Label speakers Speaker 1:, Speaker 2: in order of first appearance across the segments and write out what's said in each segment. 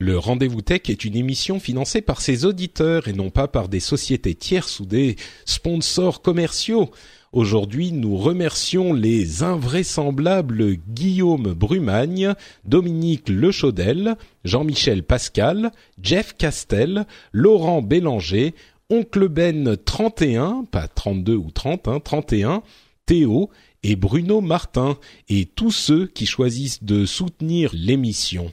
Speaker 1: Le Rendez-vous Tech est une émission financée par ses auditeurs et non pas par des sociétés tierces ou des sponsors commerciaux. Aujourd'hui, nous remercions les invraisemblables Guillaume Brumagne, Dominique Lechaudel, Jean-Michel Pascal, Jeff Castel, Laurent Bélanger, Oncle Ben 31, pas 32 ou 30, hein, 31, Théo et Bruno Martin, et tous ceux qui choisissent de soutenir l'émission.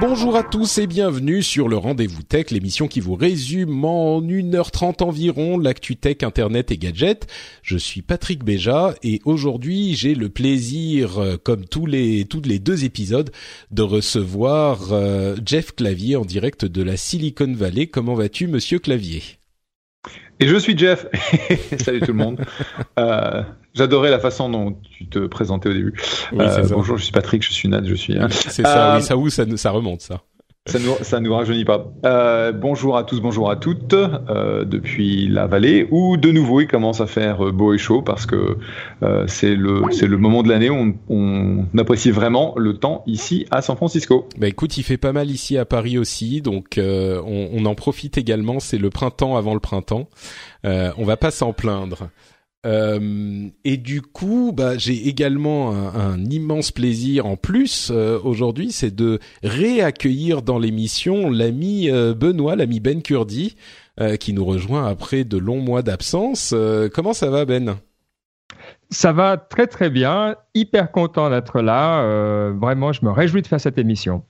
Speaker 1: Bonjour à tous et bienvenue sur le Rendez-vous Tech, l'émission qui vous résume en 1h30 environ l'actu tech, internet et gadgets. Je suis Patrick Béja et aujourd'hui j'ai le plaisir, euh, comme tous les, tous les deux épisodes, de recevoir euh, Jeff Clavier en direct de la Silicon Valley. Comment vas-tu monsieur Clavier?
Speaker 2: Et je suis Jeff. Salut tout le monde. Euh, J'adorais la façon dont tu te présentais au début.
Speaker 1: Oui,
Speaker 2: Euh, bonjour, je suis Patrick, je suis Nad, je suis.
Speaker 1: C'est ça,
Speaker 2: Euh,
Speaker 1: oui, ça où ça, ça remonte ça.
Speaker 2: Ça nous, ça nous rajeunit pas. Euh, bonjour à tous, bonjour à toutes, euh, depuis la vallée, où de nouveau il commence à faire euh, beau et chaud parce que euh, c'est le, c'est le moment de l'année où on, on apprécie vraiment le temps ici à San Francisco.
Speaker 1: Bah écoute, il fait pas mal ici à Paris aussi, donc euh, on, on en profite également. C'est le printemps avant le printemps. Euh, on va pas s'en plaindre. Euh, et du coup, bah, j'ai également un, un immense plaisir en plus euh, aujourd'hui, c'est de réaccueillir dans l'émission l'ami euh, Benoît, l'ami Ben Kurdi, euh, qui nous rejoint après de longs mois d'absence. Euh, comment ça va Ben?
Speaker 3: Ça va très très bien, hyper content d'être là. euh, vraiment, je me réjouis de faire cette émission.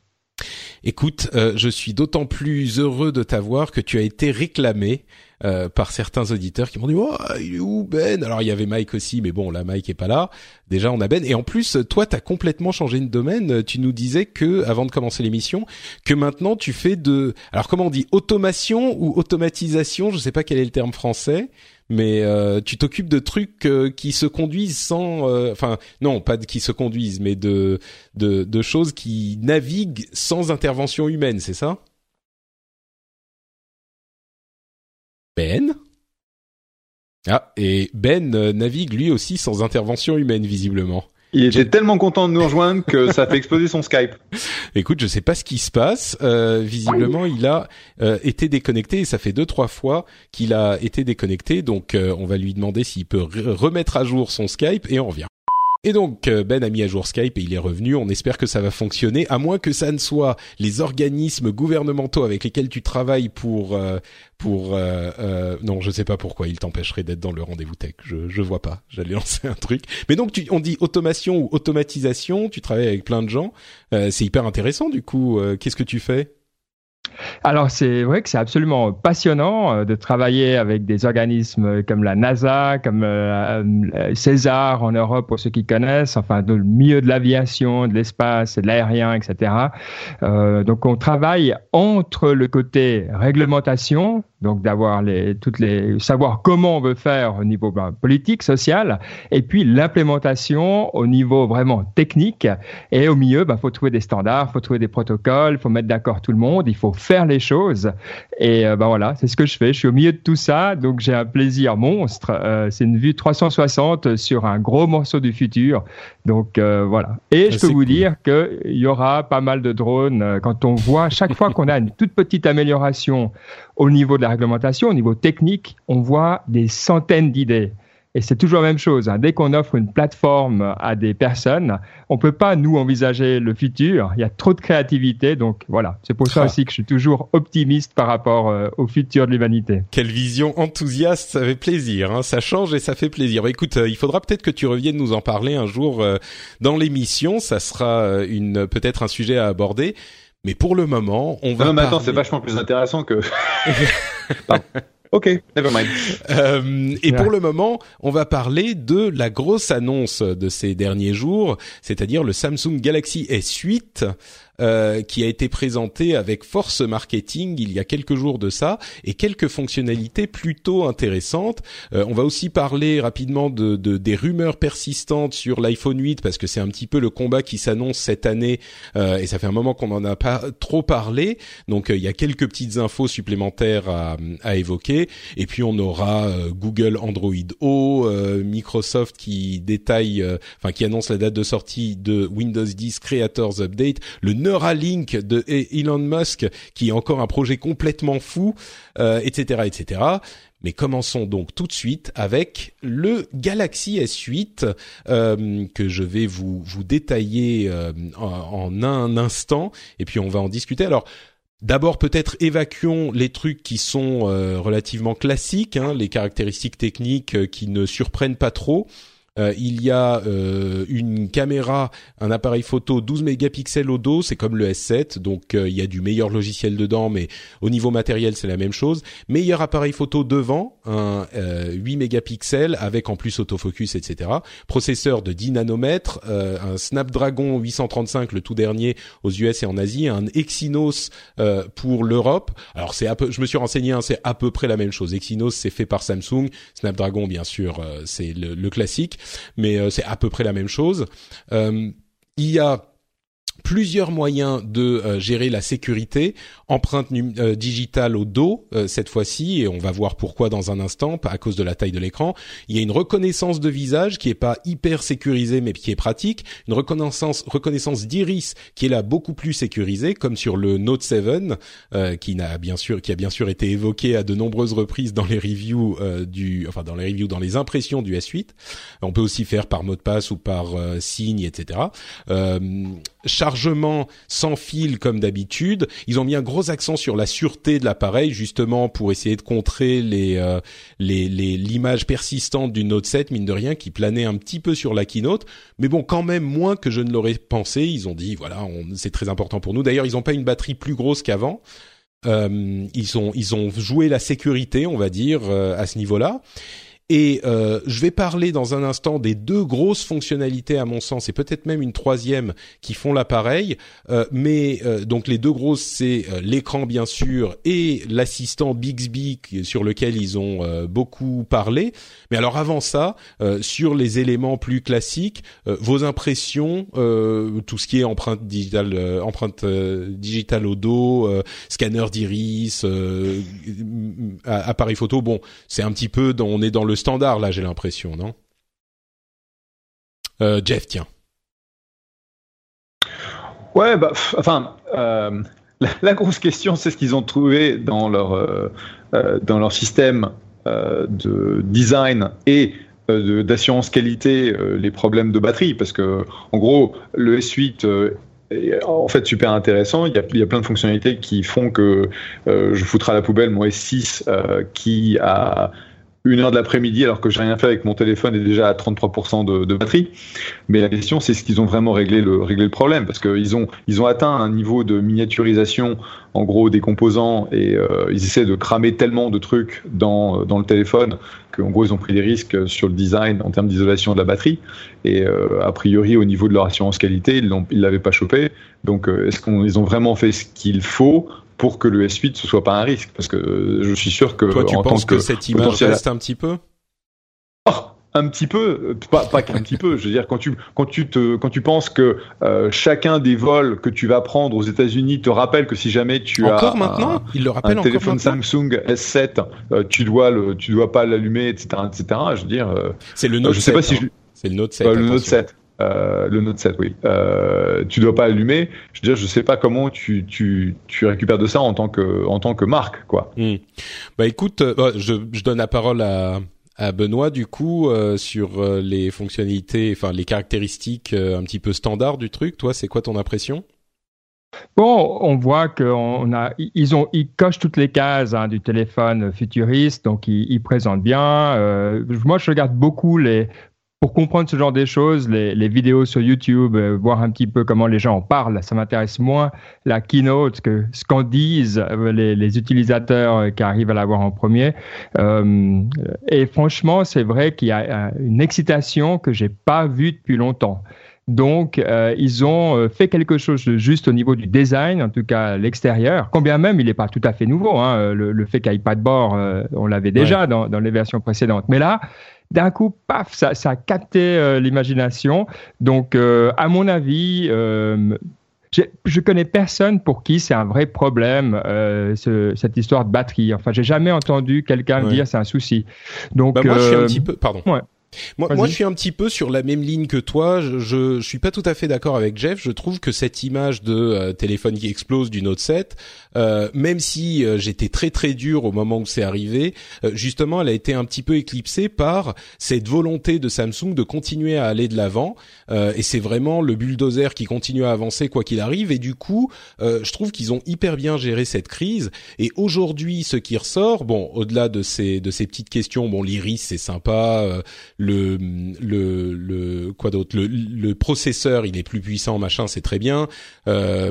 Speaker 1: Écoute, euh, je suis d'autant plus heureux de t'avoir que tu as été réclamé euh, par certains auditeurs qui m'ont dit oh il est où Ben? Alors il y avait Mike aussi mais bon là Mike est pas là. Déjà on a Ben. Et en plus toi t'as complètement changé de domaine. Tu nous disais que avant de commencer l'émission que maintenant tu fais de alors comment on dit automation ou automatisation? Je sais pas quel est le terme français mais euh, tu t'occupes de trucs euh, qui se conduisent sans euh, enfin non pas de, qui se conduisent mais de, de de choses qui naviguent sans intervention humaine c'est ça? Ben ah et Ben euh, navigue lui aussi sans intervention humaine visiblement
Speaker 2: Il était tellement content de nous rejoindre que ça a fait exploser son Skype.
Speaker 1: Écoute, je sais pas ce qui se passe. Euh, visiblement, il a euh, été déconnecté et ça fait deux trois fois qu'il a été déconnecté. Donc, euh, on va lui demander s'il peut re- remettre à jour son Skype et on revient. Et donc euh, Ben a mis à jour Skype et il est revenu. On espère que ça va fonctionner, à moins que ça ne soit les organismes gouvernementaux avec lesquels tu travailles pour euh, pour euh, euh, non, je sais pas pourquoi il t'empêcherait d'être dans le rendez-vous tech. Je je vois pas. J'allais lancer un truc. Mais donc tu, on dit automation ou automatisation. Tu travailles avec plein de gens. Euh, c'est hyper intéressant du coup. Qu'est-ce que tu fais?
Speaker 3: Alors c'est vrai que c'est absolument passionnant euh, de travailler avec des organismes comme la NASA, comme euh, euh, César en Europe pour ceux qui connaissent, enfin dans le milieu de l'aviation, de l'espace, de l'aérien, etc. Donc on travaille entre le côté réglementation, donc d'avoir les toutes les savoir comment on veut faire au niveau ben, politique, social, et puis l'implémentation au niveau vraiment technique. Et au milieu, il faut trouver des standards, faut trouver des protocoles, faut mettre d'accord tout le monde, il faut faire les choses. Et euh, ben voilà, c'est ce que je fais. Je suis au milieu de tout ça, donc j'ai un plaisir monstre. Euh, c'est une vue 360 sur un gros morceau du futur. Donc euh, voilà. Et je peux vous
Speaker 1: cool.
Speaker 3: dire qu'il y aura pas mal de drones. Quand on voit, chaque fois qu'on a une toute petite amélioration au niveau de la réglementation, au niveau technique, on voit des centaines d'idées. Et c'est toujours la même chose. Hein. Dès qu'on offre une plateforme à des personnes, on peut pas nous envisager le futur. Il y a trop de créativité, donc voilà. C'est pour ça ah. aussi que je suis toujours optimiste par rapport euh, au futur de l'humanité.
Speaker 1: Quelle vision enthousiaste, ça fait plaisir. Hein. Ça change et ça fait plaisir. Bah, écoute, euh, il faudra peut-être que tu reviennes nous en parler un jour euh, dans l'émission. Ça sera une peut-être un sujet à aborder. Mais pour le moment, on va.
Speaker 2: Non,
Speaker 1: mais
Speaker 2: attends, c'est vachement plus intéressant que. Ok, never mind.
Speaker 1: Euh, et pour le moment, on va parler de la grosse annonce de ces derniers jours, c'est-à-dire le Samsung Galaxy S8 euh, qui a été présenté avec force marketing il y a quelques jours de ça et quelques fonctionnalités plutôt intéressantes. Euh, on va aussi parler rapidement de, de des rumeurs persistantes sur l'iPhone 8 parce que c'est un petit peu le combat qui s'annonce cette année euh, et ça fait un moment qu'on n'en a pas trop parlé. Donc il y a quelques petites infos supplémentaires à, à évoquer et puis on aura Google Android O, Microsoft qui détaille, enfin qui annonce la date de sortie de Windows 10 Creators Update, le Neuralink de Elon Musk, qui est encore un projet complètement fou, etc., euh, etc. Mais commençons donc tout de suite avec le Galaxy S8 euh, que je vais vous vous détailler euh, en, un instant et puis on va en discuter. Alors D'abord, peut-être évacuons les trucs qui sont relativement classiques, hein, les caractéristiques techniques qui ne surprennent pas trop. Euh, il y a euh, une caméra, un appareil photo 12 mégapixels au dos, c'est comme le S7, donc euh, il y a du meilleur logiciel dedans, mais au niveau matériel c'est la même chose. Meilleur appareil photo devant, un 8 mégapixels avec en plus autofocus, etc. Processeur de 10 nanomètres, un Snapdragon 835, le tout dernier aux US et en Asie, un Exynos pour l'Europe. Alors c'est je me suis renseigné, hein, c'est à peu près la même chose. Exynos c'est fait par Samsung, Snapdragon bien sûr c'est le classique mais euh, c'est à peu près la même chose. Euh, plusieurs moyens de euh, gérer la sécurité, empreinte euh, digitale au dos euh, cette fois-ci, et on va voir pourquoi dans un instant, à cause de la taille de l'écran. Il y a une reconnaissance de visage qui est pas hyper sécurisée mais qui est pratique, une reconnaissance reconnaissance d'iris qui est là beaucoup plus sécurisée, comme sur le Note 7, qui n'a bien sûr qui a bien sûr été évoqué à de nombreuses reprises dans les reviews du, enfin dans les reviews, dans les impressions du S8. On peut aussi faire par mot de passe ou par signe, etc chargement sans fil comme d'habitude. Ils ont mis un gros accent sur la sûreté de l'appareil justement pour essayer de contrer les euh, les l'image persistante du Note 7 mine de rien qui planait un petit peu sur la keynote, mais bon quand même moins que je ne l'aurais pensé. Ils ont dit voilà c'est très important pour nous. D'ailleurs ils n'ont pas une batterie plus grosse qu'avant. Euh, ils ont ils ont joué la sécurité on va dire euh, à ce niveau-là. Et euh, je vais parler dans un instant des deux grosses fonctionnalités à mon sens, et peut-être même une troisième qui font l'appareil. Euh, mais euh, donc les deux grosses, c'est l'écran bien sûr et l'assistant Bixby sur lequel ils ont beaucoup parlé. Mais alors avant ça, sur les éléments plus classiques, vos impressions, tout ce qui est empreinte digitale, empreinte digitale au dos, scanner d'iris, appareil photo. Bon, c'est un petit peu, dans, on est dans le standard là, j'ai l'impression, non? Euh, Jeff, tiens.
Speaker 2: Ouais, bah, enfin, euh, la, grosse question, c'est ce qu'ils ont trouvé dans leur euh, dans leur système de design et d'assurance qualité les problèmes de batterie, parce que en gros, le S8 est en fait super intéressant. Il y, a, il y a plein de fonctionnalités qui font que je foutrai la poubelle mon S6 qui a une heure de l'après-midi alors que j'ai rien fait avec mon téléphone et déjà à 33% de, batterie. Mais la question, c'est ce qu'ils ont vraiment réglé le, réglé le problème parce qu'ils ont, ils ont atteint un niveau de miniaturisation en gros des composants et euh, ils essaient de cramer tellement de trucs dans, dans le téléphone qu'en gros ils ont pris des risques sur le design en termes d'isolation de la batterie et euh, a priori au niveau de leur assurance qualité ils ils l'avaient pas chopé donc euh, est-ce qu'ils ont vraiment fait ce qu'il faut pour que le S8 ce soit pas un risque parce que euh, je suis sûr que
Speaker 1: toi tu penses que, cette image reste un petit peu?
Speaker 2: Oh, un petit peu, pas, pas qu'un petit peu. Je veux dire, quand tu quand tu te quand tu penses que euh, chacun des vols que tu vas prendre aux États-Unis te rappelle que si jamais tu
Speaker 1: encore as maintenant, un, il le rappelle
Speaker 2: un téléphone Samsung S7, euh, tu dois le tu dois pas l'allumer, etc., etc. Je veux dire,
Speaker 1: c'est le Note. je 7, sais pas si hein. c'est le Note 7.
Speaker 2: le Note 7. Euh, le Note 7, oui. Euh, tu dois pas allumer. Je veux dire, je sais pas comment tu, tu, tu récupères de ça en tant que, en tant que marque, quoi.
Speaker 1: Hmm. Bah écoute, euh, je, je donne la parole à, à Benoît du coup sur les fonctionnalités, enfin les caractéristiques un petit peu standards du truc. Toi, c'est quoi ton impression?
Speaker 3: Bon, on voit qu'on a, ils ont, ils cochent toutes les cases hein, du téléphone futuriste, donc ils, ils présentent bien. Euh, moi, je regarde beaucoup les, pour comprendre ce genre de choses, les, les vidéos sur YouTube, euh, voir un petit peu comment les gens en parlent. Ça m'intéresse moins la keynote que ce qu'en disent euh, les, les, utilisateurs qui arrivent à l'avoir en premier. Euh, et franchement, c'est vrai qu'il y a une excitation que j'ai pas vue depuis longtemps. Donc, euh, ils ont euh, fait quelque chose de juste au niveau du design, en tout cas l'extérieur, combien même il n'est pas tout à fait nouveau. Hein, le, le, fait qu'iPadBoard, euh, on l'avait déjà dans, dans, les versions précédentes. Mais là, d'un coup, paf, ça, ça a capté euh, l'imagination. Donc, à mon avis, je connais personne pour qui c'est un vrai problème ce, cette histoire de batterie. Enfin, j'ai jamais entendu quelqu'un ouais. dire c'est un souci. Donc,
Speaker 1: bah moi, je suis un petit peu, pardon. Ouais. Moi, moi, je suis un petit peu sur la même ligne que toi. Je, je, je suis pas tout à fait d'accord avec Jeff. Je trouve que cette image de euh, téléphone qui explose du Note 7, euh, même si euh, j'étais très très dur au moment où c'est arrivé, euh, justement, elle a été un petit peu éclipsée par cette volonté de Samsung de continuer à aller de l'avant. Euh, et c'est vraiment le bulldozer qui continue à avancer quoi qu'il arrive. Et du coup, je trouve qu'ils ont hyper bien géré cette crise. Et aujourd'hui, ce qui ressort, bon, au-delà de ces de ces petites questions, bon, l'iris c'est sympa le le le quoi d'autre le, le processeur il est plus puissant machin c'est très bien. Euh,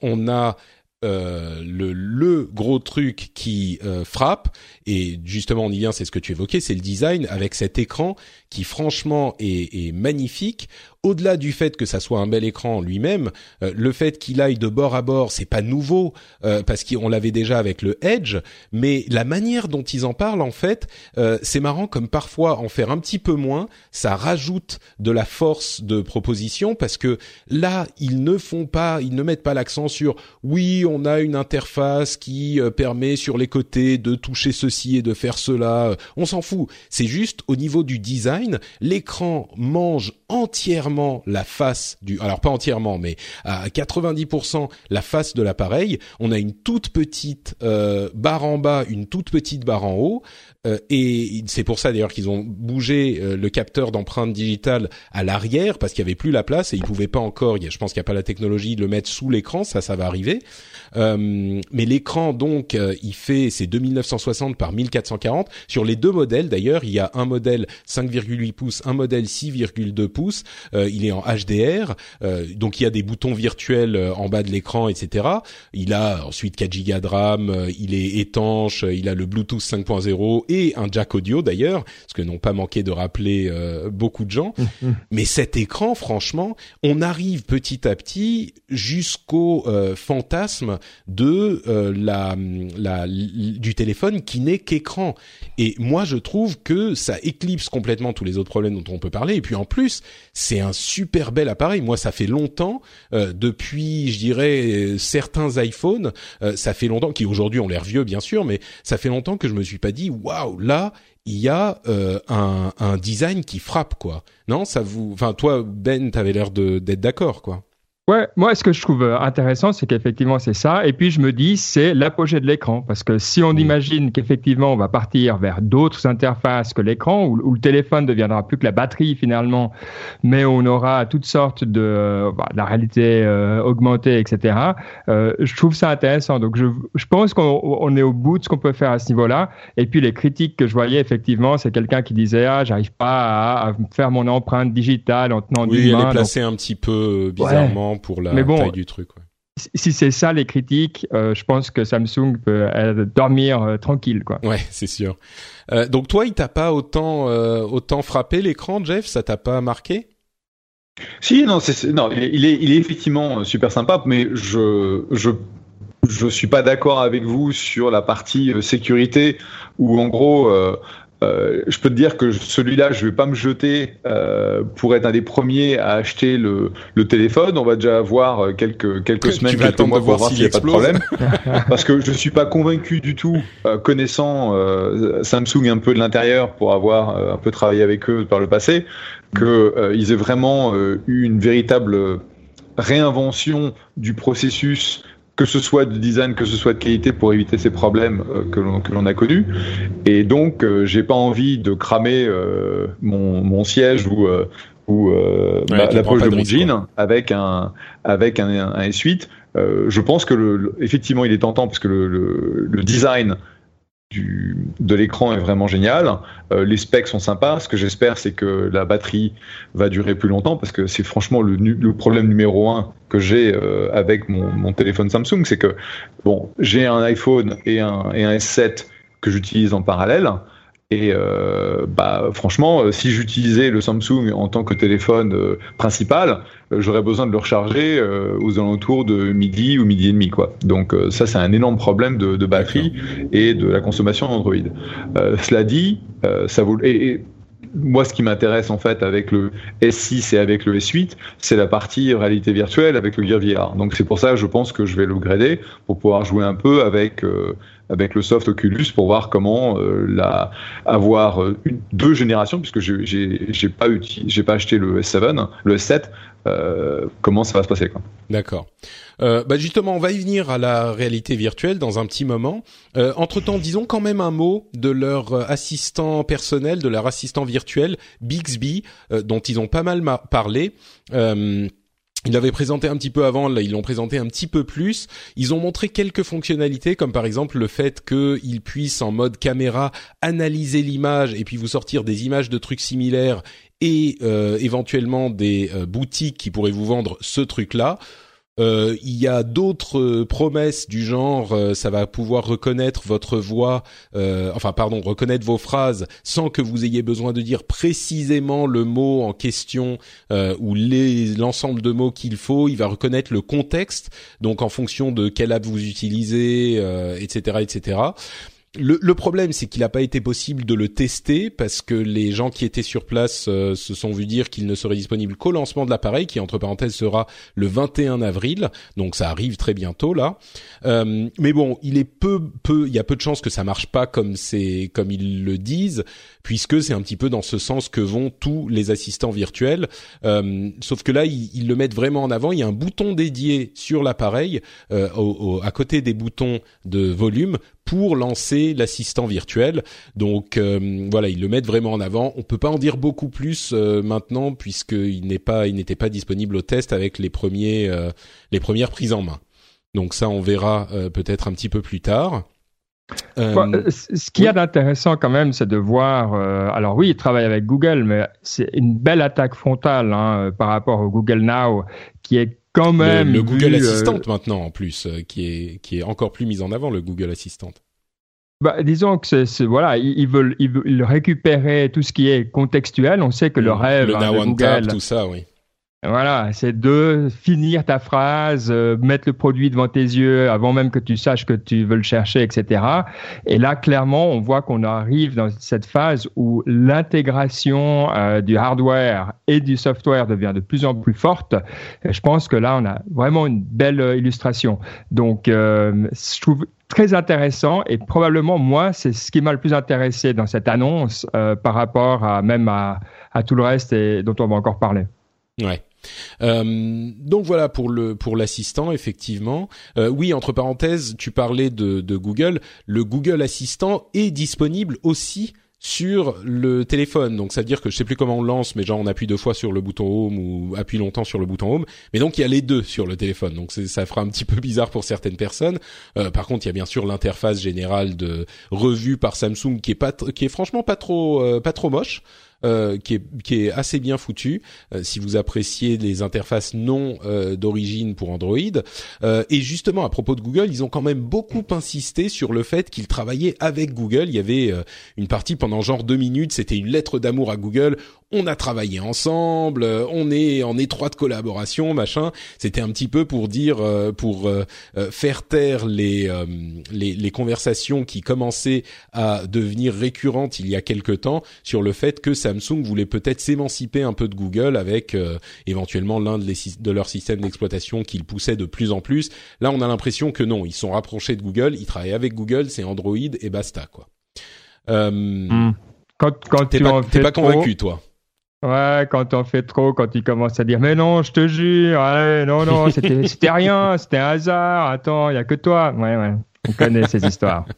Speaker 1: on a euh, le, le gros truc qui euh, frappe et justement on y vient c'est ce que tu évoquais c'est le design avec cet écran qui franchement est, est magnifique au-delà du fait que ça soit un bel écran lui-même, euh, le fait qu'il aille de bord à bord, c'est pas nouveau euh, parce qu'on l'avait déjà avec le Edge, mais la manière dont ils en parlent en fait, euh, c'est marrant comme parfois en faire un petit peu moins, ça rajoute de la force de proposition parce que là, ils ne font pas, ils ne mettent pas l'accent sur oui, on a une interface qui euh, permet sur les côtés de toucher ceci et de faire cela, on s'en fout. C'est juste au niveau du design, l'écran mange entièrement la face du, alors pas entièrement, mais à 90% la face de l'appareil. On a une toute petite euh, barre en bas, une toute petite barre en haut. Euh, et c'est pour ça d'ailleurs qu'ils ont bougé euh, le capteur d'empreinte digitale à l'arrière parce qu'il y avait plus la place et ils pouvaient pas encore. je pense qu'il n'y a pas la technologie de le mettre sous l'écran. Ça, ça va arriver. Euh, mais l'écran donc, euh, il fait c'est 2960 par 1440 sur les deux modèles. D'ailleurs, il y a un modèle 5,8 pouces, un modèle 6,2 pouces. il est en HDR, donc il y a des boutons virtuels en bas de l'écran, etc. Il a ensuite 4 Go de RAM. il est étanche. Il a le Bluetooth 5.0 et un jack audio d'ailleurs, ce que n'ont pas manqué de rappeler euh, beaucoup de gens. Mais cet écran, franchement, on arrive petit à petit jusqu'au euh, fantasme de euh, la, la, du téléphone qui n'est qu'écran. Et moi, je trouve que ça éclipse complètement tous les autres problèmes dont on peut parler. Et puis en plus, c'est un super bel appareil. Moi, ça fait longtemps, depuis, je dirais, certains iPhones, ça fait longtemps, qui aujourd'hui ont l'air vieux, bien sûr, mais ça fait longtemps que je me suis pas dit, waouh là, il y a euh, un, un, design qui frappe, quoi. Non, ça vous, enfin, toi, Ben, t'avais l'air d'être d'accord, quoi.
Speaker 3: Ouais, moi, ce que je trouve euh, intéressant, c'est qu'effectivement, c'est ça. Et puis, je me dis, c'est l'apogée de l'écran. Parce que si on imagine qu'effectivement, on va partir vers d'autres interfaces que l'écran, où, où, le téléphone deviendra plus que la batterie finalement, mais on aura toutes sortes de, euh, bah, la réalité euh, augmentée, etc. Euh, je trouve ça intéressant. Donc, je, je pense qu'on est au bout de ce qu'on peut faire à ce niveau-là. Et puis, les critiques que je voyais, effectivement, c'est quelqu'un qui disait, ah, j'arrive pas à, à, faire mon empreinte digitale en tenant
Speaker 1: oui,
Speaker 3: d'une main.
Speaker 1: Oui, elle est placée donc... un petit peu bizarrement. Ouais pour la
Speaker 3: bon,
Speaker 1: taille du truc. Ouais.
Speaker 3: Si c'est ça les critiques, euh, je pense que Samsung peut euh, dormir euh, tranquille, quoi.
Speaker 1: Ouais, c'est sûr. Euh, donc toi, il t'a pas autant autant frappé l'écran, Jeff? Ça t'a pas marqué?
Speaker 2: Si, non, c'est non, il est il est effectivement super sympa, mais je je je suis pas d'accord avec vous sur la partie sécurité où en gros euh, je peux te dire que celui-là, je vais pas me jeter euh, pour être un des premiers à acheter le, le téléphone. On va déjà avoir euh, quelques quelques semaines, quelques mois pour voir s'il n'y a pas de problème. Parce que je suis pas convaincu du tout, euh, connaissant euh, Samsung un peu de l'intérieur pour avoir un peu travaillé avec eux par le passé, que ils aient vraiment eu une véritable réinvention du processus que ce soit de design, que ce soit de qualité, pour éviter ces problèmes euh, que l'on a connus. Et donc, euh, j'ai pas envie de cramer euh, mon, mon siège ou ou l'approche de mon jean avec un avec un, un S8. je pense que le, effectivement, il est tentant parce que le, le, le design de l'écran est vraiment génial. Euh, les specs sont sympas. Ce que j'espère, c'est que la batterie va durer plus longtemps parce que c'est franchement le, problème numéro un que j'ai euh, avec mon, téléphone Samsung, c'est que bon, j'ai un iPhone et un, et un S7 que j'utilise en parallèle. Et euh, bah, franchement, euh, si j'utilisais le Samsung en tant que téléphone euh, principal, j'aurais besoin de le recharger aux alentours de midi ou midi et demi. Quoi. Donc ça, c'est un énorme problème de, de batterie et de la consommation d'Android. cela dit, ça vaut... Et, moi, ce qui m'intéresse en fait avec le S6 et avec le S8, c'est la partie réalité virtuelle avec le Gear VR. Donc c'est pour ça que je pense que je vais le grader pour pouvoir jouer un peu avec avec le soft Oculus pour voir comment euh, la, avoir euh, deux générations, puisque j'ai pas, j'ai pas acheté le S7, le S7, euh, comment ça va se passer.
Speaker 1: D'accord. Euh, bah justement, on va y venir à la réalité virtuelle dans un petit moment. Euh, entre temps, disons quand même un mot de leur assistant personnel, de leur assistant virtuel, Bixby, dont ils ont pas mal parlé. Ils l'avaient présenté un petit peu avant, là ils l'ont présenté un petit peu plus. Ils ont montré quelques fonctionnalités, comme par exemple le fait qu'ils puissent en mode caméra analyser l'image et puis vous sortir des images de trucs similaires et euh, éventuellement des euh, boutiques qui pourraient vous vendre ce truc-là. Euh, il y a d'autres euh, promesses du genre, euh, ça va pouvoir reconnaître votre voix, enfin pardon, reconnaître vos phrases sans que vous ayez besoin de dire précisément le mot en question ou l'ensemble de mots qu'il faut. Il va reconnaître le contexte, donc en fonction de quelle app vous utilisez, etc., etc. Le, problème, c'est qu'il n'a pas été possible de le tester parce que les gens qui étaient sur place euh, se sont vus dire qu'il ne serait disponible qu'au lancement de l'appareil, qui entre parenthèses sera le 21 avril. Donc ça arrive très bientôt là. Euh, mais bon, il est peu, peu, il y a peu de chances que ça marche pas comme c'est, comme ils le disent, puisque c'est un petit peu dans ce sens que vont tous les assistants virtuels. Euh, sauf que là, ils, le mettent vraiment en avant. Il y a un bouton dédié sur l'appareil, à côté des boutons de volume pour lancer l'assistant virtuel. Donc euh, voilà, ils le mettent vraiment en avant. On peut pas en dire beaucoup plus euh, maintenant puisqu'il n'est pas, il n'était pas disponible au test avec les premiers, euh, les premières prises en main. Donc ça, on verra peut-être un petit peu plus tard.
Speaker 3: ce qu'il y a d'intéressant quand même, c'est de voir. alors oui, ils travaillent avec Google, mais c'est une belle attaque frontale hein, par rapport au Google Now, qui est quand même
Speaker 1: le, Google Assistant maintenant en plus, qui est qui est encore plus mis en avant le Google Assistant.
Speaker 3: Bah, disons que c'est voilà, ils, veulent, ils, veulent, récupérer tout ce qui est contextuel. On sait que le mmh. rêve
Speaker 1: le hein, de Google, tout ça, oui.
Speaker 3: Voilà, c'est de finir ta phrase, euh, mettre le produit devant tes yeux avant même que tu saches que tu veux le chercher, etc. Et là, clairement, on voit qu'on arrive dans cette phase où l'intégration euh, du hardware et du software devient de plus en plus forte. Je pense que là, on a vraiment une belle euh, illustration. Donc, je trouve très intéressant et probablement moi c'est ce qui m'a le plus intéressé dans cette annonce euh, par rapport à même à, à, tout le reste et dont on va encore parler.
Speaker 1: Ouais. Euh, donc voilà pour le pour l'assistant effectivement. Euh, oui entre parenthèses tu parlais de, de Google. Le Google Assistant est disponible aussi sur le téléphone. Donc, ça veut dire que je sais plus comment on lance, mais genre on appuie deux fois sur le bouton home ou appuie longtemps sur le bouton home. Mais donc, il y a les deux sur le téléphone. Donc, ça fera un petit peu bizarre pour certaines personnes. Euh, par contre, il y a bien sûr l'interface générale de revue par Samsung qui est pas, qui est franchement pas trop, euh, pas trop moche. Euh, qui, est, qui est assez bien foutu euh, si vous appréciez les interfaces non euh, d'origine pour Android. et justement, à propos de Google, ils ont quand même beaucoup insisté sur le fait qu'ils travaillaient avec Google. Il y avait une partie pendant genre deux minutes, c'était une lettre d'amour à Google on a travaillé ensemble, on est en étroite collaboration, machin. C'était un petit peu pour dire, pour faire taire les, les, les conversations qui commençaient à devenir récurrentes il y a quelque temps sur le fait que Samsung voulait peut-être s'émanciper un peu de Google avec euh, éventuellement l'un de, de leurs systèmes d'exploitation qu'ils poussaient de plus en plus. Là, on a l'impression que non, ils sont rapprochés de Google, ils travaillent avec Google, c'est Android et basta quoi. Euh,
Speaker 3: hmm. Quand, quand
Speaker 1: t'es pas, pas convaincu toi
Speaker 3: Ouais, quand on fait trop, quand il commence à dire mais non, je te jure, non non, c'était c'était rien, c'était un hasard. Attends, il y a que toi. Ouais ouais, on connaît ces histoires.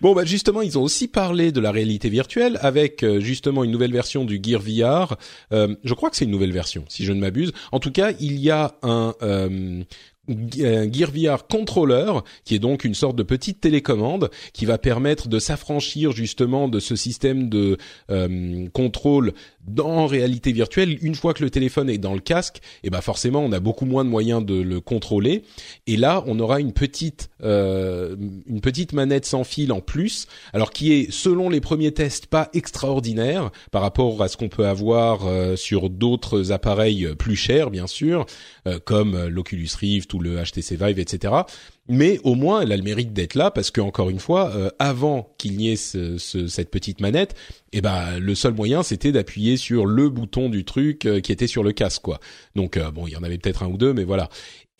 Speaker 1: Bon, bah justement, ils ont aussi parlé de la réalité virtuelle avec euh, justement une nouvelle version du Gear VR. Euh, je crois que c'est une nouvelle version, si je ne m'abuse. En tout cas, il y a un euh, un Gear VR controller qui est donc une sorte de petite télécommande qui va permettre de s'affranchir justement de ce système de euh, contrôle dans réalité virtuelle, une fois que le téléphone est dans le casque, et eh ben forcément on a beaucoup moins de moyens de le contrôler. Et là, on aura une petite euh, une petite manette sans fil en plus, alors qui est selon les premiers tests pas extraordinaire par rapport à ce qu'on peut avoir euh, sur d'autres appareils plus chers, bien sûr, euh, comme l'Oculus Rift ou le HTC Vive, etc mais au moins elle a le mérite d'être là parce que encore une fois, euh, avant qu'il n'y ait ce, ce, cette petite manette, eh ben le seul moyen c'était d'appuyer sur le bouton du truc euh, qui était sur le casque quoi. Donc euh, bon, il y en avait peut-être un ou deux, mais voilà.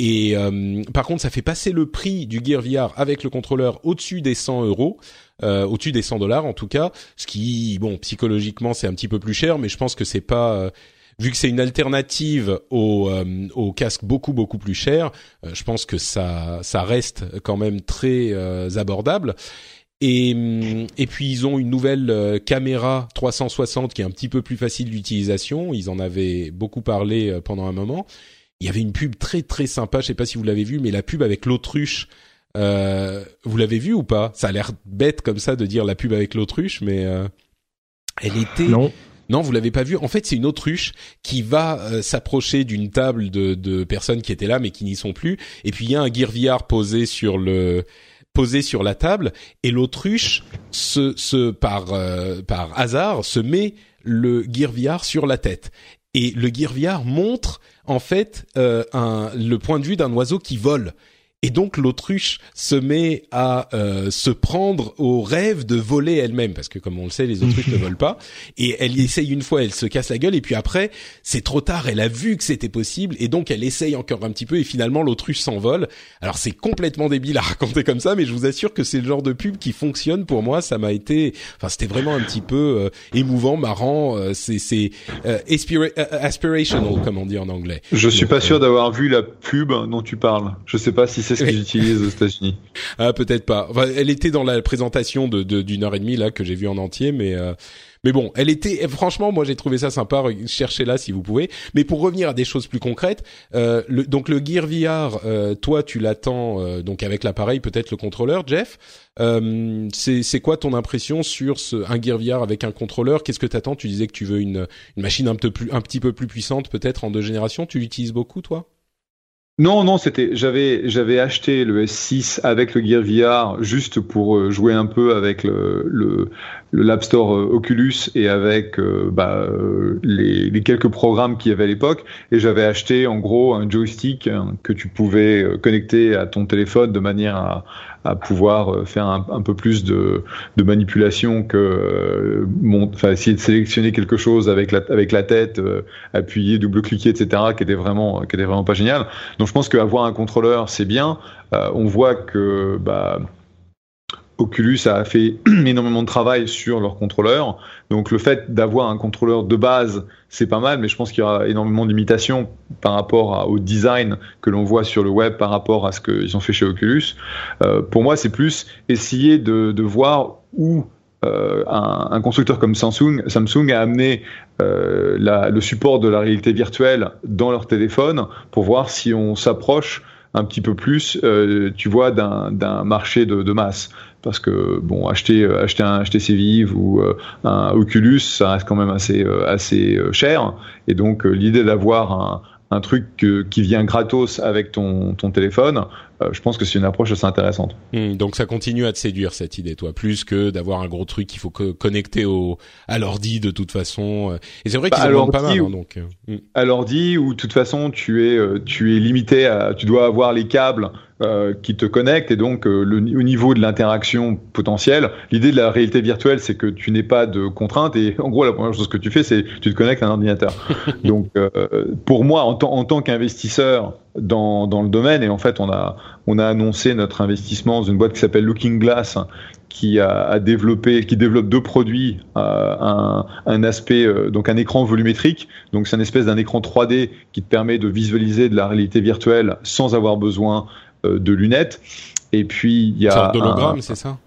Speaker 1: Et par contre, ça fait passer le prix du Gear VR avec le contrôleur au-dessus des 100 euros. au-dessus des 100 dollars en tout cas, ce qui, bon, psychologiquement c'est un petit peu plus cher, mais je pense que c'est pas vu que c'est une alternative au, euh, au casque beaucoup beaucoup plus cher, euh, je pense que ça ça reste quand même très euh, abordable. Et, et puis ils ont une nouvelle caméra 360 qui est un petit peu plus facile d'utilisation. Ils en avaient beaucoup parlé pendant un moment. Il y avait une pub très très sympa. Je sais pas si vous l'avez vu, mais la pub avec l'autruche. Euh, vous l'avez vu ou pas? Ça a l'air bête comme ça de dire la pub avec l'autruche, mais elle était
Speaker 3: non.
Speaker 1: Non, vous l'avez pas vu. En fait, c'est une autruche qui va euh, s'approcher d'une table de, de, personnes qui étaient là mais qui n'y sont plus. Et puis il y a un Gear posé sur le posé sur la table et l'autruche se, se par euh, par hasard se met le Gear sur la tête. Et le Gear montre en fait euh, un, le point de vue d'un oiseau qui vole. Et donc l'autruche se met à euh, se prendre au rêve de voler elle-même, parce que comme on le sait, les autruches ne volent pas. Et elle y essaye une fois, elle se casse la gueule, et puis après, c'est trop tard, elle a vu que c'était possible, et donc elle essaye encore un petit peu, et finalement l'autruche s'envole. Alors c'est complètement débile à raconter comme ça, mais je vous assure que c'est le genre de pub qui fonctionne pour moi. Ça m'a été, enfin c'était vraiment un petit peu euh, émouvant, marrant. Euh, c'est c'est aspirational comme on dit en anglais.
Speaker 2: Je suis pas sûr d'avoir vu la pub dont tu parles. Je sais pas si c'est ce qu'ils utilisent aux États-Unis.
Speaker 1: Ah, peut-être pas. Enfin, elle était dans la présentation de d'une heure et demie là que j'ai vu en entier, mais euh, mais bon, elle était franchement, moi j'ai trouvé ça sympa. Cherchez-la si vous pouvez. Mais pour revenir à des choses plus concrètes, euh, le, donc le Gear VR, euh, toi tu l'attends euh, donc avec l'appareil, peut-être le contrôleur, Jeff. Euh, c'est c'est quoi ton impression sur ce un Gear VR avec un contrôleur? Qu'est-ce que t'attends? Tu disais que tu veux une une machine un peu plus un petit peu plus puissante, peut-être en deux générations. Tu l'utilises beaucoup, toi?
Speaker 2: Non, non, c'était j'avais j'avais acheté le S6 avec le Gear VR juste pour euh, jouer un peu avec le le, le Store euh, Oculus et avec euh, bah, les, les, quelques programmes qu'il y avait à l'époque. Et j'avais acheté en gros un joystick hein, que tu pouvais connecter à ton téléphone de manière à, à pouvoir euh, faire un, peu plus de, de manipulation que euh, enfin essayer de sélectionner quelque chose avec la, avec la tête, euh, appuyer, double-cliquer, etc., qui était vraiment, qui était vraiment pas génial. Donc je pense qu'avoir un contrôleur, c'est bien. on voit que bah, Oculus a fait énormément de travail sur leur contrôleur. Donc le fait d'avoir un contrôleur de base, c'est pas mal, mais je pense qu'il y aura énormément d'imitations par rapport au design que l'on voit sur le web, par rapport à ce qu'ils ont fait chez Oculus. Euh, pour moi, c'est plus essayer de, voir où euh, un, constructeur comme Samsung, a amené euh, le support de la réalité virtuelle dans leur téléphone pour voir si on s'approche un petit peu plus, euh, tu vois, d'un marché de, masse. Parce que bon acheter euh, acheter un HTC Vive ou euh, un Oculus ça reste quand même assez euh, assez cher. Et donc l'idée d'avoir un, un truc qui vient gratos avec ton, ton téléphone, je pense que c'est une approche assez intéressante.
Speaker 1: Hmm, donc ça continue à te séduire cette idée, toi, plus que d'avoir un gros truc qu'il faut que connecter au à l'ordi de toute façon. Et c'est vrai qu'ils bah, en pas mal. Hein, donc
Speaker 2: hmm. à l'ordi ou de toute façon tu es tu es limité à tu dois avoir les câbles euh, qui te connecte et donc euh, le, au niveau de l'interaction potentielle, l'idée de la réalité virtuelle, c'est que tu n'es pas de contraintes et en gros la première chose que tu fais, c'est tu te connectes à un ordinateur. donc euh, pour moi, en, en tant qu'investisseur dans, dans le domaine, et en fait on a on a annoncé notre investissement dans une boîte qui s'appelle Looking Glass, qui a, développé, qui développe deux produits, un, un, aspect donc un écran volumétrique, donc c'est une espèce d'un écran 3D qui te permet de visualiser de la réalité virtuelle sans avoir besoin de lunettes. Et puis il y a
Speaker 1: un c'est ça?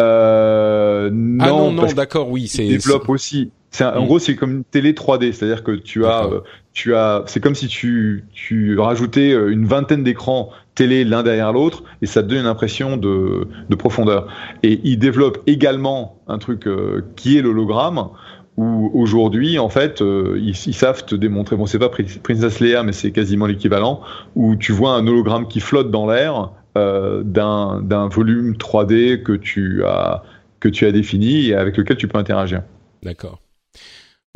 Speaker 2: euh, non, ah
Speaker 1: non, non, d'accord, oui, c'est.
Speaker 2: Développe aussi. En mm. gros, c'est comme une télé 3D, c'est-à-dire que tu as, euh, tu as, c'est comme si tu, tu rajoutais euh, une vingtaine d'écrans télé l'un derrière l'autre, et ça te donne une impression de, de profondeur. Et il développe également un truc euh, qui est l'hologramme, où aujourd'hui, en fait, ils, ils, savent te démontrer, bon, c'est pas Princess Leia, mais c'est quasiment l'équivalent, où tu vois un hologramme qui flotte dans l'air euh, d'un volume 3D que tu as que tu as défini et avec lequel tu peux interagir.
Speaker 1: D'accord.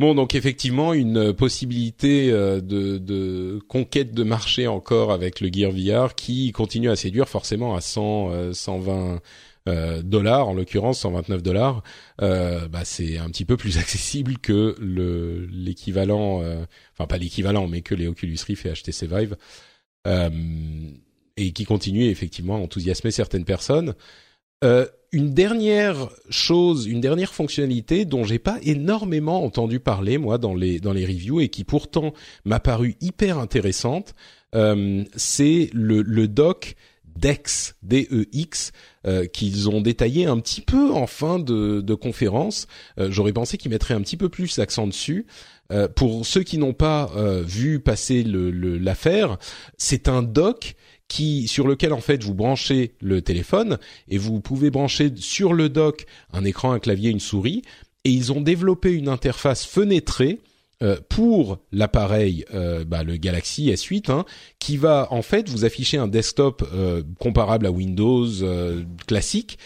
Speaker 1: Bon, donc effectivement, une possibilité euh, de, de, conquête de marché encore avec le Gear VR qui continue à séduire forcément à 100, 120 euh, dollars, en l'occurrence 129 dollars. bah, c'est un petit peu plus accessible que le l'équivalent, enfin pas l'équivalent, mais que les Oculus Rift et HTC Vive et qui continue effectivement à enthousiasmer certaines personnes. Une dernière chose, une dernière fonctionnalité dont j'ai pas énormément entendu parler moi dans les dans les reviews et qui pourtant m'a paru hyper intéressante, euh, c'est le, doc DEX, D-E-X, euh, qu'ils ont détaillé un petit peu en fin de, de conférence. Euh, j'aurais pensé qu'ils mettraient un petit peu plus l'accent dessus. Euh, pour ceux qui n'ont pas vu passer l'affaire, le, c'est un doc qui sur lequel en fait vous branchez le téléphone et vous pouvez brancher sur le dock un écran, un clavier, une souris. Et ils ont développé une interface fenêtrée euh, pour l'appareil, euh, bah, le Galaxy S8, hein, qui va en fait vous afficher un desktop euh, comparable à Windows classique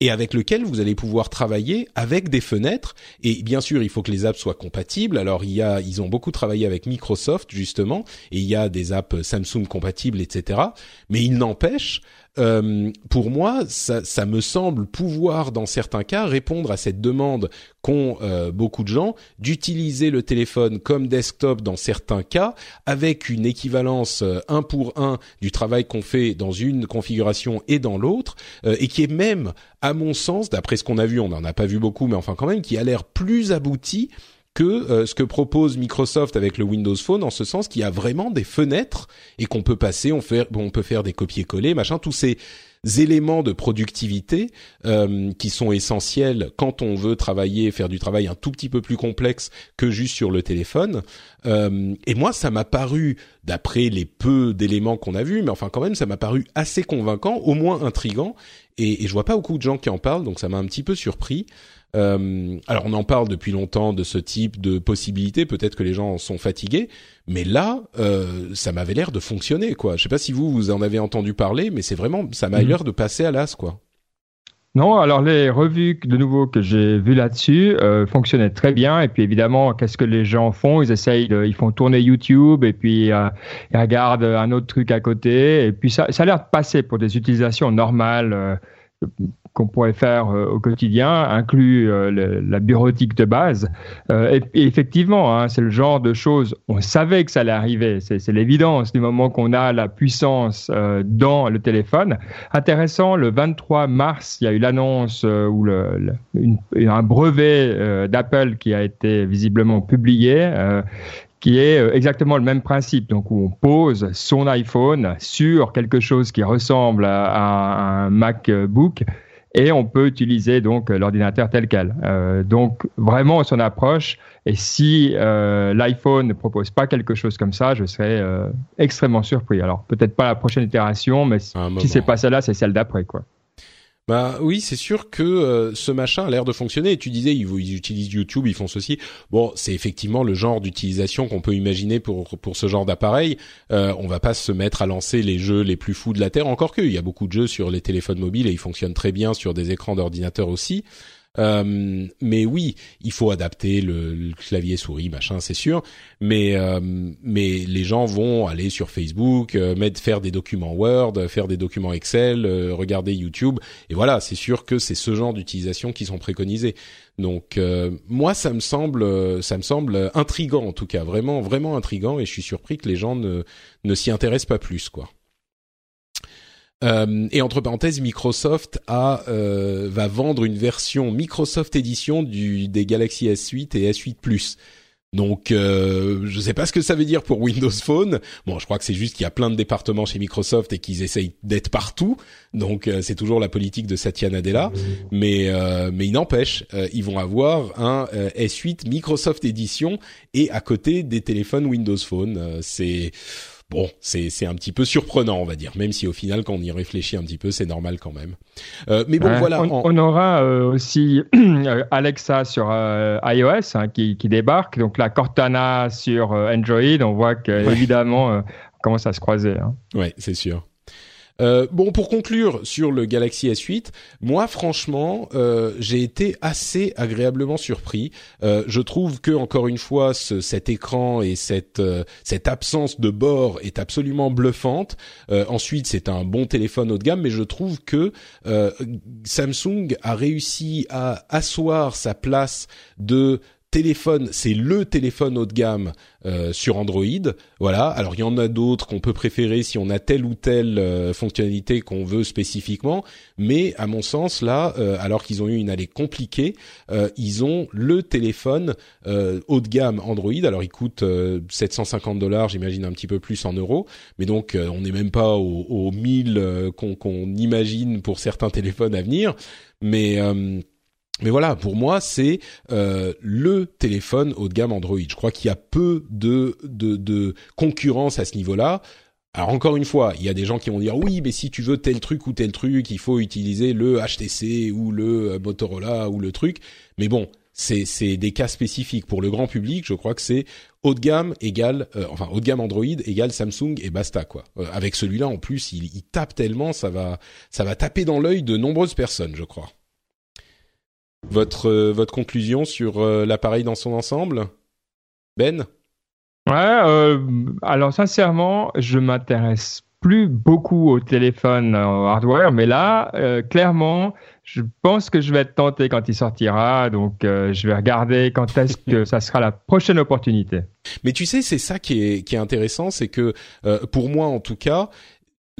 Speaker 1: et avec lequel vous allez pouvoir travailler avec des fenêtres. Et bien sûr, il faut que les apps soient compatibles. Alors, il y a, ils ont beaucoup travaillé avec Microsoft justement, et il y a des apps Samsung compatibles, etc. Mais il n'empêche, euh, pour moi, ça, ça, me semble pouvoir, dans certains cas, répondre à cette demande qu'ont euh, beaucoup de gens d'utiliser le téléphone comme desktop dans certains cas, avec une équivalence euh, un pour un du travail qu'on fait dans une configuration et dans l'autre, et qui est même, à mon sens, d'après ce qu'on a vu, on n'en a pas vu beaucoup, mais enfin quand même, qui a l'air plus abouti que euh, ce que propose Microsoft avec le Windows Phone, en ce sens qu'il y a vraiment des fenêtres et qu'on peut passer, on, fait, on peut faire des copier-coller, machin, tous ces éléments de productivité euh, qui sont essentiels quand on veut travailler, faire du travail un tout petit peu plus complexe que juste sur le téléphone. Euh, et moi, ça m'a paru, d'après les peu d'éléments qu'on a vus, mais enfin quand même, ça m'a paru assez convaincant, au moins intrigant. Et, et je vois pas beaucoup de gens qui en parlent, donc ça m'a un petit peu surpris. Euh, alors on en parle depuis longtemps de ce type de possibilités. Peut-être que les gens sont fatigués, mais là, euh, ça m'avait l'air de fonctionner, quoi. Je sais pas si vous vous en avez entendu parler, mais c'est vraiment, ça m'a mhm. l'air de passer à l'as, quoi.
Speaker 3: Non, alors les revues de nouveau que j'ai vues là-dessus euh, fonctionnaient très bien. Et puis évidemment, qu'est-ce que les gens font? Ils essayent, de, ils font tourner YouTube et puis euh, ils regardent un autre truc à côté. Et puis ça, ça a l'air de passer pour des utilisations normales. Euh, qu'on pourrait faire euh, au quotidien inclut euh, la bureautique de base. Euh, et, effectivement, hein, c'est le genre de choses, on savait que ça allait arriver, c'est l'évidence du moment qu'on a la puissance dans le téléphone. Intéressant, le 23 mars, il y a eu l'annonce ou un brevet d'Apple qui a été visiblement publié qui est exactement le même principe, donc on pose son iPhone sur quelque chose qui ressemble à un MacBook et on peut utiliser donc l'ordinateur tel quel. Euh, donc vraiment on s'en approche et si euh, l'iPhone ne propose pas quelque chose comme ça, je serais euh, extrêmement surpris. Alors peut-être pas la prochaine itération, mais si c'est pas celle-là, c'est celle d'après quoi.
Speaker 1: Bah oui, c'est sûr que euh, ce machin a l'air de fonctionner. Et tu disais, ils, utilisent YouTube, ils font ceci. Bon, c'est effectivement le genre d'utilisation qu'on peut imaginer pour pour ce genre d'appareil. Euh, on va pas se mettre à lancer les jeux les plus fous de la terre, encore que il y a beaucoup de jeux sur les téléphones mobiles et ils fonctionnent très bien sur des écrans d'ordinateur aussi. Euh, mais oui, il faut adapter le, clavier souris, machin, c'est sûr. Mais euh, mais les gens vont aller sur Facebook, euh, mettre faire des documents Word, faire des documents Excel, regarder YouTube, et voilà, c'est sûr que c'est ce genre d'utilisation qui sont préconisés. Donc moi, ça me semble, ça me semble intrigant en tout cas, vraiment vraiment intrigant, et je suis surpris que les gens ne ne s'y intéressent pas plus, quoi. Euh, et entre parenthèses, Microsoft a euh, va vendre une version Microsoft Edition du des Galaxy S8 et S8 Plus. Donc, euh, je sais pas ce que ça veut dire pour Windows Phone. Bon, je crois que c'est juste qu'il y a plein de départements chez Microsoft et qu'ils essayent d'être partout. Donc, euh, c'est toujours la politique de Satya Nadella. Mais, euh, mais il n'empêche, euh, ils vont avoir un S8 Microsoft Edition et à côté des téléphones Windows Phone. c'est bon, c'est c'est un petit peu surprenant, on va dire, même si au final, quand on y réfléchit un petit peu, c'est normal quand même. Euh, mais bon, voilà.
Speaker 3: On, on aura euh, aussi Alexa sur euh, iOS hein, qui, qui débarque, donc la Cortana sur Android. On voit que ouais. évidemment commence à se croiser. Hein.
Speaker 1: Ouais, c'est sûr. Euh, bon, pour conclure sur le Galaxy S8, moi franchement, euh, j'ai été assez agréablement surpris. Euh, je trouve que encore une fois, ce, cet écran et cette euh, cette absence de bord est absolument bluffante. Euh, ensuite, c'est un bon téléphone haut de gamme, mais je trouve que Samsung a réussi à asseoir sa place de téléphone, c'est le téléphone haut de gamme euh, sur Android. Voilà. Alors il y en a d'autres qu'on peut préférer si on a telle ou telle euh, fonctionnalité qu'on veut spécifiquement. Mais à mon sens, là, euh, alors qu'ils ont eu une année compliquée, euh, ils ont le téléphone euh, haut de gamme Android. Alors il coûte 750 dollars, j'imagine un petit peu plus en euros. Mais donc on n'est même pas aux, aux 1000 qu'on qu'on imagine pour certains téléphones à venir. Mais mais voilà, pour moi, c'est euh, le téléphone haut de gamme Android. Je crois qu'il y a peu de, concurrence à ce niveau-là. Alors encore une fois, il y a des gens qui vont dire oui, mais si tu veux tel truc ou tel truc, il faut utiliser le HTC ou le euh, Motorola ou le truc. Mais bon, c'est des cas spécifiques pour le grand public. Je crois que c'est haut de gamme égale, euh, enfin haut de gamme Android égale Samsung et basta quoi. Avec celui-là en plus, il, il tape tellement, ça va ça va taper dans l'œil de nombreuses personnes, je crois. Votre euh, votre conclusion sur euh, l'appareil dans son ensemble, Ben?
Speaker 3: Ouais, euh, alors sincèrement, je m'intéresse plus beaucoup au téléphone en hardware, mais là, euh, clairement, je pense que je vais être tenté quand il sortira, donc euh, je vais regarder quand est-ce que ça sera la prochaine opportunité.
Speaker 1: Mais tu sais, c'est ça qui est qui est intéressant, c'est que euh, pour moi en tout cas,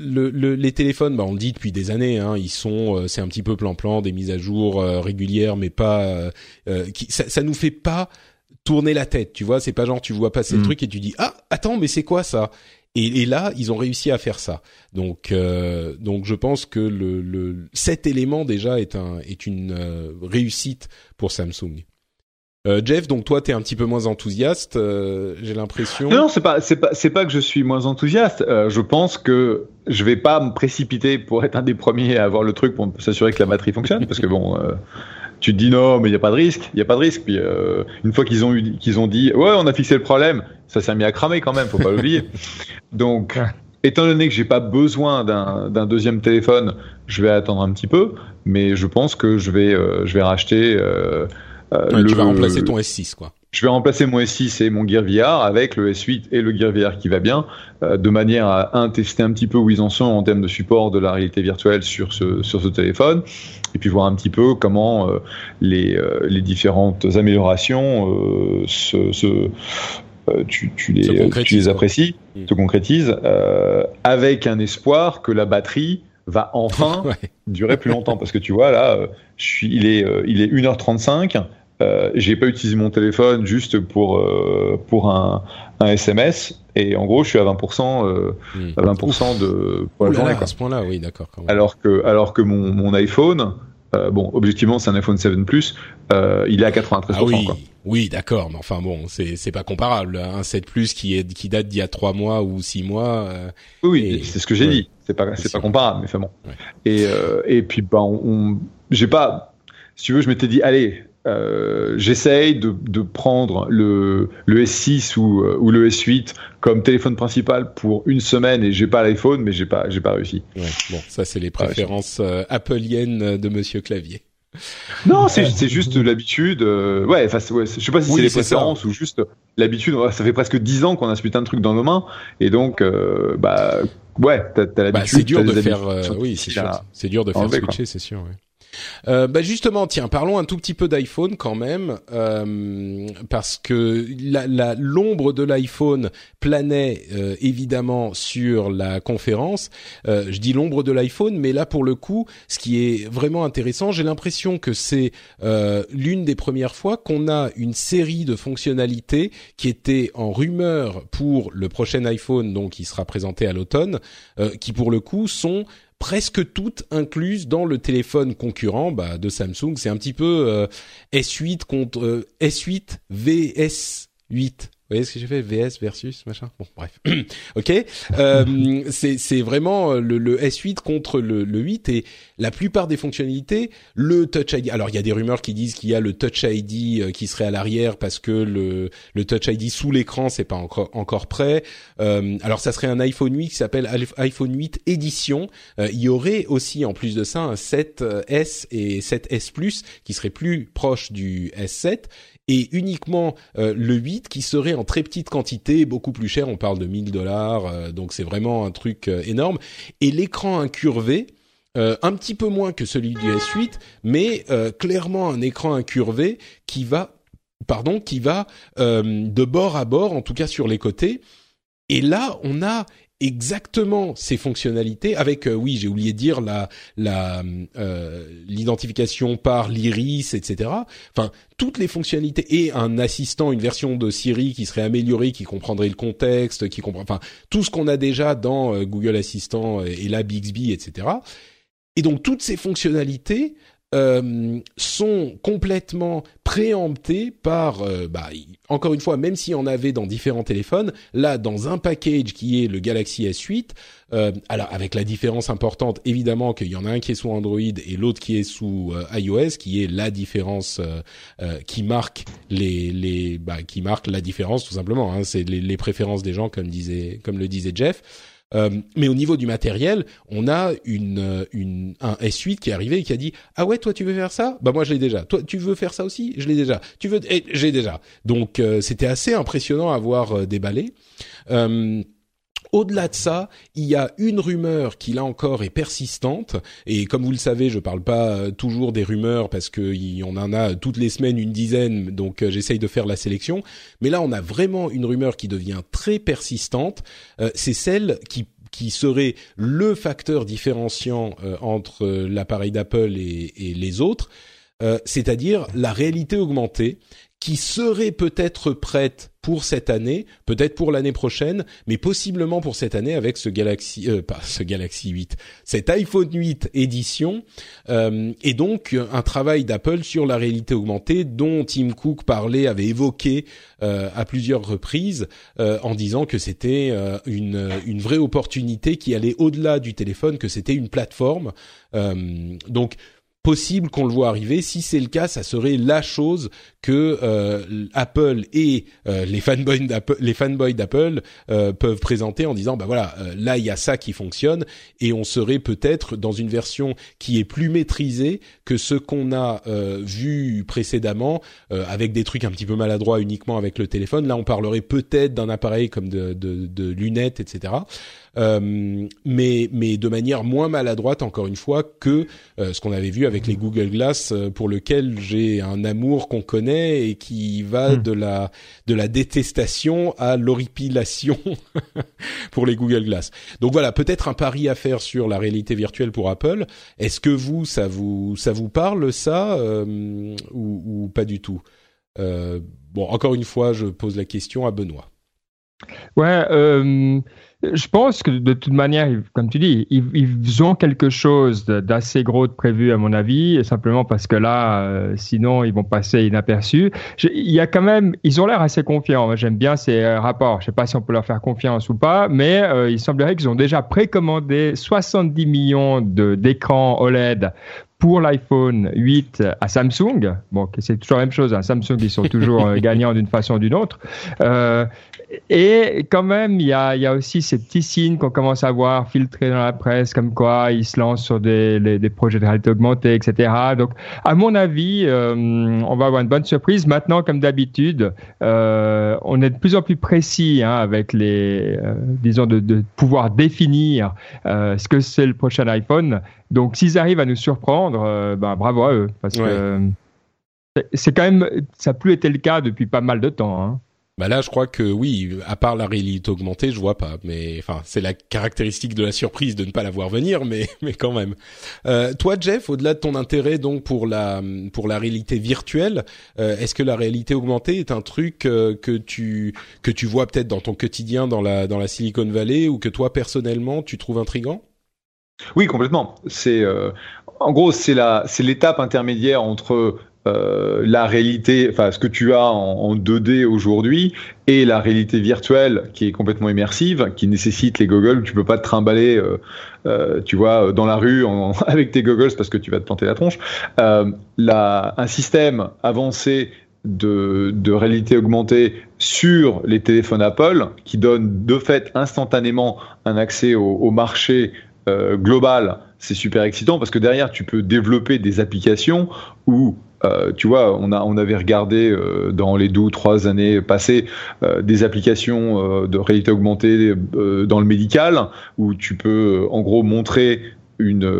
Speaker 1: le, le, les téléphones, bah on le dit depuis des années, hein, ils sont, euh, c'est un petit peu plan-plan, des mises à jour euh, régulières, mais pas, euh, euh, qui, ça, ça nous fait pas tourner la tête, tu vois. C'est pas genre tu vois passer mmh. le truc et tu dis ah attends mais c'est quoi ça? Et, et, là ils ont réussi à faire ça. Donc donc je pense que le, le cet élément déjà est un est une réussite pour Samsung. Euh, Jeff, donc toi, t'es un petit peu moins enthousiaste, euh, j'ai l'impression.
Speaker 2: Non, c'est pas, c'est pas, c'est pas que je suis moins enthousiaste. Euh, je pense que je vais pas me précipiter pour être un des premiers à avoir le truc pour s'assurer que la batterie fonctionne, parce que bon, euh, tu te dis non, mais il y a pas de risque, il y a pas de risque. Puis euh, une fois qu'ils ont eu, qu'ils ont dit, ouais, on a fixé le problème, ça s'est mis à cramer quand même, faut pas l'oublier. Donc, étant donné que j'ai pas besoin d'un deuxième téléphone, je vais attendre un petit peu, mais je pense que je vais, je vais racheter.
Speaker 1: Euh, le, tu vas remplacer ton S6 quoi.
Speaker 2: Je vais remplacer mon S6 et mon Gear VR avec le S8 et le Gear VR qui va bien, euh, de manière à un tester un petit peu où ils en sont en termes de support de la réalité virtuelle sur ce sur ce téléphone, et puis voir un petit peu comment euh, les euh, les différentes améliorations euh, se, se tu, tu, les, tu les apprécies, mmh. se concrétisent, avec un espoir que la batterie va enfin ouais. durer plus longtemps parce que tu vois là je suis il est il est 1h35 euh, j'ai pas utilisé mon téléphone juste pour euh, pour un, un, SMS et en gros je suis à 20% euh, mmh. à 20% de
Speaker 1: pour la journée. À ce point-là, oui, d'accord.
Speaker 2: Alors que alors que mon mon iPhone euh, bon, objectivement, c'est un iPhone 7 Plus. Euh, il est à 93%. Ah
Speaker 1: oui,
Speaker 2: quoi.
Speaker 1: oui, d'accord, mais enfin bon, c'est c'est pas comparable. Un 7 Plus qui est qui date d'il y a 3 mois ou 6 mois. Euh,
Speaker 2: oui, et... c'est ce que j'ai ouais. dit. C'est pas c'est pas comparable, mais enfin bon. Ouais. Et euh, et puis bah on, on j'ai pas. Si tu veux, je m'étais dit, allez, euh, j'essaye de, de, prendre le, le S6 ou, euh, ou, le S8 comme téléphone principal pour une semaine et j'ai pas l'iPhone, mais j'ai pas, j'ai pas réussi.
Speaker 1: Ouais, bon, ça c'est les préférences euh, de Monsieur Clavier.
Speaker 2: Non, c'est juste l'habitude. Euh, ouais, enfin, ouais, je sais pas si oui, c'est les préférences ça. ou juste l'habitude. Ça fait presque dix ans qu'on a ce putain de truc dans nos mains, et donc, euh, bah, ouais, t'as as, l'habitude. Bah,
Speaker 1: c'est dur, de faire. oui, c'est dur de faire switcher, c'est sûr. Ouais. Euh, bah justement, tiens, parlons un tout petit peu d'iPhone quand même, euh, parce que la, l'ombre de l'iPhone planait euh, évidemment sur la conférence. Euh, je dis l'ombre de l'iPhone, mais là pour le coup, ce qui est vraiment intéressant, j'ai l'impression que c'est l'une des premières fois qu'on a une série de fonctionnalités qui étaient en rumeur pour le prochain iPhone, donc qui sera présenté à l'automne, qui pour le coup sont presque toutes incluses dans le téléphone concurrent bah, de Samsung. C'est un petit peu euh, S8 contre euh, S8 VS8 vous voyez ce que j'ai fait? VS versus machin? Bon bref. Ok. Euh, c'est vraiment le, le, S8 contre le, le 8 et la plupart des fonctionnalités le Touch ID alors il y a des rumeurs qui disent qu'il y a le Touch ID euh, qui serait à l'arrière parce que le le Touch ID sous l'écran c'est pas encore encore prêt. Euh, alors ça serait un iPhone 8 qui s'appelle iPhone 8 édition euh, il y aurait aussi en plus de ça un 7S et 7S Plus qui serait plus proche du S7 et uniquement euh, le 8 qui serait en très petite quantité, beaucoup plus cher, on parle de 1000 dollars, euh, donc c'est vraiment un truc euh, énorme. Et l'écran incurvé, un petit peu moins que celui du S8, mais clairement un écran incurvé qui va, pardon, qui va de bord à bord, en tout cas sur les côtés. Et là, on a exactement ces fonctionnalités avec euh, oui j'ai oublié de dire la la euh, l'identification par l'iris etc enfin toutes les fonctionnalités et un assistant une version de Siri qui serait améliorée qui comprendrait le contexte qui comprend enfin tout ce qu'on a déjà dans euh, Google Assistant et la Bixby etc et donc toutes ces fonctionnalités euh, sont complètement préemptés par, euh, bah, encore une fois, même s'il y en avait dans différents téléphones, là, dans un package qui est le Galaxy S8, euh, alors avec la différence importante, évidemment, qu'il y en a un qui est sous Android et l'autre qui est sous iOS, qui est la différence qui marque les, les bah, qui marque la différence tout simplement. Hein, c'est les, les, préférences des gens, comme disait, comme le disait Jeff. Euh, mais au niveau du matériel, on a une, euh, une, un S8 qui est arrivé et qui a dit ah ouais toi tu veux faire ça? Bah moi je l'ai déjà. Toi tu veux faire ça aussi? Je l'ai déjà. Tu veux eh, j'ai déjà. Donc euh, c'était assez impressionnant à voir déballer au-delà de ça, il y a une rumeur qui là encore est persistante et comme vous le savez, je parle pas euh, toujours des rumeurs parce que on en a toutes les semaines une dizaine, donc euh, j'essaye de faire la sélection. Mais là, on a vraiment une rumeur qui devient très persistante. Euh, c'est celle qui qui serait le facteur différenciant entre l'appareil d'Apple et, et, les autres, c'est-à-dire la réalité augmentée qui serait peut-être prête pour cette année, peut-être pour l'année prochaine, mais possiblement pour cette année avec ce Galaxy, euh, pas ce Galaxy 8, cet iPhone 8 édition, euh, et donc un travail d'Apple sur la réalité augmentée dont Tim Cook parlait, avait évoqué euh, à plusieurs reprises euh, en disant que c'était euh, une, une vraie opportunité qui allait au-delà du téléphone, que c'était une plateforme. donc possible qu'on le voit arriver. Si c'est le cas, ça serait la chose que euh, Apple et euh, les fanboys d'Apple, euh, peuvent présenter en disant bah voilà là il y a ça qui fonctionne et on serait peut-être dans une version qui est plus maîtrisée que ce qu'on a vu précédemment avec des trucs un petit peu maladroits uniquement avec le téléphone. Là on parlerait peut-être d'un appareil comme de lunettes etc. Euh, mais mais de manière moins maladroite encore une fois que euh, ce qu'on avait vu avec les Google Glass euh, pour lequel j'ai un amour qu'on connaît et qui va hmm. de la de la détestation à l'horripilation pour les Google Glass. Donc voilà, peut-être un pari à faire sur la réalité virtuelle pour Apple. Est-ce que vous ça vous ça vous parle ça ou, ou, pas du tout? Bon, encore une fois, je pose la question à Benoît.
Speaker 3: Ouais, euh, je pense que de toute manière, comme tu dis, ils, ont quelque chose d'assez gros de prévu à mon avis, simplement parce que là, euh, sinon, ils vont passer inaperçus. il y a quand même, ils ont l'air assez confiants. J'aime bien ces euh, rapports. Je sais pas si on peut leur faire confiance ou pas, mais euh, il semblerait qu'ils ont déjà précommandé 70 millions d'écrans OLED pour l'iPhone 8 à Samsung. Bon, c'est toujours la même chose. Hein. Samsung, ils sont toujours gagnants d'une façon ou d'une autre. Euh, et quand même, il y a, y a aussi ces petits signes qu'on commence à voir filtrés dans la presse, comme quoi ils se lancent sur des, des projets de réalité augmentée, etc. Donc, à mon avis, euh, on va avoir une bonne surprise. Maintenant, comme d'habitude, euh, on est de plus en plus précis hein, avec les, euh, disons, de, de, pouvoir définir euh, ce que c'est le prochain iPhone. Donc s'ils arrivent à nous surprendre, ben, bravo à eux, parce que c'est quand même, ça n'a plus été le cas depuis pas mal de temps. Hein.
Speaker 1: Bah là, je crois que oui, à part la réalité augmentée, je vois pas. Mais enfin, c'est la caractéristique de la surprise de ne pas la voir venir, mais mais quand même. Euh, toi, Jeff, au-delà de ton intérêt donc pour la pour la réalité virtuelle, euh, est-ce que la réalité augmentée est un truc euh, que tu que tu vois peut-être dans ton quotidien dans la dans la Silicon Valley ou que toi personnellement tu trouves intrigant?
Speaker 2: Oui, complètement. C'est en gros c'est la c'est l'étape intermédiaire entre euh, la réalité, enfin ce que tu as en, 2D aujourd'hui et la réalité virtuelle qui est complètement immersive, qui nécessite les goggles. Tu peux pas te trimballer, euh, euh, tu vois, dans la rue avec tes goggles parce que tu vas te planter la tronche. Un système avancé de, de, réalité augmentée sur les téléphones Apple qui donne de fait instantanément un accès au marché global, c'est super excitant parce que derrière tu peux développer des applications où euh, tu vois, on, a, on avait regardé euh, dans les deux ou trois années passées euh, des applications de réalité augmentée dans le médical où tu peux en gros montrer une,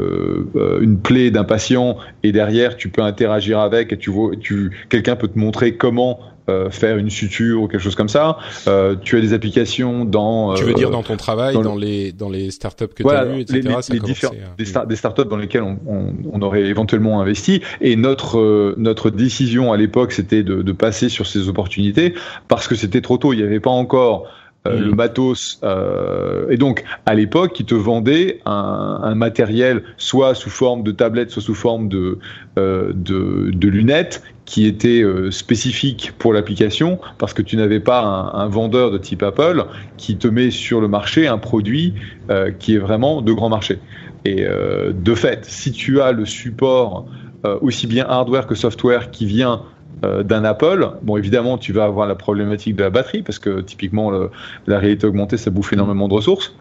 Speaker 2: une plaie d'un patient et derrière tu peux interagir avec et tu vois, tu, quelqu'un peut te montrer comment euh, faire une suture ou quelque chose comme ça. Euh, tu as des applications dans.
Speaker 1: tu veux dire euh, dans ton travail, dans, les dans les startups que tu as etc.
Speaker 2: Les, les différents, des, des, startups dans lesquelles on, on, on, aurait éventuellement investi. Et notre notre décision à l'époque, c'était de, de passer sur ces opportunités parce que c'était trop tôt. Il n'y avait pas encore euh, le mm. matos. Euh, et donc, à l'époque, ils te vendaient un, un, matériel soit sous forme de tablette, soit sous forme de, euh, de, de, lunettes qui était euh, spécifique pour l'application parce que tu n'avais pas un, un, vendeur de type Apple qui te met sur le marché un produit euh, qui est vraiment de grand marché. Et de fait, si tu as le support aussi bien hardware que software qui vient euh, d'un Apple, bon évidemment tu vas avoir la problématique de la batterie parce que typiquement la réalité augmentée ça bouffe énormément de ressources,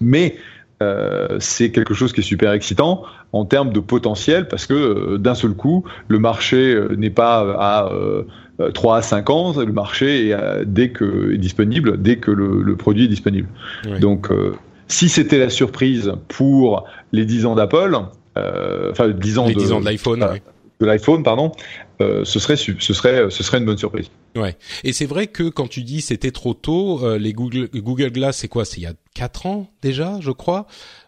Speaker 2: mais euh, c'est quelque chose qui est super excitant en termes de potentiel parce que euh, d'un seul coup le marché n'est pas à 3 à 5 ans, le marché est dès que est disponible, dès que le, produit est disponible. Donc si c'était la surprise pour les 10 ans d'Apple, enfin 10 ans
Speaker 1: les 10 ans de l'iPhone,
Speaker 2: de l'iPhone, pardon, euh, ce serait ce serait ce serait une bonne surprise.
Speaker 1: Ouais. Et c'est vrai que quand tu dis c'était trop tôt, euh, les Google Google Glass, c'est quoi? C'est il y a quatre ans déjà, je crois,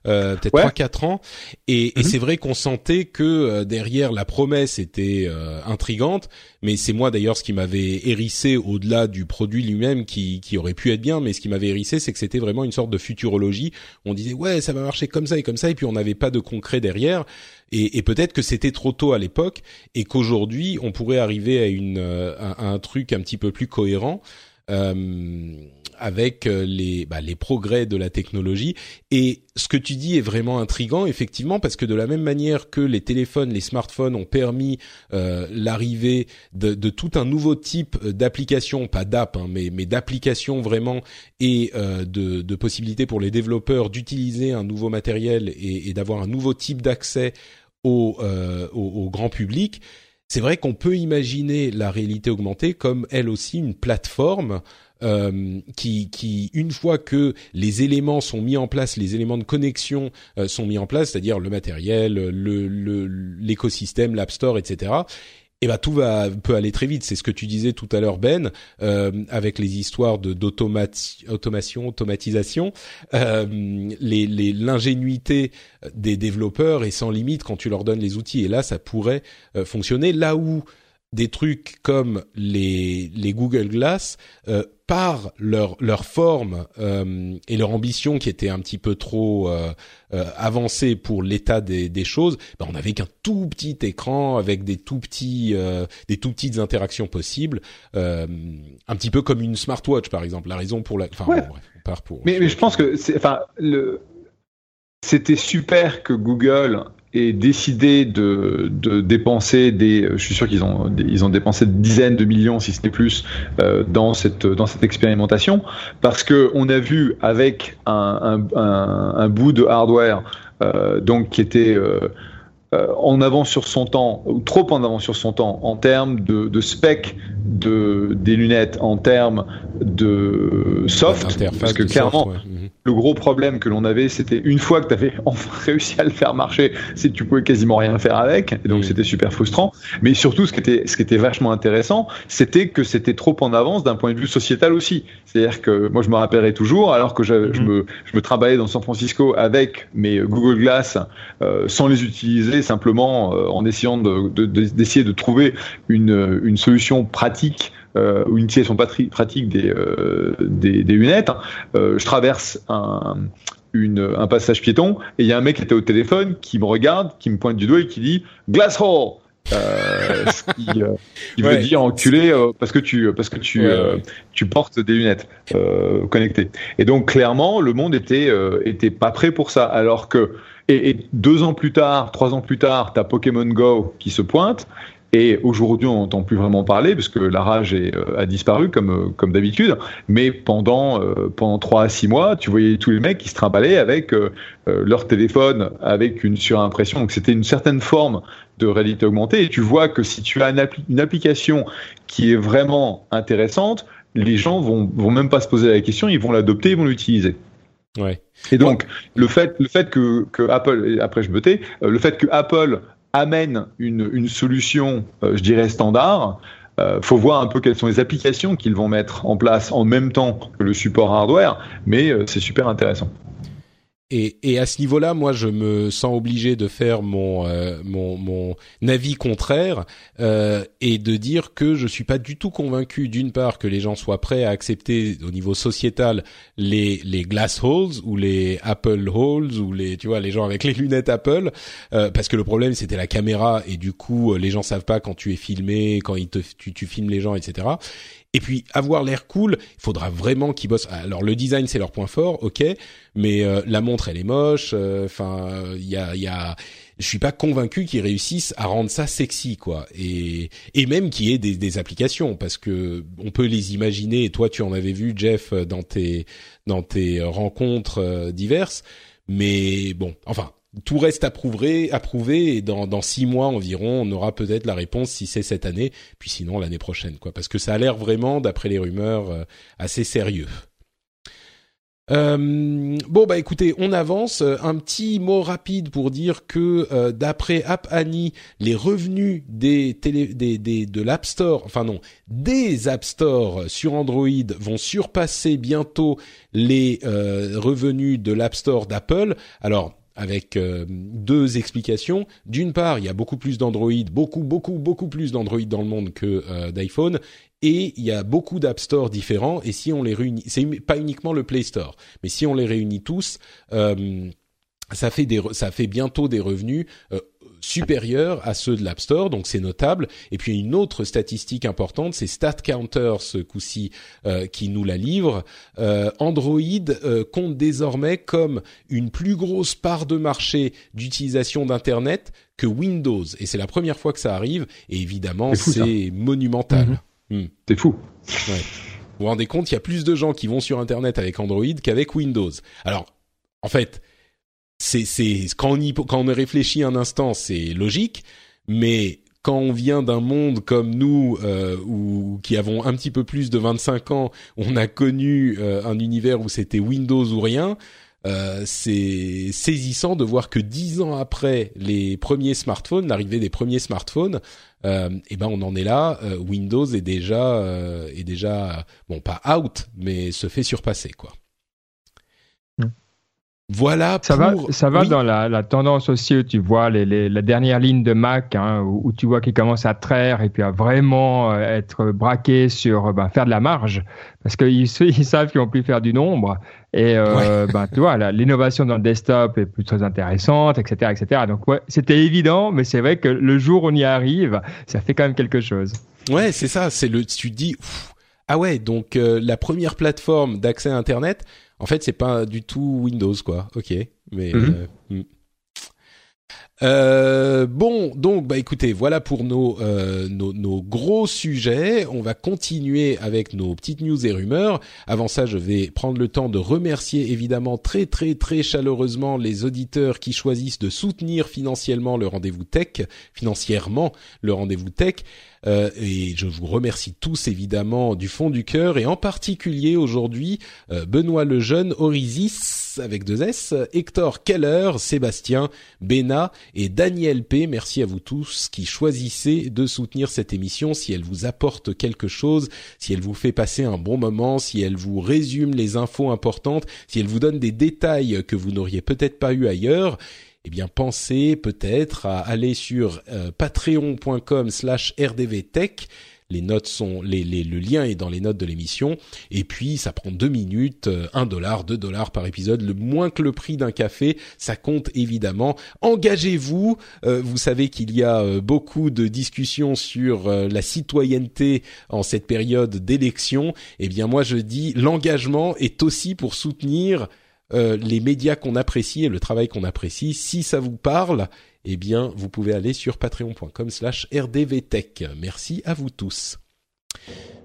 Speaker 1: euh, peut-être trois quatre ans. Et, et mhm. c'est vrai qu'on sentait que euh, derrière la promesse était euh, intrigante, mais c'est moi d'ailleurs ce qui m'avait hérissé au-delà du produit lui-même qui qui aurait pu être bien, mais ce qui m'avait hérissé, c'est que c'était vraiment une sorte de futurologie. On disait ouais ça va marcher comme ça et comme ça, et puis on n'avait pas de concret derrière. Et, et peut-être que c'était trop tôt à l'époque et qu'aujourd'hui on pourrait arriver à une à un truc un petit peu plus cohérent. Euh, avec euh, les, bah, les progrès de la technologie. Et ce que tu dis est vraiment intrigant, effectivement, parce que de la même manière que les téléphones, les smartphones ont permis euh, l'arrivée de, de, tout un nouveau type d'application, pas d'app, hein, mais, mais d'application vraiment, et euh, de, de, possibilités pour les développeurs d'utiliser un nouveau matériel et, et d'avoir un nouveau type d'accès au, euh, au, au grand public, c'est vrai qu'on peut imaginer la réalité augmentée comme elle aussi une plateforme euh, qui, qui, une fois que les éléments sont mis en place, les éléments de connexion euh, sont mis en place, c'est-à-dire le matériel, le l'écosystème, l'App Store, etc. Et eh ben tout va peut aller très vite. C'est ce que tu disais tout à l'heure, Ben, euh, avec les histoires de d'automation, automatisation. Euh, les l'ingénuité des développeurs est sans limite quand tu leur donnes les outils. Et là, ça pourrait euh, fonctionner. Là où des trucs comme les, les Google Glass, euh, par leur, leur forme euh, et leur ambition qui était un petit peu trop euh, euh avancée pour l'état des, des choses, ben on n'avait qu'un tout petit écran avec des tout petits, euh, des tout petites interactions possibles, un petit peu comme une smartwatch par exemple. La raison pour la, enfin bref, on part pour.
Speaker 2: Mais, mais je pense que c'est, enfin le, c'était super que Google et décidé de, de, dépenser des, je suis sûr qu'ils ont, ils ont dépensé des dizaines de millions, si ce n'est plus, euh, dans cette dans cette expérimentation, parce que on a vu avec un, un, un, un bout de hardware, euh, donc qui était euh, euh, en avance sur son temps, ou trop en avance sur son temps, en termes de, de spec de, des lunettes en termes de soft, parce que clairement, mhm. le gros problème que l'on avait, c'était une fois que tu avais enfin réussi à le faire marcher, c'est que tu pouvais quasiment rien faire avec, et donc mhm. c'était super frustrant. Mais surtout, ce qui était, ce qui était vachement intéressant, c'était que c'était trop en avance d'un point de vue sociétal aussi. C'est-à-dire que moi, je me rappellerai toujours, alors que je, mhm. me, je me travaillais dans San Francisco avec mes Google Glass, euh, sans les utiliser, simplement euh, en essayant d'essayer de, de, trouver une, une solution pratique euh, ou une utilisation pratique des, euh, des, des, lunettes. Euh, je traverse un, une, un passage piéton et il y a un mec qui était au téléphone qui me regarde, qui me pointe du doigt et qui dit Glass Hole! Euh, ce qui, euh, veut dire enculé euh, parce que tu parce que tu tu portes des lunettes connectées. Et donc clairement le monde était était pas prêt pour ça alors que et, deux ans plus tard trois ans plus tard t'as Pokémon Go qui se pointe et aujourd'hui, on n'entend plus vraiment parler parce que la rage euh, a disparu comme, euh, comme d'habitude. Mais pendant, euh, pendant 3 à 6 mois, tu voyais tous les mecs qui se trimbalaient avec leur téléphone, avec une surimpression. Donc c'était une certaine forme de réalité augmentée. Et tu vois que si tu as une, une application qui est vraiment intéressante, les gens vont, vont même pas se poser la question, ils vont l'adopter, ils vont l'utiliser.
Speaker 1: Ouais.
Speaker 2: Et donc, le fait, le fait que, que Apple, après je me tais, le fait que Apple amène une, une solution, euh, je dirais, standard, euh, faut voir un peu quelles sont les applications qu'ils vont mettre en place en même temps que le support hardware, mais euh, c'est super intéressant.
Speaker 1: Et, et, à ce niveau-là, moi, je me sens obligé de faire mon euh, mon, mon, avis contraire euh, et de dire que je suis pas du tout convaincu, d'une part, que les gens soient prêts à accepter au niveau sociétal les les glass holes ou les Apple holes ou les tu vois les gens avec les lunettes Apple, euh, parce que le problème c'était la caméra et du coup les gens savent pas quand tu es filmé, quand ils te tu, tu filmes les gens, etc. Et puis avoir l'air cool, il faudra vraiment qu'ils bossent. Alors le design c'est leur point fort, ok, mais euh, la montre elle est moche. Euh, enfin, il y a, y a, je suis pas convaincu qu'ils réussissent à rendre ça sexy quoi. Et et même qu'il y ait des, des, applications parce que on peut les imaginer. Et toi tu en avais vu Jeff dans tes dans tes rencontres euh, diverses. Mais bon, enfin, tout reste à prouver, et dans, six mois environ, on aura peut-être la réponse si c'est cette année, puis sinon l'année prochaine, quoi. Parce que ça a l'air vraiment, d'après les rumeurs, euh, assez sérieux. Euh, bon bah écoutez, on avance. Un petit mot rapide pour dire que euh, d'après App Annie, les revenus des télé, des, des de l'App Store, enfin non, des App Store sur Android vont surpasser bientôt les revenus de l'App Store d'Apple. Alors avec euh, deux explications. D'une part, il y a beaucoup plus d'Android, beaucoup, beaucoup, beaucoup plus d'Android dans le monde que euh, d'iPhone, et il y a beaucoup d'App Store différents. Et si on les réunit, c'est pas uniquement le Play Store, mais si on les réunit tous, euh, ça fait des, ça fait bientôt des revenus supérieurs à ceux de l'App Store, donc c'est notable. Et puis une autre statistique importante, c'est StatCounter ce coup-ci euh, qui nous la livre. Euh, Android euh, compte désormais comme une plus grosse part de marché d'utilisation d'Internet que Windows. Et c'est la première fois que ça arrive. Et évidemment, c'est monumental.
Speaker 2: Hmm. C'est fou.
Speaker 1: Ouais. Vous vous rendez compte, il y a plus de gens qui vont sur Internet avec Android qu'avec Windows. Alors, en fait, c'est quand on y, quand on réfléchit un instant, c'est logique, mais quand on vient d'un monde comme nous, euh, ou qui avons un petit peu plus de 25 ans, on a connu euh, un univers où c'était Windows ou rien. Euh, c'est saisissant de voir que dix ans après les premiers smartphones, l'arrivée des premiers smartphones, euh, eh ben on en est là. Euh, Windows est déjà euh, est déjà bon pas out, mais se fait surpasser quoi. Voilà.
Speaker 3: Ça va, ça va dans la, la, tendance aussi où tu vois les, les, la dernière ligne de Mac, hein, où, tu vois qu'ils commencent à traire et puis à vraiment euh, être braqués sur ben, faire de la marge, parce qu'ils ils savent qu'ils vont plus faire du nombre. Et euh, ben, tu vois, l'innovation dans le desktop est plus très intéressante, etc., etc. Donc ouais, c'était évident, mais c'est vrai que le jour où on y arrive, ça fait quand même quelque chose.
Speaker 1: Ouais, c'est ça. C'est le, tu dis, ah ouais, donc euh, la première plateforme d'accès à Internet en fait, c'est pas du tout Windows, quoi. Ok, mais. Mhm. Euh, hmm. Euh, bon, donc bah écoutez, voilà pour nos, euh, nos, nos gros sujets. On va continuer avec nos petites news et rumeurs. Avant ça, je vais prendre le temps de remercier évidemment très très très chaleureusement les auditeurs qui choisissent de soutenir financièrement le rendez-vous tech, financièrement le rendez-vous tech. Euh, et je vous remercie tous évidemment du fond du cœur et en particulier aujourd'hui euh, Benoît Lejeune, Orisis avec deux S, Hector Keller, Sébastien, Bena et Daniel P. Merci à vous tous qui choisissez de soutenir cette émission si elle vous apporte quelque chose, si elle vous fait passer un bon moment, si elle vous résume les infos importantes, si elle vous donne des détails que vous n'auriez peut-être pas eu ailleurs eh bien pensez peut-être à aller sur euh, patreon.com/slash rdvtech. Les notes sont, les, le lien est dans les notes de l'émission. Et puis, ça prend deux minutes, euh, un dollar, deux dollars par épisode, le moins que le prix d'un café. Ça compte évidemment. Engagez-vous. Euh, vous savez qu'il y a beaucoup de discussions sur la citoyenneté en cette période d'élection. Eh bien, moi, je dis, l'engagement est aussi pour soutenir euh, les médias qu'on apprécie et le travail qu'on apprécie. Si ça vous parle, eh bien, vous pouvez aller sur patreon.com/slash rdvtech. Merci à vous tous.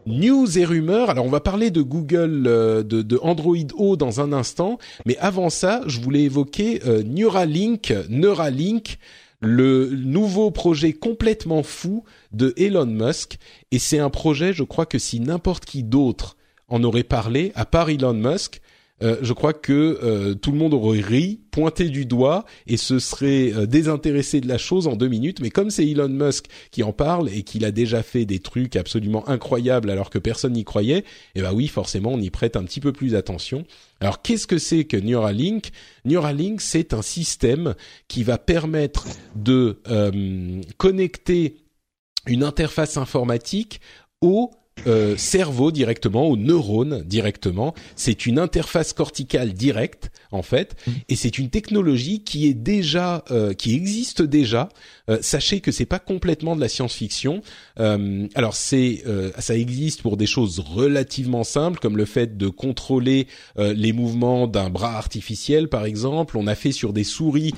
Speaker 1: News et rumeurs. Alors on va parler de Google, euh, de, Android O dans un instant, mais avant ça, je voulais évoquer euh, Neuralink, Neuralink, le nouveau projet complètement fou de Elon Musk. Et c'est un projet, je crois que si n'importe qui d'autre en aurait parlé, à part Elon Musk, euh, je crois que euh, tout le monde aurait ri, pointé du doigt et se serait euh, désintéressé de la chose en deux minutes. Mais comme c'est Elon Musk qui en parle et qu'il a déjà fait des trucs absolument incroyables alors que personne n'y croyait, eh ben oui, forcément, on y prête un petit peu plus attention. Alors qu'est-ce que c'est que Neuralink? Neuralink, c'est un système qui va permettre de connecter une interface informatique au euh, cerveau directement, aux neurones directement. C'est une interface corticale directe en fait, mmh. et c'est une technologie qui est déjà, euh, qui existe déjà. Euh, sachez que c'est pas complètement de la science-fiction. alors c'est, ça existe pour des choses relativement simples comme le fait de contrôler les mouvements d'un bras artificiel par exemple. On a fait sur des souris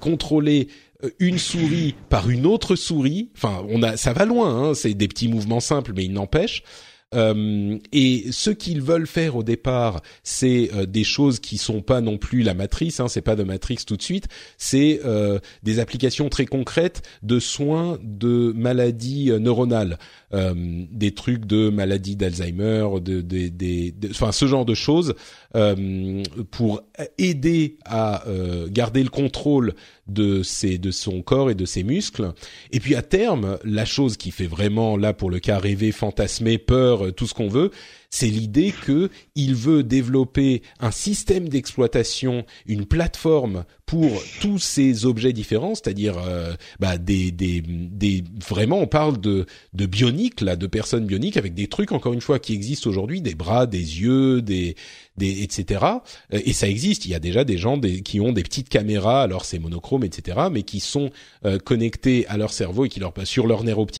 Speaker 1: contrôler euh, une souris par une autre souris. Enfin, on a, ça va loin. Hein, c'est des petits mouvements simples, mais il n'empêche. Euh, et ce qu'ils veulent faire au départ, c'est euh, des choses qui sont pas non plus la matrice, hein, c'est pas de Matrix tout de suite, c'est euh, des applications très concrètes de soins de maladies neuronales, des trucs de maladies d'Alzheimer, de, de, enfin ce genre de choses, pour aider à garder le contrôle de ses, de son corps et de ses muscles. Et puis à terme, la chose qui fait vraiment là pour le cas rêver, fantasmer, peur euh, tout ce qu'on veut. C'est l'idée que il veut développer un système d'exploitation, une plateforme pour tous ces objets différents, c'est-à-dire euh, bah, des, des, des vraiment on parle de de bioniques là, de personnes bioniques avec des trucs encore une fois qui existent aujourd'hui, des bras, des yeux, des des etc. Euh, et ça existe. Il y a déjà des gens qui ont des petites caméras, alors c'est monochrome, etc. Mais qui sont connectés à leur cerveau et qui leur sur leur nerf optique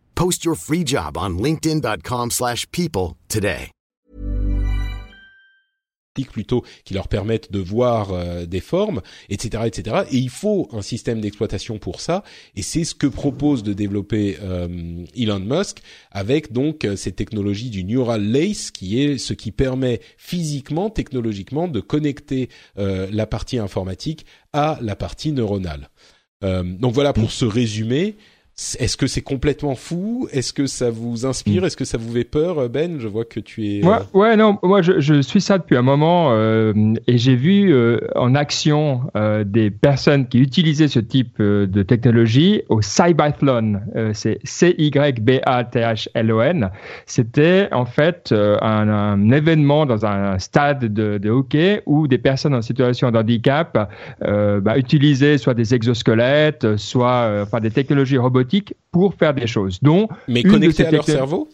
Speaker 4: Post your free job on linkedin.com/people today.
Speaker 1: plutôt qui leur permettent de voir euh, des formes, etc., etc. Et il faut un système d'exploitation pour ça. Et c'est ce que propose de développer euh, Elon Musk avec donc euh, cette technologie du neural lace, qui est ce qui permet physiquement, technologiquement, de connecter la partie informatique à la partie neuronale. donc voilà pour ce résumé. Est-ce que c'est complètement fou? Est-ce que ça vous inspire? Mm. Est-ce que ça vous fait peur, Ben? Je vois que tu es.
Speaker 3: Ouais, euh, ouais non, moi je, je, suis ça depuis un moment euh, et j'ai vu euh, en action euh, des personnes qui utilisaient ce type de technologie au Cybathlon. c'est C-Y-B-A-T-H-L-O-N. C'était en fait un, un, événement dans un stade de, de, hockey où des personnes en situation de handicap bah, utilisaient soit des exosquelettes, soit enfin des technologies robotiques pour faire des choses. Dont
Speaker 1: Mais connectés à leur cerveau?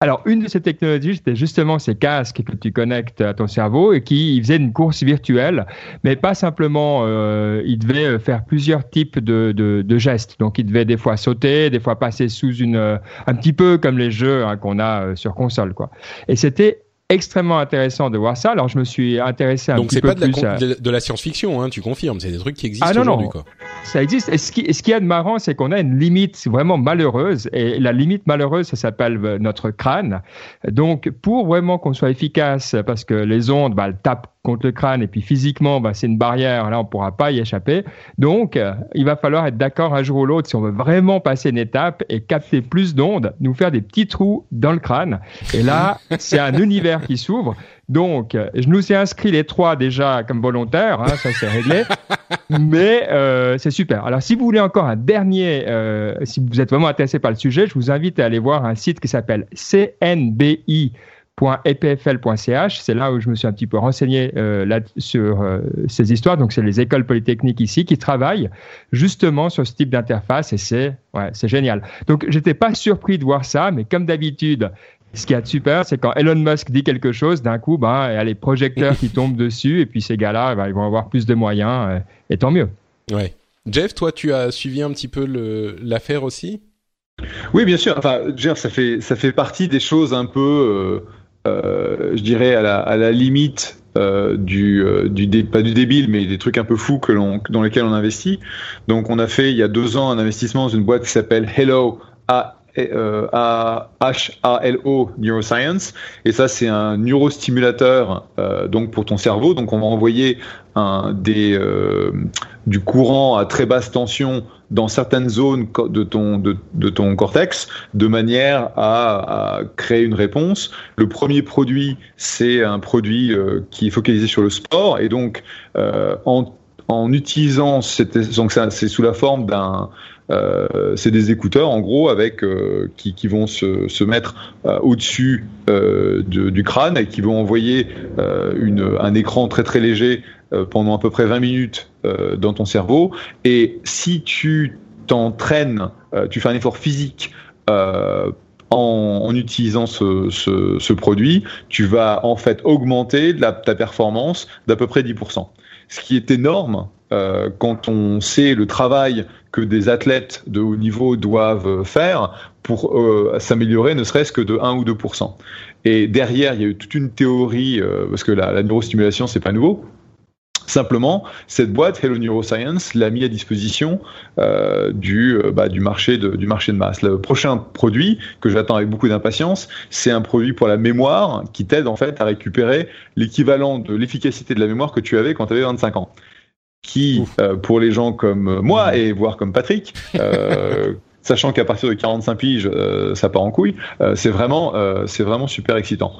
Speaker 3: Alors, une de ces technologies, c'était justement ces casques que tu connectes à ton cerveau et qui faisaient une course virtuelle, mais pas simplement, euh, il devait faire plusieurs types de, de, de, gestes. Donc, il devait des fois sauter, des fois passer sous une, un petit peu comme les jeux hein, qu'on a euh, sur console, quoi. Et c'était extrêmement intéressant de voir ça. Alors je me suis intéressé un petit peu plus.
Speaker 1: Donc c'est pas de la, science-fiction, hein, tu confirmes, c'est des trucs qui existent ah, aujourd'hui. Quoi.
Speaker 3: Ça existe. Et ce qui, ce qui est de marrant, c'est qu'on a une limite vraiment malheureuse. Et la limite malheureuse, ça s'appelle euh, notre crâne. Donc pour vraiment qu'on soit efficace, parce que les ondes, bah, elles tapent contre le crâne et puis physiquement, bah, c'est une barrière. Là, on pourra pas y échapper. Donc, euh, il va falloir être d'accord un jour ou l'autre si on veut vraiment passer une étape et capter plus d'ondes, nous faire des petits trous dans le crâne. Et là, c'est un univers qui s'ouvre. Donc, je nous ai inscrit les trois déjà comme volontaires, hein, ça c'est réglé. Mais euh, c'est super. Alors, si vous voulez encore un dernier, euh, si vous êtes vraiment intéressé par le sujet, je vous invite à aller voir un site qui s'appelle CNBI epfl.ch. C'est là où je me suis un petit peu renseigné euh, là, sur euh, ces histoires. Donc, c'est les écoles polytechniques ici qui travaillent justement sur ce type d'interface et c'est ouais, c'est génial. Donc, j'étais pas surpris de voir ça, mais comme d'habitude, ce qui est super, c'est quand Elon Musk dit quelque chose, d'un coup, ben, il y a les projecteurs qui tombent dessus et puis ces gars-là, ben, ils vont avoir plus de moyens euh, et tant mieux.
Speaker 1: Ouais. Jeff, toi, tu as suivi un petit peu l'affaire aussi?
Speaker 2: Oui, bien sûr. Enfin, ça fait ça fait partie des choses un peu euh, je dirais, à la, à la limite euh, du, euh, du dé, pas du débile, mais des trucs un peu fous que l'on, dans lesquels on investit. Donc, on a fait il y a deux ans un investissement dans une boîte qui s'appelle Hello A à HALO Neuroscience. Et ça, c'est un neurostimulateur euh, donc pour ton cerveau. Donc, on va envoyer euh, du courant à très basse tension dans certaines zones de ton, de, ton cortex de manière à, créer une réponse. Le premier produit, c'est un produit euh, qui est focalisé sur le sport. Et donc, euh, en en utilisant c'est sous la forme d'un euh, c'est des écouteurs en gros avec euh, qui, qui, vont se, se mettre euh, au-dessus de, du crâne et qui vont envoyer une, un écran très très léger pendant à peu près 20 minutes dans ton cerveau. Et si tu t'entraînes, tu fais un effort physique en, utilisant ce, ce, produit, tu vas en fait augmenter ta performance d'à peu près 10%. Ce qui est énorme euh, quand on sait le travail que des athlètes de haut niveau doivent faire pour euh, s'améliorer ne serait-ce que de 1 ou 2% Et derrière, il y a eu toute une théorie, euh, parce que la, la neurostimulation, c'est pas nouveau, Simplement, cette boîte Hello Neuroscience l'a mis à disposition euh, du, euh, bah, du, marché de, du marché de masse. Le prochain produit que j'attends avec beaucoup d'impatience, c'est un produit pour la mémoire qui t'aide en fait à récupérer l'équivalent de l'efficacité de la mémoire que tu avais quand tu avais 25 ans. Qui, euh, pour les gens comme moi et voire comme Patrick, euh, sachant qu'à partir de 45 piges, euh, ça part en couille, euh, c'est vraiment, c'est vraiment super excitant.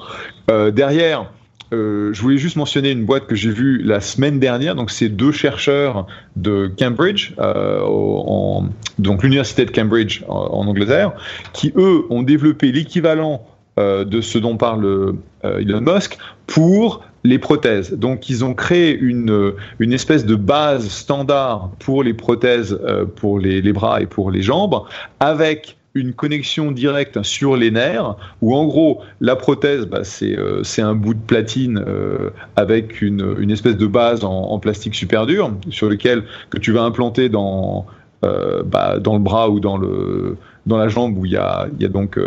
Speaker 2: derrière, euh, je voulais juste mentionner une boîte que j'ai vue la semaine dernière. Donc, c'est deux chercheurs de Cambridge, euh, en, donc l'université de Cambridge en, en, Angleterre, qui eux ont développé l'équivalent euh, de ce dont parle euh, Elon Musk pour les prothèses. Donc, ils ont créé une, une espèce de base standard pour les prothèses, euh, pour les, les, bras et pour les jambes, avec une connexion directe sur les nerfs, où en gros la prothèse, bah, c'est euh, un bout de platine euh, avec une, une, espèce de base en, en, plastique super dur, sur lequel que tu vas implanter dans, euh, bah, dans le bras ou dans le dans la jambe où il y a, donc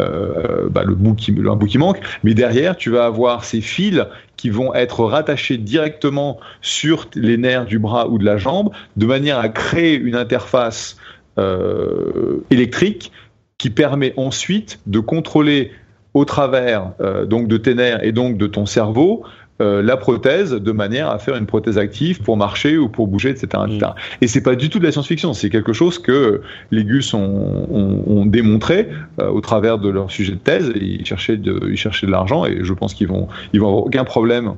Speaker 2: un bout qui manque, mais derrière tu vas avoir ces fils qui vont être rattachés directement sur les nerfs du bras ou de la jambe, de manière à créer une interface euh, électrique qui permet ensuite de contrôler au travers euh, donc de tes nerfs et donc de ton cerveau euh, la prothèse de manière à faire une prothèse active pour marcher ou pour bouger, etc. etc. Mm. Et c'est pas du tout de la science-fiction, c'est quelque chose que les Gus ont, ont, démontré euh, au travers de leur sujet de thèse. ils cherchaient de, ils cherchaient de l'argent et je pense qu'ils vont, ils vont avoir aucun problème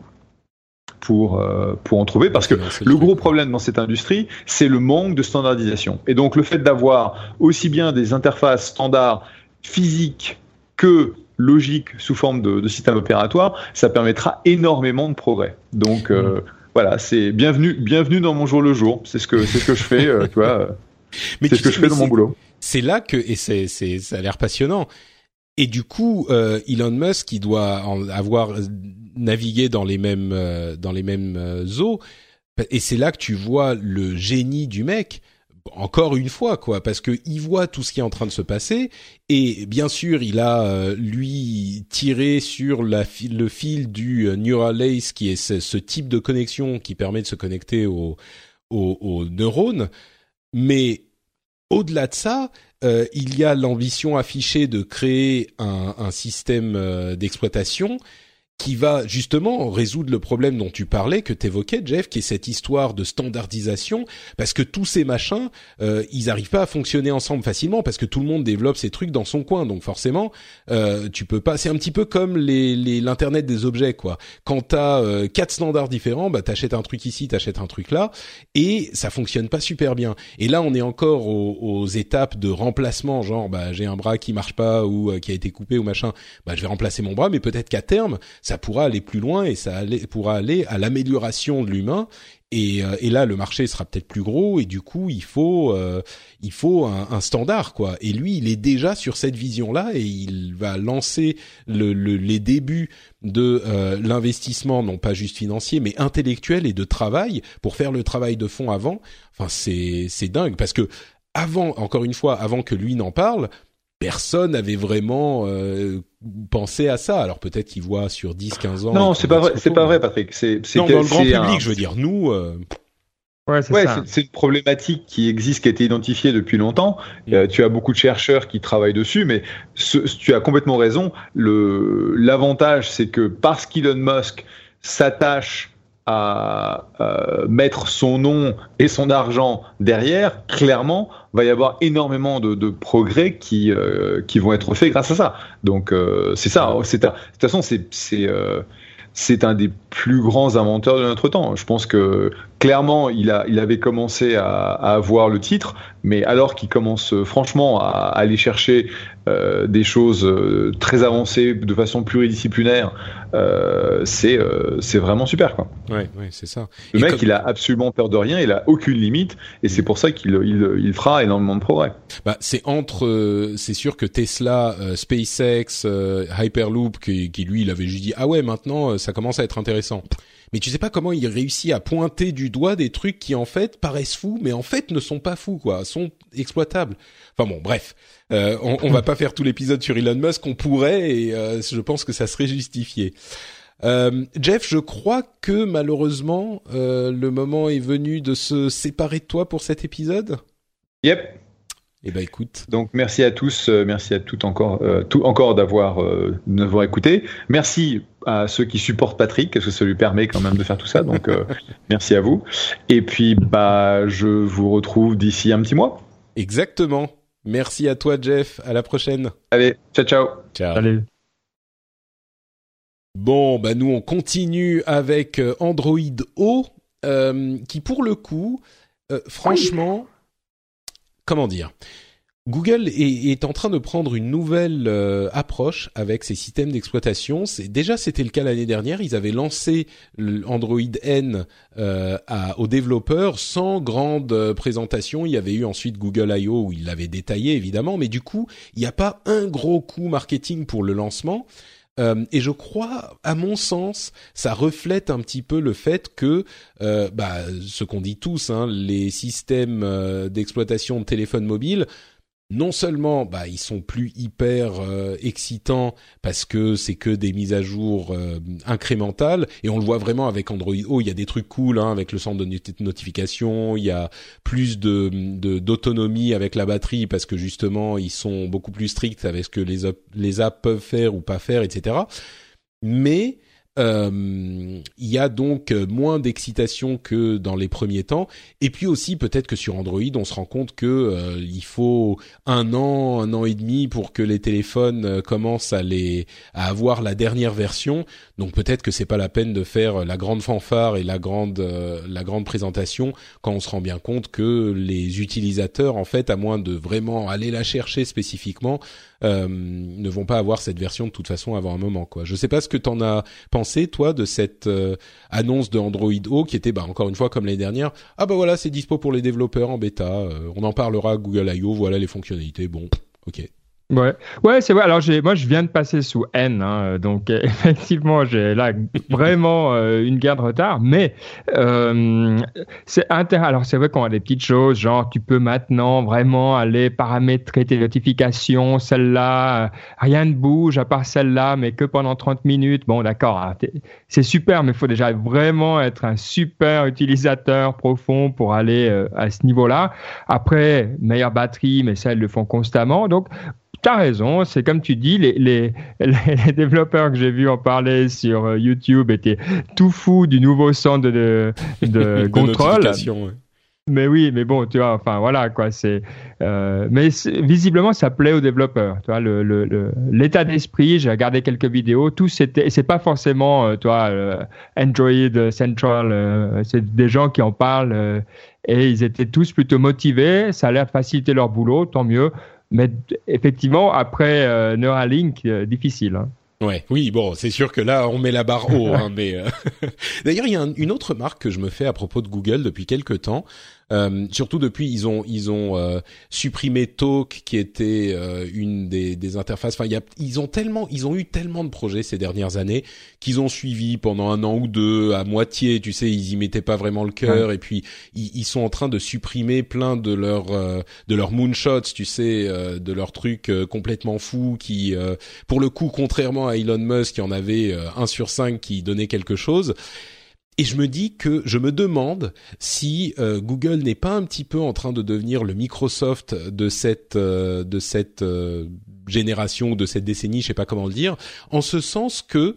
Speaker 2: pour, euh, pour en trouver, parce que le gros problème dans cette industrie, c'est le manque de standardisation. Et donc le fait d'avoir aussi bien des interfaces standards physiques que logique sous forme de, système opératoire, ça permettra énormément de progrès. Donc euh, voilà, c'est bienvenue, bienvenue dans mon jour le jour. C'est ce que c'est ce que je fais, euh, tu vois. Euh, c'est ce que je fais dans mon boulot.
Speaker 1: C'est là que et c'est c'est ça a l'air passionnant. Et du coup, Elon Musk, qui doit avoir navigué dans les mêmes dans les mêmes eaux, et c'est là que tu vois le génie du mec encore une fois quoi parce que il voit tout ce qui est en train de se passer et bien sûr il a euh, lui tiré sur la le fil du euh, neural lace qui est ce, type de connexion qui permet de se connecter aux au, neurones. Mais au-delà de ça euh, il y a l'ambition affichée de créer un, un système d'exploitation qui va justement résoudre le problème dont tu parlais, que t'évoquais, Jeff, qui est cette histoire de standardisation, parce que tous ces machins, euh, ils arrivent pas à fonctionner ensemble facilement, parce que tout le monde développe ses trucs dans son coin, donc forcément, euh, tu peux pas. C'est un petit peu comme l'internet des objets, quoi. Quand t'as euh, quatre standards différents, bah t'achètes un truc ici, t'achètes un truc là, et ça fonctionne pas super bien. Et là, on est encore aux, aux étapes de remplacement, genre, bah j'ai un bras qui marche pas ou euh, qui a été coupé ou machin, bah je vais remplacer mon bras, mais peut-être qu'à terme ça pourra aller plus loin et ça pourra aller à l'amélioration de l'humain. Et, euh, et, là, le marché sera peut-être plus gros et du coup, il faut euh, il faut un, standard quoi. Et lui, il est déjà sur cette vision-là et il va lancer le, les débuts de euh, l'investissement, non pas juste financier, mais intellectuel et de travail pour faire le travail de fond avant. Enfin, c'est c'est dingue parce que avant, encore une fois, avant que lui n'en parle, personne n'avait vraiment euh, pensé à ça. Alors peut-être qu'il voit sur 10, 15 ans.
Speaker 2: Non, c'est pas vrai, c'est pas vrai, Patrick. C'est,
Speaker 1: non, dans le grand public, je veux dire, nous. Euh...
Speaker 2: Ouais, c'est, ouais, c'est, une problématique qui existe, qui a été identifiée depuis longtemps. Mm. Euh, tu as beaucoup de chercheurs qui travaillent dessus, mais ce, tu as complètement raison. Le, l'avantage, c'est que parce qu'Elon Musk s'attache à euh, mettre son nom et son argent derrière, clairement, va y avoir énormément de, de progrès qui euh, qui vont être faits grâce à ça. Donc euh, c'est ça. C'est de toute façon c'est c'est euh, c'est un des plus grands inventeurs de notre temps. Je pense que clairement, il, a, il avait commencé à, à avoir le titre, mais alors qu'il commence euh, franchement à, aller chercher euh, des choses euh, très avancées de façon pluridisciplinaire, euh, c'est euh, c'est vraiment super quoi.
Speaker 1: Ouais, ouais, c'est ça.
Speaker 2: Le mec, il a absolument peur de rien, il a aucune limite, et c'est pour ça qu'il il, il, fera énormément de progrès.
Speaker 1: Bah, c'est entre, c'est sûr que Tesla, SpaceX, Hyperloop, qui, qui lui, il avait juste dit ah ouais, maintenant ça commence à être intéressant mais tu sais pas comment il réussit à pointer du doigt des trucs qui en fait paraissent fous, mais en fait ne sont pas fous, quoi, sont exploitables. Enfin bon, bref, euh, on, on va pas faire tout l'épisode sur Elon Musk, on pourrait, et euh, je pense que ça serait justifié. Euh, Jeff, je crois que malheureusement le moment est venu de se séparer de toi pour cet épisode.
Speaker 2: Yep.
Speaker 1: Eh ben écoute.
Speaker 2: Donc merci à tous, euh, merci à toutes encore, euh, tout, encore d'avoir euh, d'avoir écouté. Merci à ceux qui supportent Patrick, parce que ça lui permet quand même de faire tout ça. Donc merci à vous. Et puis bah je vous retrouve d'ici un petit mois.
Speaker 1: Exactement. Merci à toi Jeff. À la prochaine.
Speaker 2: Allez, ciao ciao.
Speaker 1: Ciao. Salut. Bon, bah nous on continue avec Android O, qui pour le coup, franchement comment dire? Google est, en train de prendre une nouvelle euh, approche avec ses systèmes d'exploitation. C'est déjà c'était le cas l'année dernière. Ils avaient lancé Android N euh, aux développeurs sans grande euh, présentation. Il y avait eu ensuite Google I.O. où ils l'avaient détaillé évidemment, mais du coup il n'y a pas un gros coup marketing pour le lancement. Et je crois, à mon sens, ça reflète un petit peu le fait que, bah, ce qu'on dit tous, hein, les systèmes d'exploitation de téléphone mobile non seulement bah ils sont plus hyper euh, excitants parce que c'est que des mises à jour euh, incrémentales et on le voit vraiment avec Android Oh, il y a des trucs cool hein, avec le centre de notification, il y a plus de d'autonomie avec la batterie parce que justement ils sont beaucoup plus stricts avec ce que les les apps peuvent faire ou pas faire, etc. Mais il y a donc moins d'excitation que dans les premiers temps. Et puis aussi peut-être que sur Android, on se rend compte que euh, il faut un an, un an et demi pour que les téléphones euh, commencent à les à avoir la dernière version. Donc peut-être que c'est pas la peine de faire la grande fanfare et la grande la grande présentation quand on se rend bien compte que les utilisateurs en fait, à moins de vraiment aller la chercher spécifiquement, euh, ne vont pas avoir cette version de toute façon avant un moment. Quoi. Je sais pas ce que t'en as pensé toi de cette euh, annonce de Android O qui était bah encore une fois comme l'année dernière. Ah bah voilà c'est dispo pour les développeurs en bêta. Euh, on en parlera Google I.O. Voilà les fonctionnalités. Bon, ok.
Speaker 3: Ouais, ouais, c'est vrai. Alors, moi, je viens de passer sous N, hein, donc effectivement, j'ai là vraiment euh, une guerre de retard. Mais euh, c'est intéressant. Alors, c'est vrai qu'on a des petites choses, genre tu peux maintenant vraiment aller paramétrer tes notifications. Celle-là, euh, rien ne bouge à part celle-là, mais que pendant 30 minutes. Bon, d'accord, hein, c'est super, mais il faut déjà vraiment être un super utilisateur profond pour aller euh, à ce niveau-là. Après, meilleure batterie, mais ça, ils le font constamment. Donc tu as raison, c'est comme tu dis, les, les, les développeurs que j'ai vus en parler sur euh, YouTube étaient tout fous du nouveau centre de, de, contrôle. Mais oui, mais bon, tu vois, enfin voilà quoi. C'est, euh, mais visiblement, ça plaît aux développeurs. Tu vois, le, le, l'état d'esprit. J'ai regardé quelques vidéos. Tout c'était, c'est pas forcément, euh, tu vois, euh, Android Central. C'est des gens qui en parlent et ils étaient tous plutôt motivés. Ça a l'air de faciliter leur boulot, tant mieux. Mais effectivement, après euh, Neuralink, euh, difficile. Hein.
Speaker 1: Ouais, oui, bon, c'est sûr que là, on met la barre haut. hein, mais euh, d'ailleurs, il y a une autre marque que je me fais à propos de Google depuis quelques temps. Euh, surtout depuis, ils ont ils ont euh, supprimé Talk, qui était euh, une des, des interfaces. Enfin, y a, ils ont tellement, ils ont eu tellement de projets ces dernières années qu'ils ont suivi pendant un an ou deux à moitié. Tu sais, ils y mettaient pas vraiment le cœur. Et puis, ils, ils, sont en train de supprimer plein de leurs de leurs moonshots, tu sais, de leurs trucs complètement fous qui, pour le coup, contrairement à Elon Musk, qui en avait un sur cinq qui donnait quelque chose. Et je me dis que je me demande si euh, Google n'est pas un petit peu en train de devenir le Microsoft de cette euh, de cette euh, génération, de cette décennie, je sais pas comment le dire, en ce sens que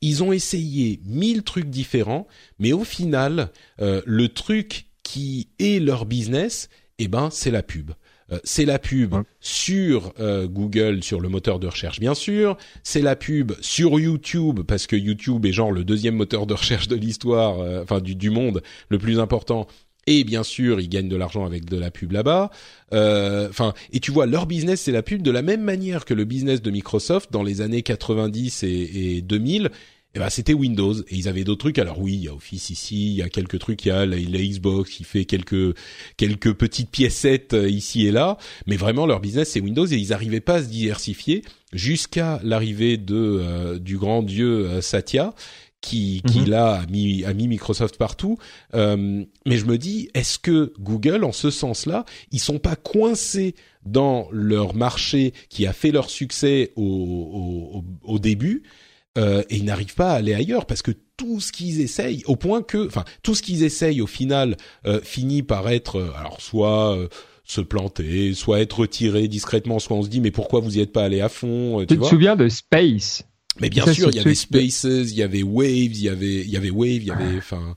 Speaker 1: ils ont essayé mille trucs différents, mais au final, le truc qui est leur business, eh ben, c'est la pub. Euh, c'est la pub sur euh, Google, sur le moteur de recherche bien sûr. C'est la pub sur YouTube parce que YouTube est genre le deuxième moteur de recherche de l'histoire, euh, enfin du, du monde, le plus important. Et bien sûr, ils gagnent de l'argent avec de la pub là-bas. Enfin, et tu vois, leur business c'est la pub de la même manière que le business de Microsoft dans les années 90 et, et 2000 eh ben c'était Windows et ils avaient d'autres trucs. Alors oui, il y a Office ici, il y a quelques trucs, il y a la, Xbox qui fait quelques quelques petites piécettes euh, ici et là, mais vraiment leur business c'est Windows et ils n'arrivaient pas à se diversifier jusqu'à l'arrivée de euh, du grand dieu euh, Satya qui, qui là a mis, a mis Microsoft partout. mais je me dis, est-ce que Google, en ce sens-là, ils sont pas coincés dans leur marché qui a fait leur succès au, au, au début euh, et ils n'arrivent pas à aller ailleurs parce que tout ce qu'ils essayent, au point que, enfin, tout ce qu'ils essayent au final euh, finit par être, euh, alors soit se planter, soit être retiré discrètement, soit on se dit mais pourquoi vous y êtes pas allé à fond
Speaker 3: Tu, te souviens de Space
Speaker 1: Mais bien sûr, il y avait Spaces, il y avait Waves, il y avait, il y avait Wave, il y avait, enfin.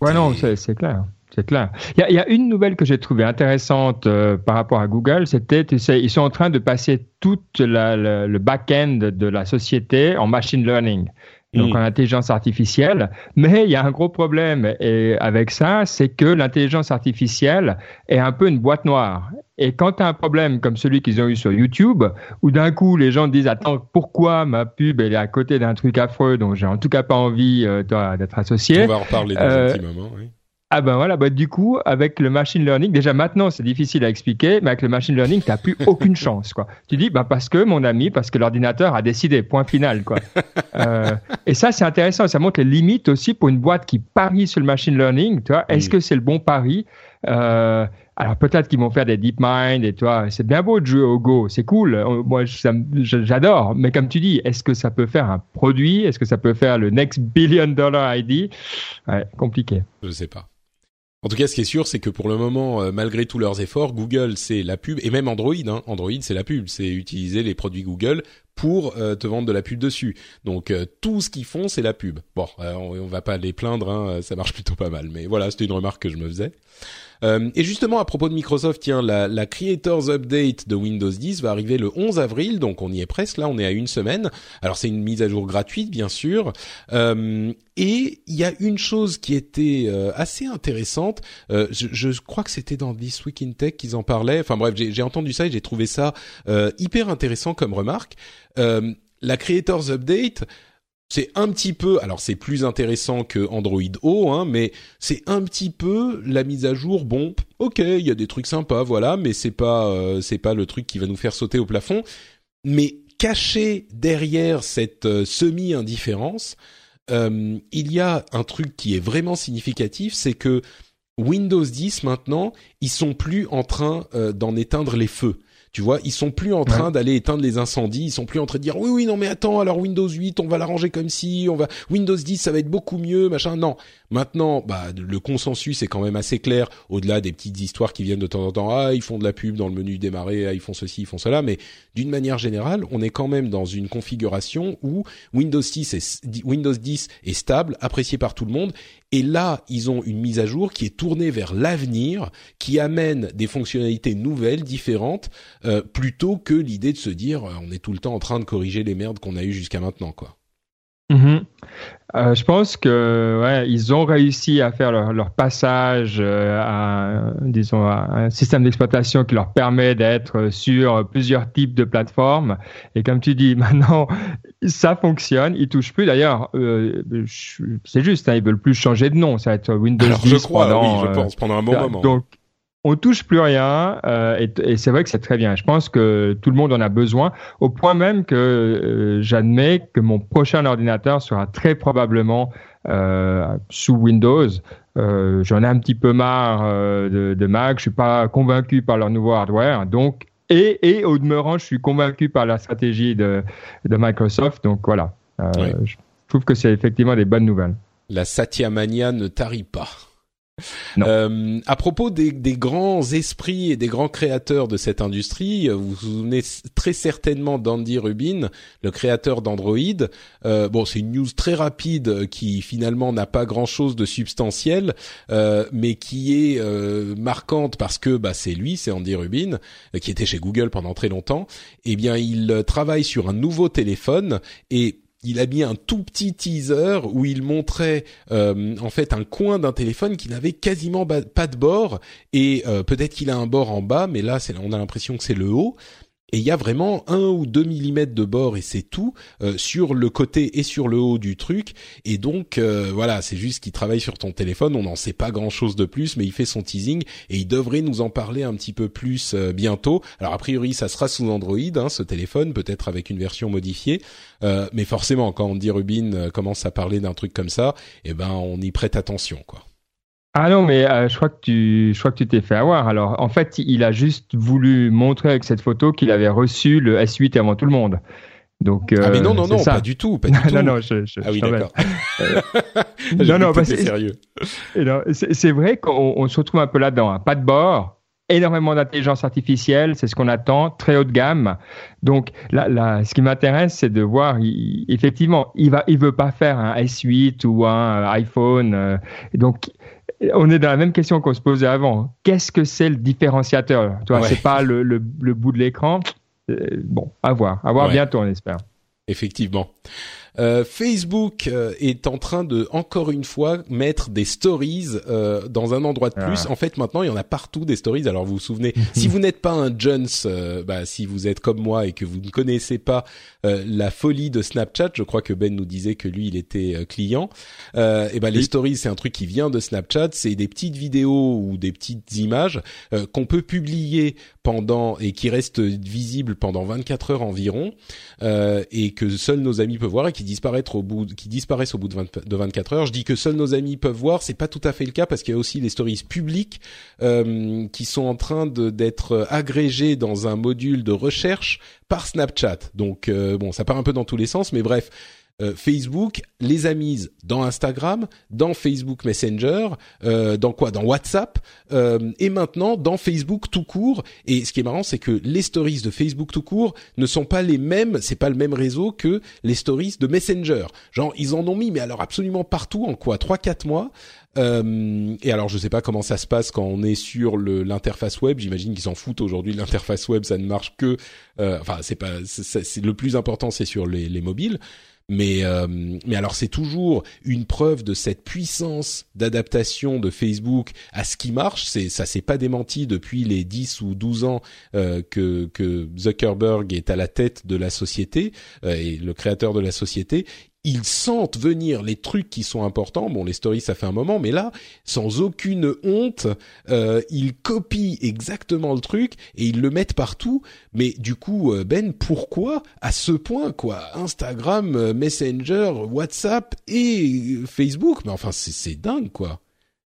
Speaker 3: Ouais non, c'est clair. C'est clair. Il y, a, une nouvelle que j'ai trouvée intéressante euh, par rapport à Google, c'était, tu sais, ils sont en train de passer tout le back-end de la société en machine learning, donc mm. en intelligence artificielle. Mais il y a un gros problème et avec ça, c'est que l'intelligence artificielle est un peu une boîte noire. Et quand tu as un problème comme celui qu'ils ont eu sur YouTube, où d'un coup les gens disent attends pourquoi ma pub elle est à côté d'un truc affreux dont j'ai en tout cas pas envie euh, d'être associé.
Speaker 1: On va en reparler dans un euh, petit moment. Oui.
Speaker 3: Ah ben voilà, bah du coup, avec le machine learning, déjà maintenant c'est difficile à expliquer, mais avec le machine learning, t'as plus aucune chance, quoi. Tu dis, bah parce que mon ami, parce que l'ordinateur a décidé, point final, quoi. euh, et ça c'est intéressant, ça montre les limites aussi pour une boîte qui parie sur le machine learning, tu vois. Est-ce que c'est le bon pari? Euh, alors peut-être qu'ils vont faire des deep mind et toi, c'est bien beau de jouer au Go, c'est cool. Euh, moi, j'adore. Mais comme tu dis, est-ce que ça peut faire un produit? Est-ce que ça peut faire le next billion dollar ID ouais, Compliqué.
Speaker 1: Je sais pas. En tout cas, ce qui est sûr, c'est que pour le moment, malgré tous leurs efforts, Google c'est la pub et même Android. Hein, Android c'est la pub, c'est utiliser les produits Google pour te vendre de la pub dessus. Donc tout ce qu'ils font, c'est la pub. Bon, on, on, va pas les plaindre, hein, ça marche plutôt pas mal. Mais voilà, c'était une remarque que je me faisais. Euh, et justement, à propos de Microsoft, tiens, la, la, Creators Update de Windows 10 va arriver le 11 avril, donc on y est presque. Là, on est à une semaine. Alors c'est une mise à jour gratuite, bien sûr. Euh, et il y a une chose qui était euh, assez intéressante. Euh, je, je, crois que c'était dans This Week in Tech qu'ils en parlaient. Enfin bref, j'ai entendu ça et j'ai trouvé ça hyper intéressant comme remarque. la Creators Update c'est un petit peu, alors c'est plus intéressant que Android O, hein, mais c'est un petit peu la mise à jour. Bon, ok, il y a des trucs sympas, voilà, mais c'est pas, euh, c'est pas le truc qui va nous faire sauter au plafond. Mais caché derrière cette euh, semi-indifférence, euh, il y a un truc qui est vraiment significatif, c'est que Windows 10 maintenant, ils sont plus en train d'en éteindre les feux. Tu vois, ils sont plus en train d'aller éteindre les incendies, ils sont plus en train de dire oui oui non mais attends, alors Windows 8, on va l'arranger comme si, on va Windows 10 ça va être beaucoup mieux, machin. Non. Maintenant, bah le consensus est quand même assez clair au-delà des petites histoires qui viennent de temps en temps. Ah, ils font de la pub dans le menu démarrer, ah, ils font ceci, ils font cela, mais d'une manière générale, on est quand même dans une configuration où Windows 10 est Windows 10 est stable, apprécié par tout le monde et là, ils ont une mise à jour qui est tournée vers l'avenir, qui amène des fonctionnalités nouvelles, différentes, euh, plutôt que l'idée de se dire euh, on est tout le temps en train de corriger les merdes qu'on a eues jusqu'à maintenant, quoi.
Speaker 3: Mhm. Euh, je pense que ouais, ils ont réussi à faire leur, leur passage euh, à, disons, à un système d'exploitation qui leur permet d'être sur plusieurs types de plateformes. Et comme tu dis, maintenant, ça fonctionne. Ils touchent plus. D'ailleurs, euh, c'est juste, hein, ils veulent plus changer de nom. Ça va être Windows
Speaker 1: Alors,
Speaker 3: 10
Speaker 1: je crois,
Speaker 3: pendant,
Speaker 1: oui, je pense, pendant un bon moment.
Speaker 3: Donc, on touche plus rien euh, et, et c'est vrai que c'est très bien. Je pense que tout le monde en a besoin, au point même que euh, j'admets que mon prochain ordinateur sera très probablement euh, sous Windows. Euh, J'en ai un petit peu marre euh, de, de, Mac. Je suis pas convaincu par leur nouveau hardware, donc et, et au demeurant, je suis convaincu par la stratégie de, de Microsoft. Donc voilà, euh, oui. je trouve que c'est effectivement des bonnes nouvelles.
Speaker 1: La Satya Mania ne tarit pas. Euh, à propos des, des, grands esprits et des grands créateurs de cette industrie, vous vous souvenez très certainement d'Andy Rubin, le créateur d'Android. Euh, bon, c'est une news très rapide qui finalement n'a pas grand-chose de substantiel, euh, mais qui est euh, marquante parce que bah, c'est lui, c'est Andy Rubin, qui était chez Google pendant très longtemps. Eh bien, il travaille sur un nouveau téléphone et il a mis un tout petit teaser où il montrait euh, en fait un coin d'un téléphone qui n'avait quasiment pas de bord et euh, peut-être qu'il a un bord en bas, mais là on a l'impression que c'est le haut et il y a vraiment un ou deux millimètres de bord et c'est tout euh, sur le côté et sur le haut du truc. Et donc euh, voilà c'est juste qu'il travaille sur ton téléphone on n'en sait pas grand chose de plus mais il fait son teasing et il devrait nous en parler un petit peu plus euh, bientôt. Alors a priori ça sera sous Android hein, ce téléphone peut-être avec une version modifiée. Mais forcément quand on dit Rubin commence à parler d'un truc comme ça eh ben on y prête attention quoi
Speaker 3: ah non, mais euh, je crois que tu, je crois que tu t'es fait avoir. Alors, en fait, il a juste voulu montrer avec cette photo qu'il avait reçu le S8 avant tout le monde. Donc,
Speaker 1: euh, ah mais non non non
Speaker 3: ça.
Speaker 1: pas du tout pas du tout.
Speaker 3: non non je, je,
Speaker 1: ah oui d'accord.
Speaker 3: non non
Speaker 1: parce que sérieux.
Speaker 3: C'est vrai qu'on on se retrouve un peu là-dedans. Hein. Pas de bord, énormément d'intelligence artificielle, c'est ce qu'on attend, très haut de gamme. Donc là, là ce qui m'intéresse, c'est de voir, il, effectivement, il va, il veut pas faire un S8 ou un iPhone. Euh, donc on est dans la même question qu'on se posait avant. Qu'est-ce que c'est le différenciateur Tu vois, ouais. c'est pas le, le, le, bout de l'écran. Euh, bon, à voir, à voir ouais. bientôt, on espère.
Speaker 1: Effectivement. Euh, Facebook euh, est en train de encore une fois mettre des stories euh, dans un endroit de plus. Ah. En fait, maintenant, il y en a partout des stories. Alors, vous vous souvenez, si vous n'êtes pas un Jones, euh, bah, si vous êtes comme moi et que vous ne connaissez pas euh, la folie de Snapchat, je crois que Ben nous disait que lui, il était client. et ben, oui. les stories, c'est un truc qui vient de Snapchat. C'est des petites vidéos ou des petites images qu'on peut publier pendant et qui restent visibles pendant 24 heures environ et que seuls nos amis peuvent voir et qui disparaître au bout, qui disparaissent au bout de, 20, de 24 heures. Je dis que seuls nos amis peuvent voir, c'est pas tout à fait le cas parce qu'il y a aussi les stories publiques euh, qui sont en train d'être agrégées dans un module de recherche par Snapchat. Donc euh, bon, ça part un peu dans tous les sens, mais bref, euh, Facebook les a mises dans Instagram, dans Facebook Messenger, euh, dans quoi? Dans WhatsApp euh, et maintenant dans Facebook tout court. Et ce qui est marrant, c'est que les stories de Facebook tout court ne sont pas les mêmes, c'est pas le même réseau que les stories de Messenger. Genre ils en ont mis, mais alors absolument partout en quoi? Trois quatre mois. Euh, et alors, je sais pas comment ça se passe quand on est sur l'interface web. J'imagine qu'ils s'en foutent aujourd'hui. L'interface web, ça ne marche que. Euh, enfin, c'est pas. C'est le plus important, c'est sur les, les mobiles. Mais, euh, mais alors c'est toujours une preuve de cette puissance d'adaptation de Facebook à ce qui marche. C'est ça s'est pas démenti depuis les 10 ou 12 ans euh, que, Zuckerberg est à la tête de la société euh, et le créateur de la société ils sentent venir les trucs qui sont importants. Bon, les stories, ça fait un moment, mais là, sans aucune honte, euh, ils copient exactement le truc et ils le mettent partout. Mais du coup, euh, Ben, pourquoi à ce point, quoi? Instagram, euh, Messenger, WhatsApp et Facebook? Mais enfin, c'est dingue, quoi.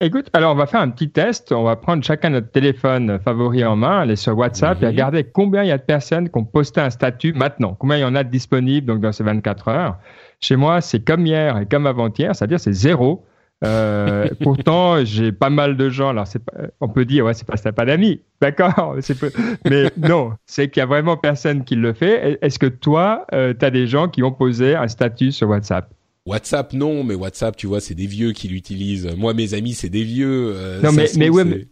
Speaker 3: Écoute, alors on va faire un petit test. On va prendre chacun notre téléphone favori en main, aller sur WhatsApp et regarder combien il y a de personnes qui ont posté un statut maintenant. Combien il y en a de disponibles donc dans ces 24 heures. Chez moi, c'est comme hier et comme avant-hier, c'est-à-dire c'est zéro. Euh, pourtant, j'ai pas mal de gens. Alors, c'est on peut dire, ouais, c'est parce que t'as pas d'amis, d'accord. Mais non, c'est qu'il y a vraiment personne qui le fait. Est-ce que toi, euh, tu as des gens qui ont posé un statut sur WhatsApp?
Speaker 1: WhatsApp, non, mais WhatsApp, tu vois, c'est des vieux qui l'utilisent. Moi, mes amis, c'est des vieux.
Speaker 3: Euh, non, mais, mais ouais, mais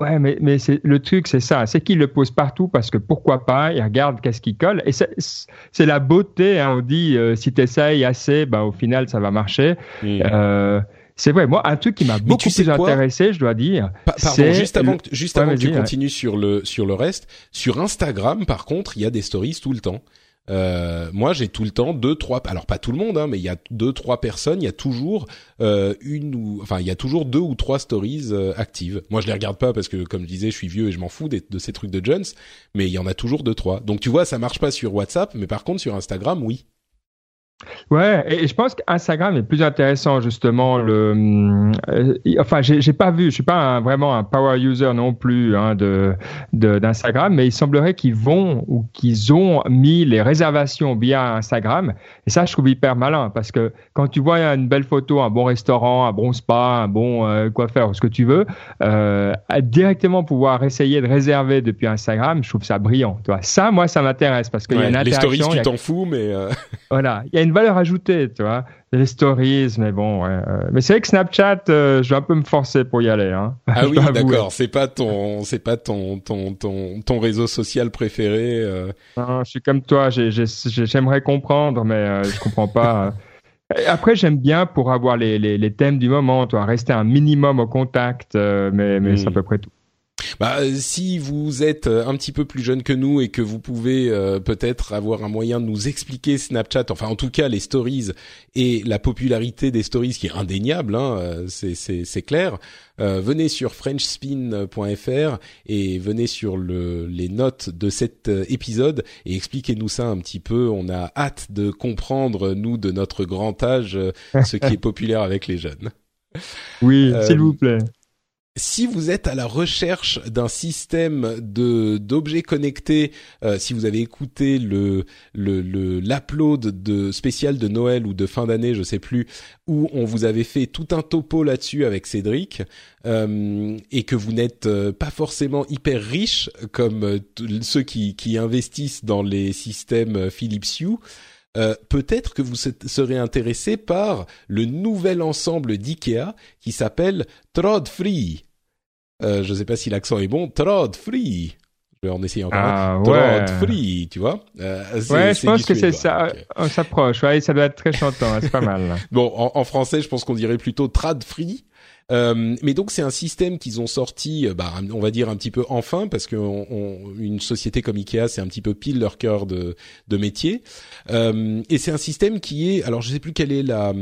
Speaker 3: Ouais, mais, mais c'est, le truc, c'est ça. C'est qu'il le pose partout parce que pourquoi pas, il regarde qu'est-ce qui colle. Et c'est, la beauté. Hein. On dit, euh, si tu essayes assez, bah, au final, ça va marcher. Mmh. Euh, c'est vrai. Moi, un truc qui m'a beaucoup plus intéressé, je dois dire.
Speaker 1: pardon, juste avant que, juste avant que tu continues sur le, sur le reste. Sur Instagram, par contre, il y a des stories tout le temps. Euh, moi, j'ai tout le temps deux, trois. Alors pas tout le monde, hein, mais il y a deux, trois personnes. Il y a toujours euh, une ou, enfin, il y a toujours deux ou trois stories euh, actives. Moi, je les regarde pas parce que, comme je disais, je suis vieux et je m'en fous de, ces trucs de Jones. Mais il y en a toujours deux, trois. Donc tu vois, ça marche pas sur WhatsApp, mais par contre sur Instagram, oui.
Speaker 3: Ouais, et je pense qu'Instagram est plus intéressant justement. Le, euh, enfin, j'ai pas vu, je suis pas vraiment un power user non plus hein, de d'Instagram, mais il semblerait qu'ils vont ou qu'ils ont mis les réservations via Instagram. Et ça, je trouve hyper malin parce que quand tu vois une belle photo, un bon restaurant, un bon spa, un bon euh, coiffeur, ce que tu veux, euh, directement pouvoir essayer de réserver depuis Instagram, je trouve ça brillant. Tu vois, ça, moi, ça m'intéresse parce qu'il y a une interaction.
Speaker 1: Les stories, tu t'en fous, mais euh,
Speaker 3: voilà, il y a une valeur ajoutée, tu vois. Les stories, mais bon, ouais, euh, mais c'est vrai que Snapchat, euh, je vais un peu me forcer pour y aller. Hein.
Speaker 1: Ah oui, d'accord. C'est pas ton, c'est pas ton, ton, ton, ton réseau social préféré. Euh...
Speaker 3: Non, je suis comme toi. J'aimerais comprendre, mais euh, je comprends pas. Après, j'aime bien pour avoir les, les, les, thèmes du moment, toi, rester un minimum au contact, mais, mais c'est à hmm. peu près tout.
Speaker 1: Bah, euh, si vous êtes euh, un petit peu plus jeune que nous et que vous pouvez euh, peut-être avoir un moyen de nous expliquer Snapchat, enfin en tout cas les stories et la popularité des stories qui est indéniable, hein, c'est clair. venez sur frenchspin.fr et venez sur le, les notes de cet épisode et expliquez-nous ça un petit peu. On a hâte de comprendre nous de notre grand âge ce qui est populaire avec les jeunes.
Speaker 3: Oui, s'il vous plaît
Speaker 1: si vous êtes à la recherche d'un système de d'objets connectés, euh, si vous avez écouté le le de spécial de Noël ou de fin d'année, je sais plus, où on vous avait fait tout un topo là-dessus avec Cédric, euh, et que vous n'êtes euh, pas forcément hyper riche comme ceux qui qui investissent dans les systèmes Philips Hue. Peut-être que vous serez intéressé par le nouvel ensemble d'IKEA qui s'appelle Trod Free. Euh, je sais pas si l'accent est bon. Trod Free. Je vais en essayer encore. Ah, Trod Free, tu vois.
Speaker 3: Euh, ouais, je pense que c'est ça. On s'approche. Ouais, ça doit être très chantant. c'est pas mal.
Speaker 1: bon, en, en, français, je pense qu'on dirait plutôt Trad Free. Euh, mais donc c'est un système qu'ils ont sorti, euh, bah, on va dire un petit peu enfin, parce que une société comme Ikea, c'est un petit peu pile leur cœur de, de métier. Euh, et c'est un système qui est, alors je sais plus quel est la,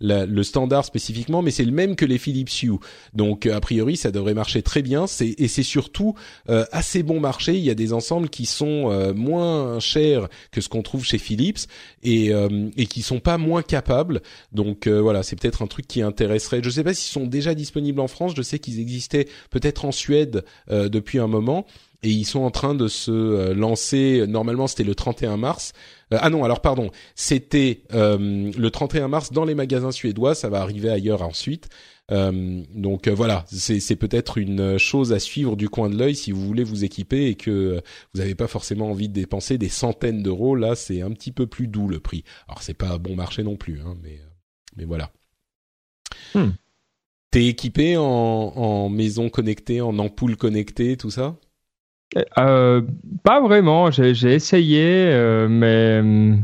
Speaker 1: le standard spécifiquement, mais c'est le même que les Philips Hue. Donc a priori, ça devrait marcher très bien. C'est et c'est surtout assez bon marché. Il y a des ensembles qui sont moins chers que ce qu'on trouve chez Philips et et qui sont pas moins capables. Donc voilà, c'est peut-être un truc qui intéresserait. Je sais pas s'ils sont déjà disponibles en France. Je sais qu'ils existaient peut-être en Suède euh, depuis un moment. et ils sont en train de se lancer. Normalement, c'était le 31 mars. ah non, alors pardon, c'était le 31 mars dans les magasins suédois. Ça va arriver ailleurs ensuite. Euh, donc euh, voilà, c'est peut-être une chose à suivre du coin de l'œil si vous voulez vous équiper et que vous n'avez pas forcément envie de dépenser des centaines d'euros. Là, c'est un petit peu plus doux le prix. Alors c'est pas bon marché non plus, hein, mais mais voilà. Hmm. T'es équipé en, en maison connectée, en ampoule connectée, tout ça?
Speaker 3: Euh, Pas vraiment. J'ai essayé, euh, mais hum,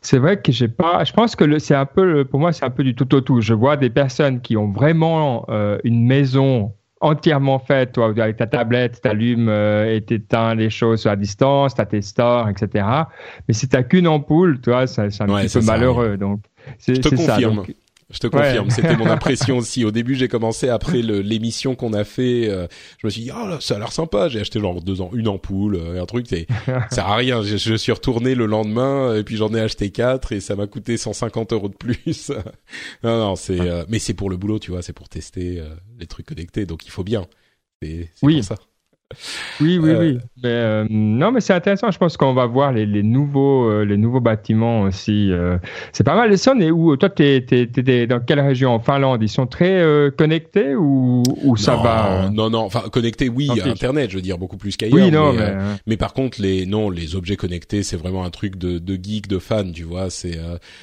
Speaker 3: c'est vrai que j'ai pas. Je pense que c'est un peu, pour moi, c'est un peu du tout au tout. Je vois des personnes qui ont vraiment euh, une maison entièrement faite, toi, avec ta tablette, tu allumes euh, et t'éteins les choses à distance, t'as tes stores, etc. Mais si t'as qu'une ampoule, toi, c'est un petit peu malheureux. Donc,
Speaker 1: c'est ça. Donc, je te confirme, c'était mon impression aussi. Au début, j'ai commencé après l'émission qu'on a fait. Euh, je me suis dit, oh là, ça a l'air sympa. J'ai acheté genre deux ans une ampoule, euh, un truc. C'est, ça sert à rien. Je, je, suis retourné le lendemain et puis j'en ai acheté quatre et ça m'a coûté 150 euros de plus. non, non, c'est, euh, mais c'est pour le boulot, tu vois, c'est pour tester les trucs connectés, donc il faut bien. C'est, oui. Pour ça.
Speaker 3: Oui, oui, oui. Euh, mais, euh, non, mais c'est intéressant. Je pense qu'on va voir les, les nouveaux, euh, les nouveaux bâtiments aussi. c'est pas mal. Les sons et où? Toi, t'es, t'es, t'es, dans quelle région? En Finlande? Ils sont très connectés ou, ou ça va?
Speaker 1: Non, non. Enfin, connectés, oui, à Internet. Je veux dire beaucoup plus qu'ailleurs. Oui, non, mais, hein. mais, par contre, les non, les objets connectés, c'est vraiment un truc de, de geek, de fan. Tu vois, c'est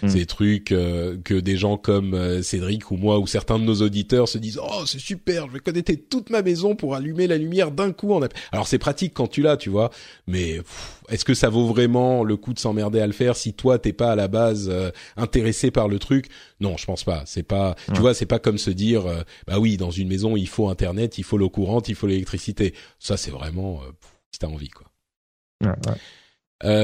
Speaker 1: c'est des trucs que des gens comme Cédric ou moi ou certains de nos auditeurs se disent oh c'est super, je vais connecter toute ma maison pour allumer la lumière d'un coup alors c'est pratique quand tu l'as, tu vois, mais est-ce que ça vaut vraiment le coup de s'emmerder à le faire si toi t'es pas à la base euh, intéressé par le truc? Non, je pense pas. C'est pas, tu vois, c'est pas comme se dire, euh, bah oui, dans une maison il faut internet, il faut l'eau courante, il faut l'électricité. Ça c'est vraiment euh, si t'as envie quoi.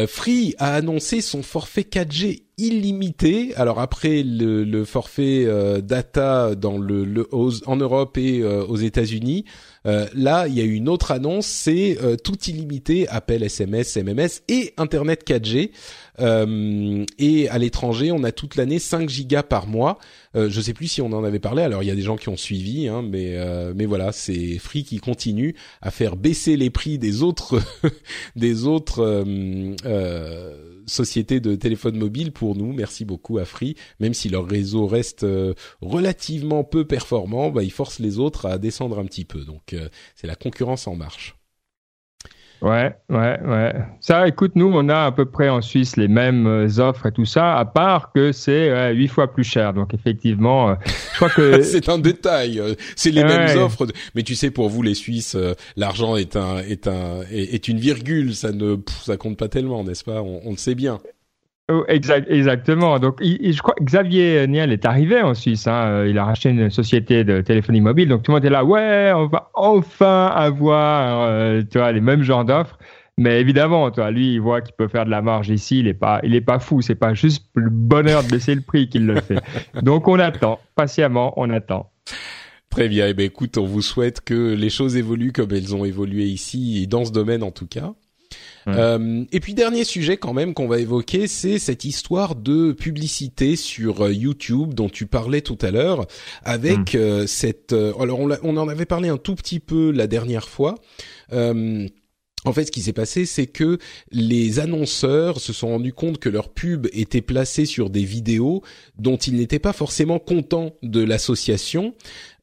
Speaker 1: Free a annoncé son forfait 4G illimité. Alors après le, forfait data dans le, en Europe et aux États-Unis, euh, là, il y a eu une autre annonce, c'est euh, tout illimité, appel, SMS, MMS et Internet 4G. Euh, et à l'étranger, on a toute l'année 5 gigas par mois. Euh, je sais plus si on en avait parlé. Alors il y a des gens qui ont suivi, hein, mais euh, mais voilà, c'est Free qui continue à faire baisser les prix des autres des autres euh, sociétés de téléphone mobile pour nous. Merci beaucoup à Free, même si leur réseau reste relativement peu performant, bah, ils forcent les autres à descendre un petit peu. Donc c'est la concurrence en marche.
Speaker 3: Ouais, ouais, ouais. Ça, écoute, nous, on a à peu près en Suisse les mêmes euh, offres et tout ça, à part que c'est huit fois plus cher. Donc, effectivement, euh, je crois que
Speaker 1: c'est un détail. Euh, c'est les mêmes offres, mais tu sais, pour vous, les Suisses, l'argent est un est un est, une virgule. Ça ne ça compte pas tellement, n'est-ce pas? On, on le sait bien.
Speaker 3: Oh, exact, exactement. Donc, je crois que Xavier Niel est arrivé en Suisse. Hein. Euh, il a racheté une société de téléphonie mobile. Donc, tout le monde est là. Ouais, on va enfin avoir, euh, tu vois, les mêmes genres d'offres. Mais évidemment, toi, lui, il voit qu'il peut faire de la marge ici. Il est pas, il est pas fou. C'est pas juste le bonheur de baisser le prix qu'il le fait. Donc, on attend patiemment. On attend.
Speaker 1: Très bien. Eh ben, écoute, on vous souhaite que les choses évoluent comme elles ont évolué ici et dans ce domaine en tout cas. Euh, et puis dernier sujet quand même qu'on va évoquer, c'est cette histoire de publicité sur euh, YouTube dont tu parlais tout à l'heure, avec mm. euh, cette. alors on, on, en avait parlé un tout petit peu la dernière fois. En fait, ce qui s'est passé, c'est que les annonceurs se sont rendus compte que leur pub était placée sur des vidéos dont ils n'étaient pas forcément contents de l'association.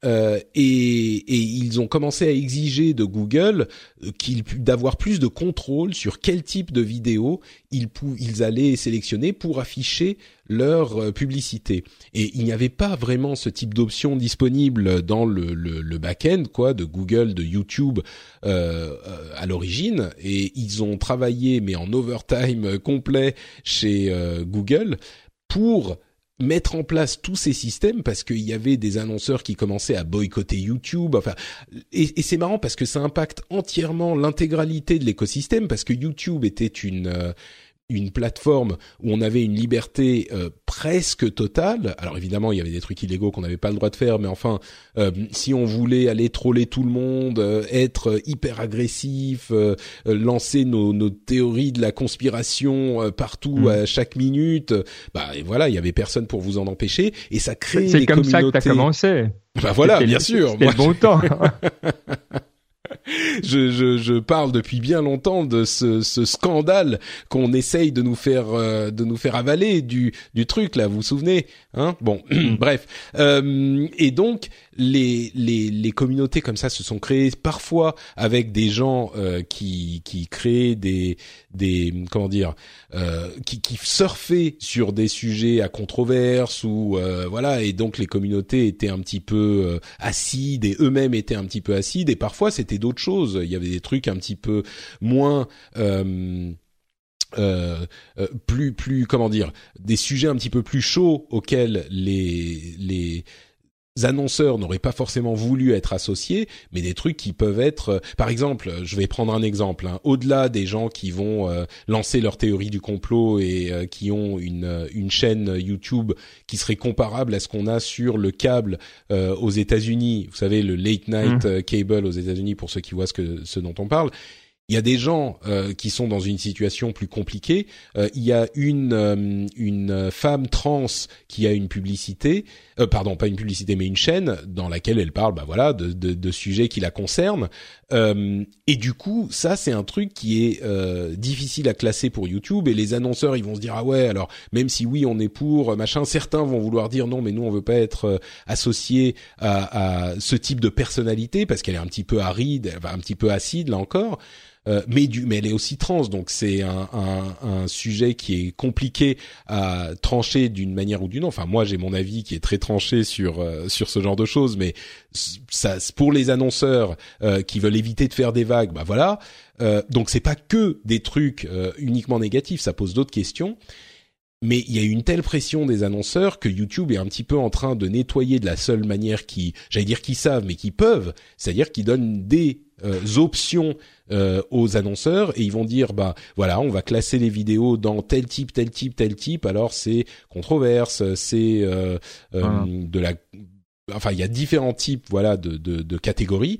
Speaker 1: Euh, et, ils ont commencé à exiger de Google euh, qu'il d'avoir plus de contrôle sur quel type de vidéo ils, ils allaient sélectionner pour afficher leur euh, publicité. Et il n'y avait pas vraiment ce type d'option disponible dans le, le, le back-end quoi de Google, de YouTube euh, à l'origine. Et ils ont travaillé mais en overtime complet chez Google pour mettre en place tous ces systèmes parce qu'il y avait des annonceurs qui commençaient à boycotter YouTube. Enfin, et, et c'est marrant parce que ça impacte entièrement l'intégralité de l'écosystème parce que YouTube était une euh, une plateforme où on avait une liberté euh, presque totale. Alors évidemment, il y avait des trucs illégaux qu'on n'avait pas le droit de faire, mais enfin, euh, si on voulait aller troller tout le monde, euh, être hyper agressif, lancer nos, nos, théories de la conspiration partout mm. à chaque minute, bah et voilà, il y avait personne pour vous en empêcher, et ça crée
Speaker 3: C'est comme ça que t'as commencé.
Speaker 1: Bah voilà, bien sûr.
Speaker 3: C'était le bon temps.
Speaker 1: je, je, je, parle depuis bien longtemps de ce, ce scandale qu'on essaye de nous faire euh, de nous faire avaler du du truc là. Vous vous souvenez Hein? Bon, bref. Euh, et donc les, les les communautés comme ça se sont créées parfois avec des gens euh, qui qui créent des des comment dire euh, qui qui surfaient sur des sujets à controverse ou euh, voilà et donc les communautés étaient un petit peu acides et eux-mêmes étaient un petit peu acides et parfois c'était d'autres choses. Il y avait des trucs un petit peu moins euh, euh, euh, plus plus comment dire des sujets un petit peu plus chauds auxquels les les annonceurs n'auraient pas forcément voulu être associés, mais des trucs qui peuvent être, euh, par exemple, je vais prendre un exemple, hein, au-delà des gens qui vont lancer leur théorie du complot et qui ont une, une chaîne YouTube qui serait comparable à ce qu'on a sur le câble aux États-Unis, vous savez le late night mmh. cable aux États-Unis pour ceux qui voient ce que ce dont on parle, il y a des gens euh, qui sont dans une situation plus compliquée. Euh, il y a une euh, une femme trans qui a une publicité, pardon, pas une publicité, mais une chaîne dans laquelle elle parle, bah voilà, de, de, de sujets qui la concernent. et du coup, ça c'est un truc qui est difficile à classer pour YouTube. Et les annonceurs, ils vont se dire ah ouais, alors même si oui on est pour machin, certains vont vouloir dire non, mais nous on veut pas être associés à, à, ce type de personnalité parce qu'elle est un petit peu aride, un petit peu acide là encore. Euh, mais du, mais elle est aussi trans, donc c'est un, un, un, sujet qui est compliqué à trancher d'une manière ou d'une autre. Enfin, moi j'ai mon avis qui est très tranché sur euh, sur ce genre de choses, mais ça, pour les annonceurs euh, qui veulent éviter de faire des vagues, bah voilà. donc c'est pas que des trucs uniquement négatifs, ça pose d'autres questions mais il y a une telle pression des annonceurs que YouTube est un petit peu en train de nettoyer de la seule manière qui, j'allais dire qu'ils savent, mais qui peuvent, c'est-à-dire qu'ils donnent des euh, options euh, aux annonceurs et ils vont dire bah voilà on va classer les vidéos dans tel type tel type tel type alors c'est controverse c'est euh, de la enfin il y a différents types voilà de, de, de catégories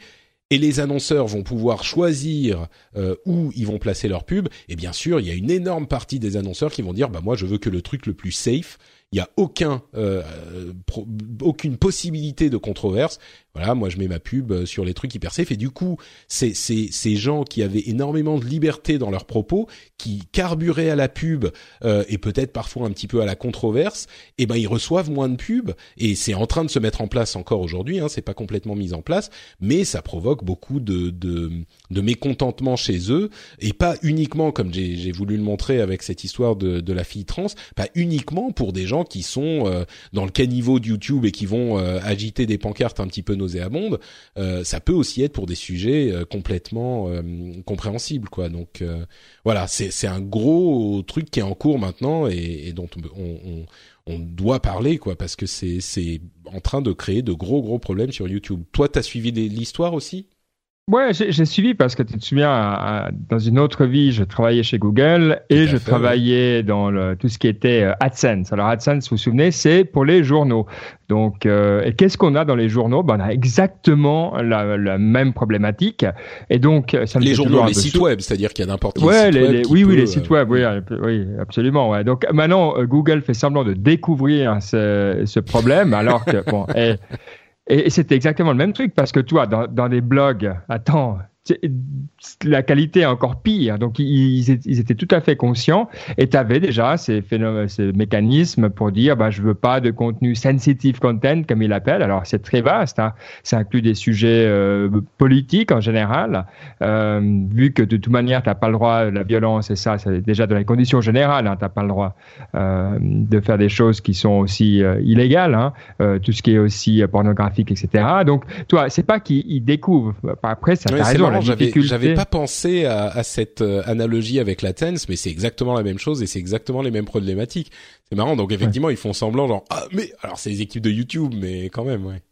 Speaker 1: et les annonceurs vont pouvoir choisir euh, où ils vont placer leur pub. Et bien sûr, il y a une énorme partie des annonceurs qui vont dire bah moi je veux que le truc le plus safe. Il y a aucun euh, aucune possibilité de controverse voilà, moi je mets ma pub euh, sur les trucs hyper safe. Et du coup, c'est ces gens qui avaient énormément de liberté dans leurs propos, qui carburaient à la pub euh, et peut-être parfois un petit peu à la controverse, eh ben ils reçoivent moins de pubs. Et c'est en train de se mettre en place encore aujourd'hui. Hein, c'est pas complètement mis en place, mais ça provoque beaucoup de de, de mécontentement chez eux. Et pas uniquement comme j'ai voulu le montrer avec cette histoire de, de la fille trans, pas uniquement pour des gens qui sont euh, dans le caniveau de YouTube et qui vont agiter des pancartes un petit peu nauséabonde, euh, ça peut aussi être pour des sujets euh, complètement euh, compréhensibles, quoi. Donc voilà, c'est un gros truc qui est en cours maintenant et, dont on, on, doit parler, quoi, parce que c'est en train de créer de gros gros problèmes sur YouTube. Toi, t'as suivi l'histoire aussi?
Speaker 3: Ouais, j'ai suivi parce que tu te souviens, dans une autre vie, je travaillais chez Google et je travaillais dans le, tout ce qui était euh, AdSense. Alors AdSense, vous vous souvenez, c'est pour les journaux. Donc, euh, et qu'est-ce qu'on a dans les journaux? Ben, On a exactement la, la, même problématique. Et donc,
Speaker 1: ça me les journaux, les sites web, c'est-à-dire qu'il y a n'importe quel
Speaker 3: ouais,
Speaker 1: site
Speaker 3: les,
Speaker 1: web.
Speaker 3: oui, oui, les sites web, oui, oui, absolument. Ouais. Donc maintenant, Google fait semblant de découvrir ce, ce problème, alors que bon. Et, et, c'était exactement le même truc parce que toi, dans, dans des blogs, attends, la qualité est encore pire. Donc, ils, ils étaient tout à fait conscients et tu avais déjà ces, phénomènes, ces mécanismes pour dire bah, je veux pas de contenu sensitive content, comme ils l'appellent. Alors, c'est très vaste. Hein. Ça inclut des sujets euh, politiques en général. Euh, vu que de toute manière, tu n'as pas le droit, la violence et ça, c'est déjà dans les conditions générales, hein, tu n'as pas le droit euh, de faire des choses qui sont aussi euh, illégales, hein. Euh, tout ce qui est aussi pornographique, etc. Donc, toi, c'est pas qu'ils découvrent. Après, ça t'a raison
Speaker 1: j'avais pas pensé à, à cette euh, analogie avec la tense, mais c'est exactement la même chose et c'est exactement les mêmes problématiques. C'est marrant. Donc effectivement, ils font semblant genre ah mais alors c'est les équipes de YouTube, mais quand même ouais.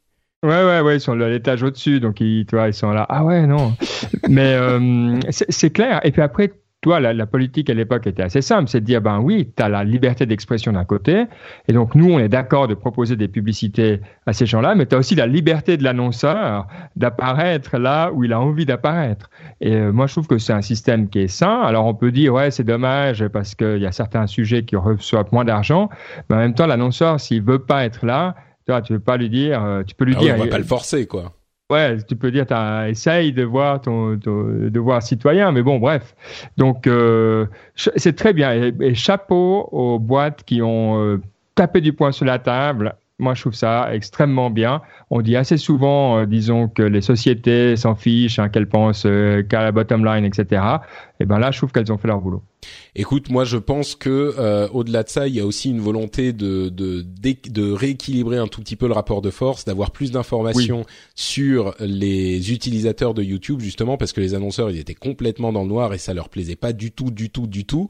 Speaker 3: Ouais, ouais, ouais, ils sont à l'étage au-dessus, donc ils, tu vois, ils sont là. Ah ouais, non. Mais euh, c'est clair. Et puis après, toi, la, la, politique à l'époque était assez simple, c'est de dire, ben oui, tu as la liberté d'expression d'un côté, et donc nous, on est d'accord de proposer des publicités à ces gens-là, mais tu as aussi la liberté de l'annonceur d'apparaître là où il a envie d'apparaître. Et euh, moi, je trouve que c'est un système qui est sain. Alors on peut dire, ouais, c'est dommage parce qu'il y a certains sujets qui reçoivent moins d'argent, mais en même temps, l'annonceur, s'il veut pas être là, tu vois, tu veux pas lui dire, euh, tu peux lui
Speaker 1: ah
Speaker 3: dire.
Speaker 1: on va pas le forcer, quoi.
Speaker 3: Ouais, tu peux dire, essaye de voir ton, ton, devoir citoyen, mais bon, bref. Donc, euh, c'est très bien. Et, chapeau aux boîtes qui ont euh, tapé du poing sur la table moi, je trouve ça extrêmement bien. On dit assez souvent, euh, disons, que les sociétés s'en fichent, hein, qu'elles pensent euh, qu'à la bottom line, etc. Et ben là, je trouve qu'elles ont fait leur boulot.
Speaker 1: Écoute, moi, je pense que euh, au-delà de ça, il y a aussi une volonté de, de, de, rééquilibrer un tout petit peu le rapport de force, d'avoir plus d'informations sur les utilisateurs de YouTube, justement, parce que les annonceurs, ils étaient complètement dans le noir et ça leur plaisait pas du tout, du tout, du tout.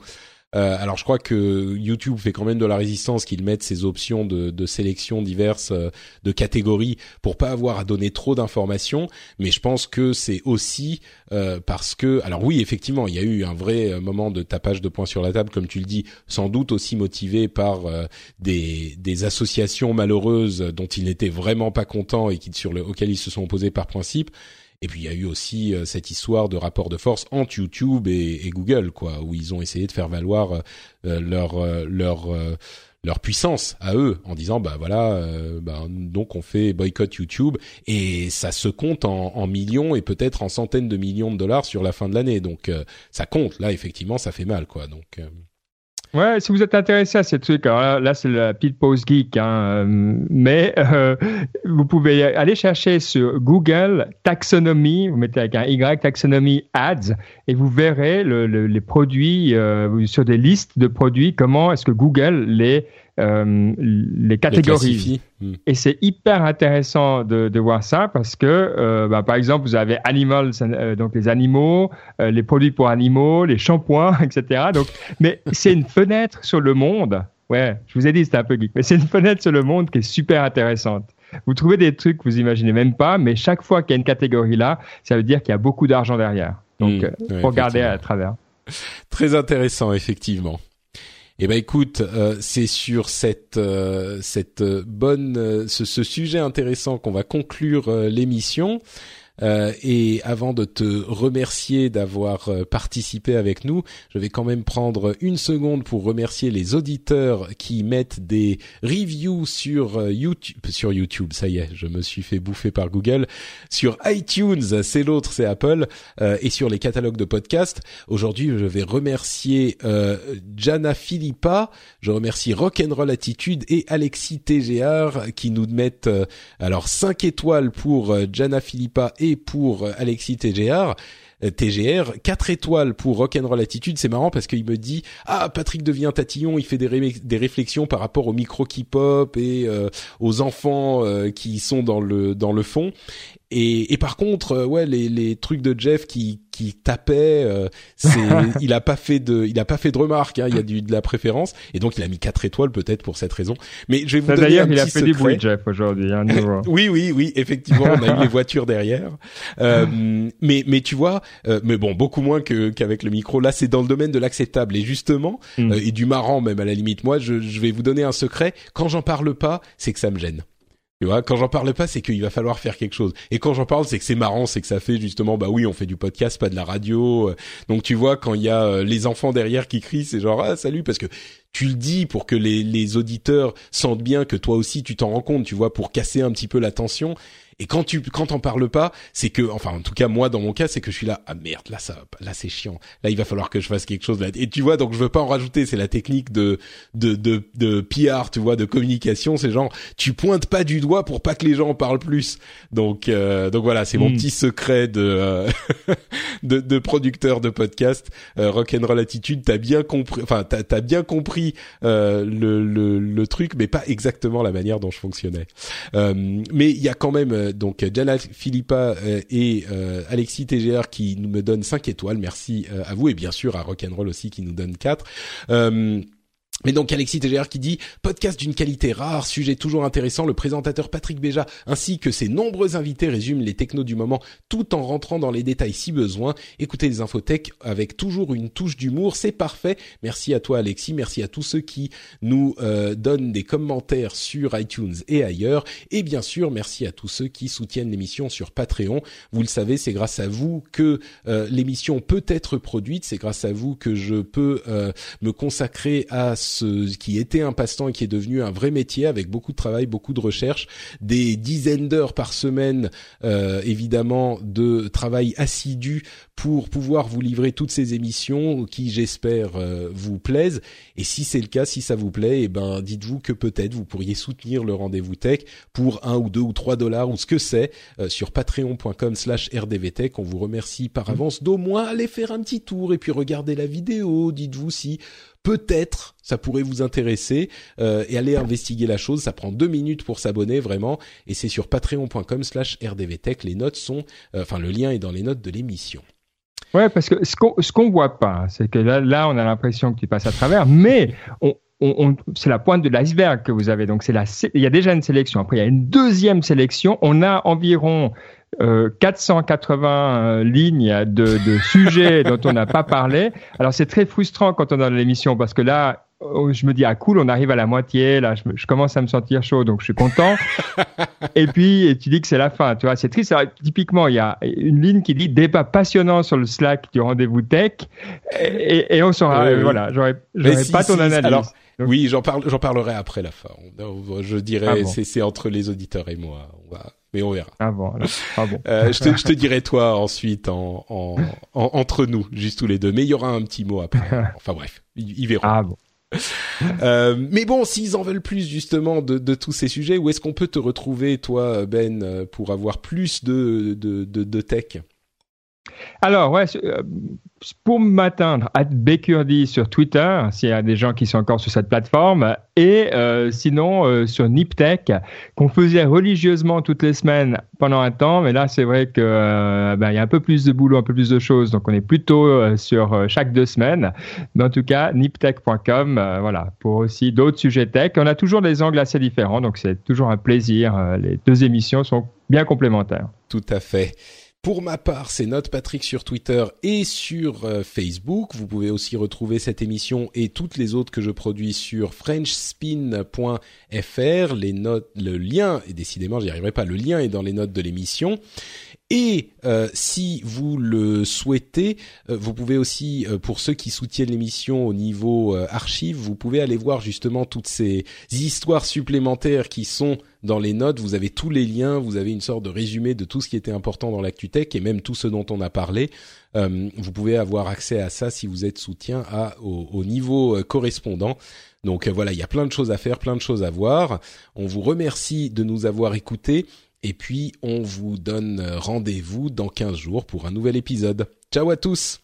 Speaker 1: Euh, alors je crois que YouTube fait quand même de la résistance qu'ils mettent ces options de, de sélection diverses euh, de catégories pour pas avoir à donner trop d'informations. Mais je pense que c'est aussi euh, parce que alors oui effectivement il y a eu un vrai moment de tapage de poing sur la table comme tu le dis, sans doute aussi motivé par des, des associations malheureuses dont ils n'étaient vraiment pas contents et qui sur le, auxquelles ils se sont opposés par principe. Et puis il y a eu aussi euh, cette histoire de rapport de force entre YouTube et, Google, quoi, où ils ont essayé de faire valoir euh, euh, leur leur leur puissance à eux en disant bah voilà bah, donc on fait boycott YouTube. Et ça se compte en, en millions et peut-être en centaines de millions de dollars sur la fin de l'année. Donc ça compte. Là effectivement ça fait mal quoi. Donc
Speaker 3: Ouais, si vous êtes intéressé à ces trucs, alors là, c'est la pile pause geek, hein, euh, mais euh, vous pouvez aller chercher sur Google taxonomie, vous mettez avec un Y taxonomie ads et vous verrez le, les produits euh, sur des listes de produits, comment est-ce que Google les euh, les catégories. Hmm. Et c'est hyper intéressant de, de, voir ça parce que, euh, bah, par exemple, vous avez animals, euh, donc les animaux, les produits pour animaux, les shampoings, etc. Donc, mais c'est une fenêtre sur le monde. Ouais, je vous ai dit c'était un peu geek, mais c'est une fenêtre sur le monde qui est super intéressante. Vous trouvez des trucs que vous imaginez même pas, mais chaque fois qu'il y a une catégorie là, ça veut dire qu'il y a beaucoup d'argent derrière. Donc, hmm. regardez à travers.
Speaker 1: Très intéressant, effectivement. Eh ben écoute, euh, c'est sur cette euh, cette bonne euh, ce, ce, sujet intéressant qu'on va conclure l'émission. Euh, et avant de te remercier d'avoir euh, participé avec nous, je vais quand même prendre une seconde pour remercier les auditeurs qui mettent des reviews sur euh, YouTube, sur YouTube, ça y est, je me suis fait bouffer par Google, sur iTunes, c'est l'autre, c'est Apple, et sur les catalogues de podcasts. Aujourd'hui, je vais remercier Jana Philippa, je remercie Rock'n'Roll Attitude et Alexis TGR qui nous mettent alors 5 étoiles pour Jana Philippa et pour euh, Alexis TGR. Euh, TGR, 4 étoiles pour Rock'n'Roll Attitude, c'est marrant parce qu'il me dit ah Patrick devient tatillon, il fait des, réflexions par rapport au micro K-pop et euh, aux enfants qui sont dans le dans le fond et, et par contre, ouais, les, les trucs de Jeff qui qui tapait, euh, c'est, il a pas fait de, il a pas fait de remarques. Hein, il y a du de la préférence et donc il a mis quatre étoiles peut-être pour cette raison. Mais je vais vous donner
Speaker 3: D'ailleurs,
Speaker 1: il
Speaker 3: a fait
Speaker 1: du
Speaker 3: bruit Jeff aujourd'hui. Hein,
Speaker 1: oui, oui, oui, effectivement, on a eu les voitures derrière. Euh, mais mais tu vois, euh, mais bon, beaucoup moins que qu'avec le micro. Là, c'est dans le domaine de l'acceptable et justement mm. euh, et du marrant même à la limite. Moi, je, je vais vous donner un secret. Quand j'en parle pas, c'est que ça me gêne. Tu quand j'en parle pas, c'est qu'il va falloir faire quelque chose. Et quand j'en parle, c'est que c'est marrant, c'est que ça fait justement, bah oui, on fait du podcast, pas de la radio. Donc tu vois, quand il y a euh, les enfants derrière qui crient, c'est genre ah salut parce que tu le dis pour que les, les auditeurs sentent bien que toi aussi tu t'en rends compte, tu vois, pour casser un petit peu la tension. Et quand tu quand t'en parles pas, c'est que enfin en tout cas moi dans mon cas c'est que je suis là ah merde là ça là c'est chiant. Là il va falloir que je fasse quelque chose là. Et tu vois donc je veux pas en rajouter, c'est la technique de de de de PR, tu vois, de communication, c'est genre tu pointes pas du doigt pour pas que les gens en parlent plus. Donc euh, donc voilà, c'est mon hmm. petit secret de, euh, de de producteur de podcast euh, Rock'n'Roll Attitude, t'as bien compris enfin t'as as bien compris euh, le, le le truc mais pas exactement la manière dont je fonctionnais. mais il y a quand même euh, donc Jana Philippa euh, et euh, Alexis TGR qui nous me donnent 5 étoiles. Merci à vous et bien sûr à Rock'n'Roll aussi qui nous donne 4. Mais donc Alexis TGR qui dit podcast d'une qualité rare, sujet toujours intéressant. Le présentateur Patrick Béja ainsi que ses nombreux invités résument les technos du moment tout en rentrant dans les détails si besoin. Écoutez les infotech avec toujours une touche d'humour, c'est parfait. Merci à toi Alexis, merci à tous ceux qui nous euh, donnent des commentaires sur iTunes et ailleurs. Et bien sûr, merci à tous ceux qui soutiennent l'émission sur Patreon. Vous le savez, c'est grâce à vous que euh, l'émission peut être produite, c'est grâce à vous que je peux euh, me consacrer à ce qui était un passe-temps et qui est devenu un vrai métier avec beaucoup de travail, beaucoup de recherche, des dizaines d'heures par semaine, évidemment, de travail assidu pour pouvoir vous livrer toutes ces émissions qui, j'espère, vous plaisent. Et si c'est le cas, si ça vous plaît, eh ben, dites-vous que peut-être vous pourriez soutenir le rendez-vous tech pour un ou deux ou trois dollars ou ce que c'est sur patreon.com/slash rdvtech. On vous remercie par avance d'au moins aller faire un petit tour et puis regarder la vidéo. Dites-vous si peut-être ça pourrait vous intéresser euh, et aller investiguer la chose. Ça prend deux minutes pour s'abonner vraiment et c'est sur patreon.com slash rdvtech. Les notes sont, euh, enfin le lien est dans les notes de l'émission.
Speaker 3: Ouais, parce que ce qu'on ce qu'on voit pas, c'est que là, là, on a l'impression que tu passes à travers, mais on, c'est la pointe de l'iceberg que vous avez. Donc c'est la, il y a déjà une sélection. Après il y a une deuxième sélection. On a environ euh, 480 euh, lignes de, de sujets dont on n'a pas parlé. Alors c'est très frustrant quand on est dans l'émission parce que là, oh, je me dis ah cool, on arrive à la moitié. Là, je, je commence à me sentir chaud, donc je suis content. et puis tu dis que c'est la fin. Tu vois, c'est triste. Alors, typiquement, il y a une ligne qui dit débat passionnant sur le Slack du rendez-vous tech, et, et on saura. Euh, voilà, j'aurais, pas ton analyse.
Speaker 1: Alors, oui, j'en parle, j'en parlerai après la fin. Je dirais, ah bon. c'est entre les auditeurs et moi. On va, mais on verra.
Speaker 3: Ah bon, ah bon.
Speaker 1: Euh, je, te, je te dirai toi ensuite en, en, en, entre nous, juste tous les deux. Mais il y aura un petit mot après. Enfin bref, ils, ils verront.
Speaker 3: Ah bon.
Speaker 1: Euh, mais bon, s'ils en veulent plus justement de, de tous ces sujets, où est-ce qu'on peut te retrouver, toi, Ben, pour avoir plus de, de, de, de tech?
Speaker 3: Alors, ouais, euh, pour m'atteindre, Bakerdy sur Twitter, s'il y a des gens qui sont encore sur cette plateforme, et euh, sinon euh, sur Niptech, qu'on faisait religieusement toutes les semaines pendant un temps, mais là, c'est vrai que euh, ben, y a un peu plus de boulot, un peu plus de choses, donc on est plutôt sur chaque deux semaines. Mais en tout cas, niptech.com, voilà, pour aussi d'autres sujets tech. On a toujours des angles assez différents, donc c'est toujours un plaisir. les deux émissions sont bien complémentaires.
Speaker 1: Tout à fait. Pour ma part, c'est Note Patrick sur Twitter et sur euh, Facebook. Vous pouvez aussi retrouver cette émission et toutes les autres que je produis sur frenchspin.fr. Les notes, le lien, et décidément j'y arriverai pas, le lien est dans les notes de l'émission. Et euh, si vous le souhaitez, euh, vous pouvez aussi, euh, pour ceux qui soutiennent l'émission au niveau archive, vous pouvez aller voir justement toutes ces histoires supplémentaires qui sont dans les notes. Vous avez tous les liens, vous avez une sorte de résumé de tout ce qui était important dans l'ActuTech et même tout ce dont on a parlé. vous pouvez avoir accès à ça si vous êtes soutien à, au, au niveau correspondant. Donc voilà, il y a plein de choses à faire, plein de choses à voir. On vous remercie de nous avoir écoutés. Et puis, on vous donne rendez-vous dans 15 jours pour un nouvel épisode. Ciao à tous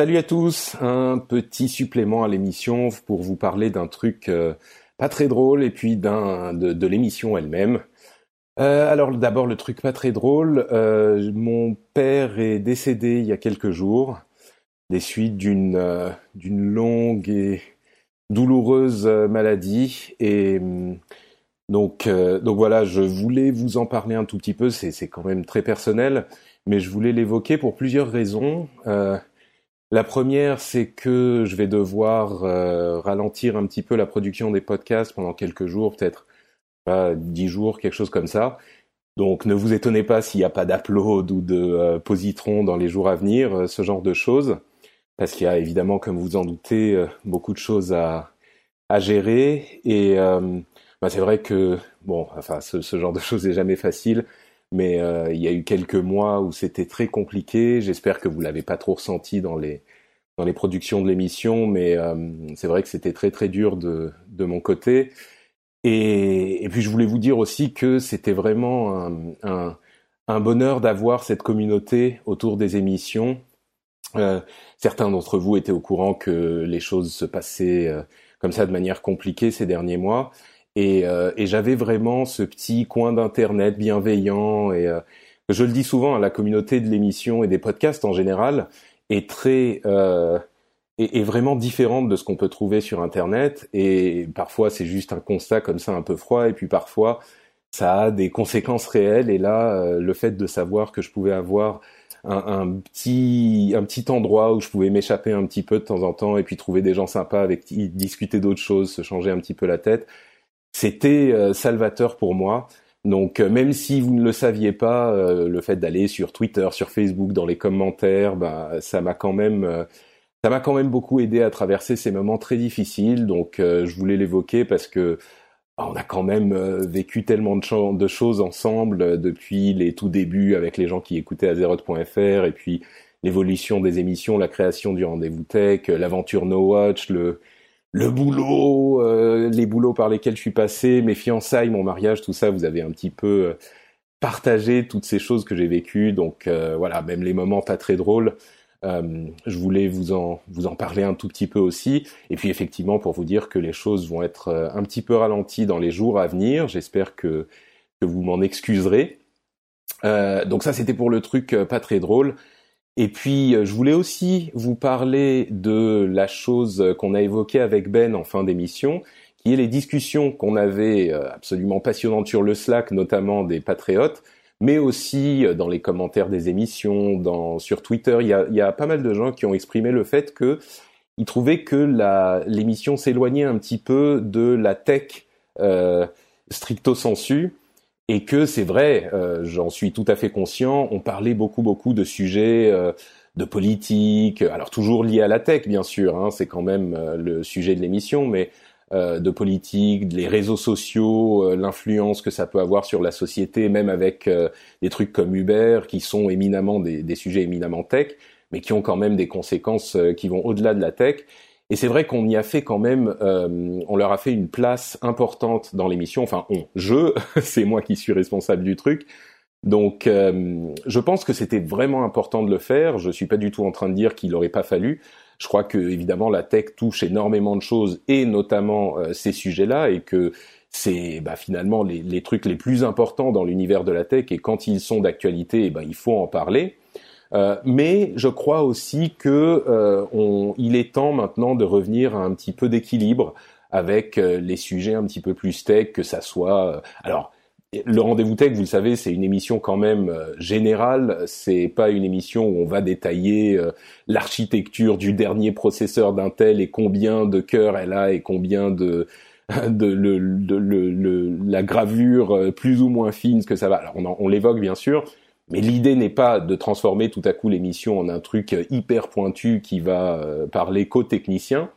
Speaker 1: Salut à tous, un petit supplément à l'émission pour vous parler d'un truc euh, pas très drôle et puis de, l'émission elle-même. Euh, alors d'abord le truc pas très drôle, euh, mon père est décédé il y a quelques jours des suites d'une d'une longue et douloureuse maladie et hum, donc donc voilà, je voulais vous en parler un tout petit peu, c'est c'est quand même très personnel, mais je voulais l'évoquer pour plusieurs raisons. La première, c'est que je vais devoir euh, ralentir un petit peu la production des podcasts pendant quelques jours, peut-être dix jours, quelque chose comme ça. Donc ne vous étonnez pas s'il n'y a pas d'upload ou de euh, positron dans les jours à venir, euh, ce genre de choses, parce qu'il y a évidemment, comme vous en doutez, euh, beaucoup de choses à, à gérer. Et bah, c'est vrai que bon, enfin, ce, ce, genre de choses n'est jamais facile mais euh, il y a eu quelques mois où c'était très compliqué. J'espère que vous l'avez pas trop ressenti dans les dans les productions de l'émission, mais euh, c'est vrai que c'était très très dur de de mon côté. Et, puis je voulais vous dire aussi que c'était vraiment un, un, un bonheur d'avoir cette communauté autour des émissions. Euh, certains d'entre vous étaient au courant que les choses se passaient euh, comme ça de manière compliquée ces derniers mois. Et, et j'avais vraiment ce petit coin d'internet bienveillant et je le dis souvent, la communauté de l'émission et des podcasts en général est très est, vraiment différente de ce qu'on peut trouver sur Internet. Et parfois, c'est juste un constat comme ça un peu froid. Et puis parfois, ça a des conséquences réelles. Et là, euh, le fait de savoir que je pouvais avoir un, un, petit un petit endroit où je pouvais m'échapper un petit peu de temps en temps et puis trouver des gens sympas avec qui discuter d'autres choses, se changer un petit peu la tête, c'était euh, salvateur pour moi. Donc euh, même si vous ne le saviez pas, le fait d'aller sur Twitter, sur Facebook, dans les commentaires, bah, ça m'a quand même ça m'a quand même beaucoup aidé à traverser ces moments très difficiles. Donc, euh, je voulais l'évoquer parce que bah, on a quand même euh, vécu tellement de, choses ensemble euh, depuis les tout débuts avec les gens qui écoutaient Azeroth.fr et puis l'évolution des émissions, la création du rendez-vous tech, l'aventure No Watch, le le boulot, les boulots par lesquels je suis passé, mes fiançailles, mon mariage, tout ça, vous avez un petit peu partagé toutes ces choses que j'ai vécues. Donc voilà, même les moments pas très drôles. Euh, je voulais vous en vous en parler un tout petit peu aussi, et puis effectivement pour vous dire que les choses vont être euh, un petit peu ralenties dans les jours à venir. J'espère que que vous m'en excuserez. Euh, donc ça c'était pour le truc euh, pas très drôle. Et puis je voulais aussi vous parler de la chose qu'on a évoquée avec Ben en fin d'émission, qui est les discussions qu'on avait absolument passionnantes sur le Slack, notamment des patriotes, mais aussi euh, dans les commentaires des émissions, dans, sur Twitter, il y a, y a pas mal de gens qui ont exprimé le fait que ils trouvaient que l'émission s'éloignait un petit peu de la tech euh, stricto sensu et que c'est vrai, euh, j'en suis tout à fait conscient, on parlait beaucoup beaucoup de sujets euh, de politique, alors toujours liés à la tech bien sûr, hein, c'est quand même euh, le sujet de l'émission, mais euh, de politique, les réseaux sociaux, euh, l'influence que ça peut avoir sur la société, même avec euh, des trucs comme Uber, qui sont éminemment des, des, sujets éminemment tech, mais qui ont quand même des conséquences qui vont au-delà de la tech. Et c'est vrai qu'on y a fait quand même, on leur a fait une place importante dans l'émission. Enfin, on, je, c'est moi qui suis responsable du truc. Donc, je pense que c'était vraiment important de le faire. Je suis pas du tout en train de dire qu'il n'aurait pas fallu. Je crois que évidemment la tech touche énormément de choses et notamment euh, ces sujets-là et que c'est bah, finalement les, les, trucs les plus importants dans l'univers de la tech et quand ils sont d'actualité, eh ben, il faut en parler. Euh, mais je crois aussi que euh, on, il est temps maintenant de revenir à un petit peu d'équilibre avec euh, les sujets un petit peu plus tech, que ça soit euh, alors le rendez-vous tech, vous le savez, c'est une émission quand même générale. C'est pas une émission où on va détailler l'architecture du dernier processeur d'Intel et combien de cœurs elle a et combien de de, le, de le, la gravure plus ou moins fine, ce que ça va. Alors on, on l'évoque bien sûr, mais l'idée n'est pas de transformer tout à coup l'émission en un truc hyper pointu qui va parler qu'aux techniciens.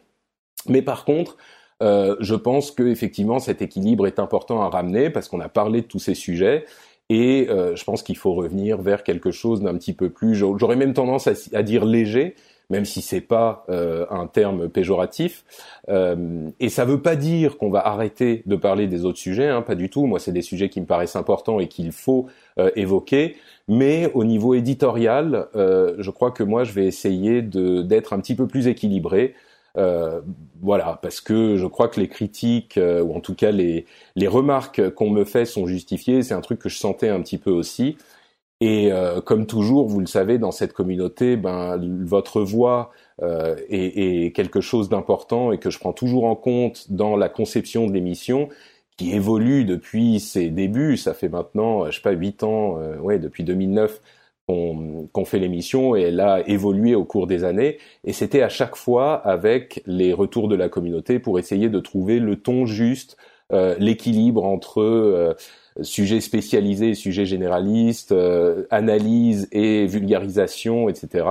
Speaker 1: Mais par contre, euh, je pense que effectivement cet équilibre est important à ramener parce qu'on a parlé de tous ces sujets et euh, je pense qu'il faut revenir vers quelque chose d'un petit peu plus. J'aurais même tendance à, dire léger, même si c'est pas euh, un terme péjoratif. et ça veut pas dire qu'on va arrêter de parler des autres sujets, hein, pas du tout. Moi, c'est des sujets qui me paraissent importants et qu'il faut évoquer. Mais au niveau éditorial, je crois que moi, je vais essayer d'être un petit peu plus équilibré. Euh, voilà, parce que je crois que les critiques, euh, ou en tout cas les, les remarques qu'on me fait sont justifiées. C'est un truc que je sentais un petit peu aussi. Et euh, comme toujours, vous le savez, dans cette communauté, ben, votre voix euh, est, est, quelque chose d'important et que je prends toujours en compte dans la conception de l'émission, qui évolue depuis ses débuts. Ça fait maintenant, je sais pas, huit ans, ouais, depuis 2009 qu'on fait l'émission et elle a évolué au cours des années et c'était à chaque fois avec les retours de la communauté pour essayer de trouver le ton juste, euh, l'équilibre entre euh, sujets spécialisés, sujets généralistes, euh, analyse et vulgarisation, etc.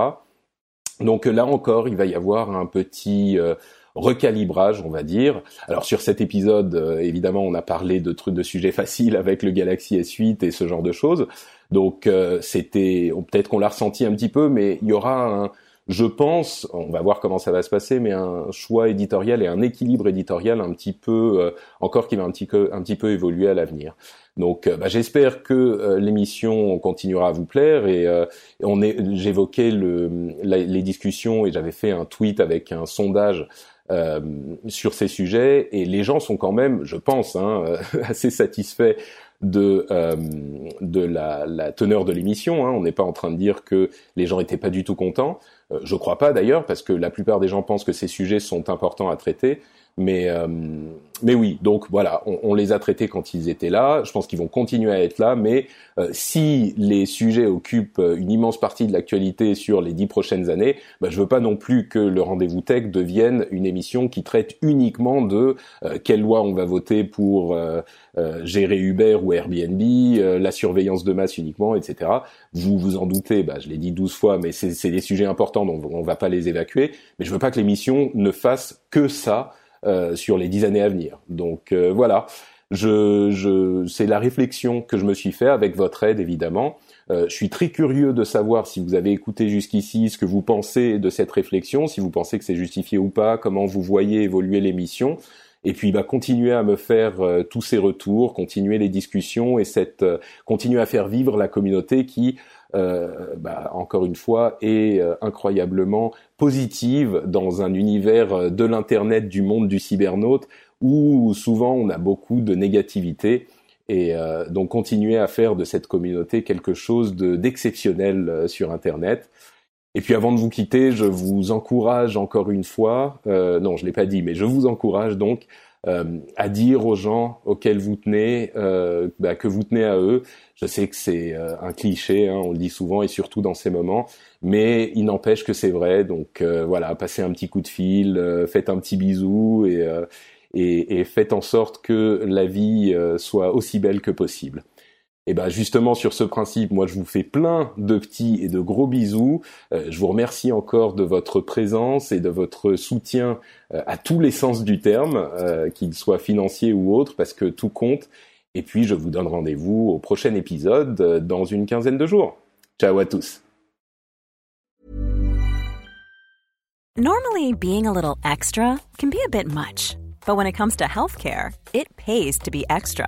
Speaker 1: Donc là encore, il va y avoir un petit euh, recalibrage, on va dire. Alors sur cet épisode, euh, évidemment, on a parlé de trucs de sujets faciles avec le Galaxy S8 et ce genre de choses. Donc euh, c'était peut-être qu'on l'a ressenti un petit peu, mais il y aura un, je pense, on va voir comment ça va se passer, mais un choix éditorial et un équilibre éditorial un petit peu euh, encore qui va un petit peu un petit peu évoluer à l'avenir. Donc, bah, j'espère que l'émission continuera à vous plaire et on est, j'évoquais le, les discussions et j'avais fait un tweet avec un sondage sur ces sujets et les gens sont quand même, je pense, hein, assez satisfaits de de la, la, teneur de l'émission. Hein. On n'est pas en train de dire que les gens étaient pas du tout contents. je crois pas d'ailleurs parce que la plupart des gens pensent que ces sujets sont importants à traiter. Mais, euh, mais oui, donc voilà, on, on, les a traités quand ils étaient là. Je pense qu'ils vont continuer à être là. Mais euh, si les sujets occupent euh, une immense partie de l'actualité sur les dix prochaines années, bah, je veux pas non plus que le rendez-vous tech devienne une émission qui traite uniquement de quelle loi on va voter pour gérer Uber ou Airbnb, la surveillance de masse uniquement, etc. Vous vous en doutez, bah, je l'ai dit douze fois, mais c'est des sujets importants, donc on va pas les évacuer. Mais je veux pas que l'émission ne fasse que ça. Euh, sur les dix années à venir. Donc euh, voilà, je, je, c'est la réflexion que je me suis fait avec votre aide évidemment. Euh, je suis très curieux de savoir si vous avez écouté jusqu'ici ce que vous pensez de cette réflexion, si vous pensez que c'est justifié ou pas, comment vous voyez évoluer l'émission. Et puis, bah, continuer à me faire tous ces retours, continuer les discussions et cette, continuer à faire vivre la communauté qui, euh, bah, encore une fois, est euh, incroyablement positive dans un univers euh, de l'internet, du monde du cybernaute, où souvent on a beaucoup de négativité. Et donc continuer à faire de cette communauté quelque chose d'exceptionnel sur Internet. Et puis avant de vous quitter, je vous encourage encore une fois, euh, non je l'ai pas dit, mais je vous encourage donc euh, à dire aux gens auxquels vous tenez euh, bah, que vous tenez à eux. Je sais que c'est euh, un cliché, hein, on le dit souvent et surtout dans ces moments, mais il n'empêche que c'est vrai. Donc voilà, passez un petit coup de fil, faites un petit bisou et, et, et, faites en sorte que la vie soit aussi belle que possible. Et ben justement sur ce principe, moi je vous fais plein de petits et de gros bisous. Euh, je vous remercie encore de votre présence et de votre soutien euh, à tous les sens du terme, euh, qu'il soit financier ou autre, parce que tout compte. Et puis je vous donne rendez-vous au prochain épisode dans une quinzaine de jours. Ciao à tous.
Speaker 5: Normally being a little extra can be a bit much, but when it comes to healthcare, it pays to be extra.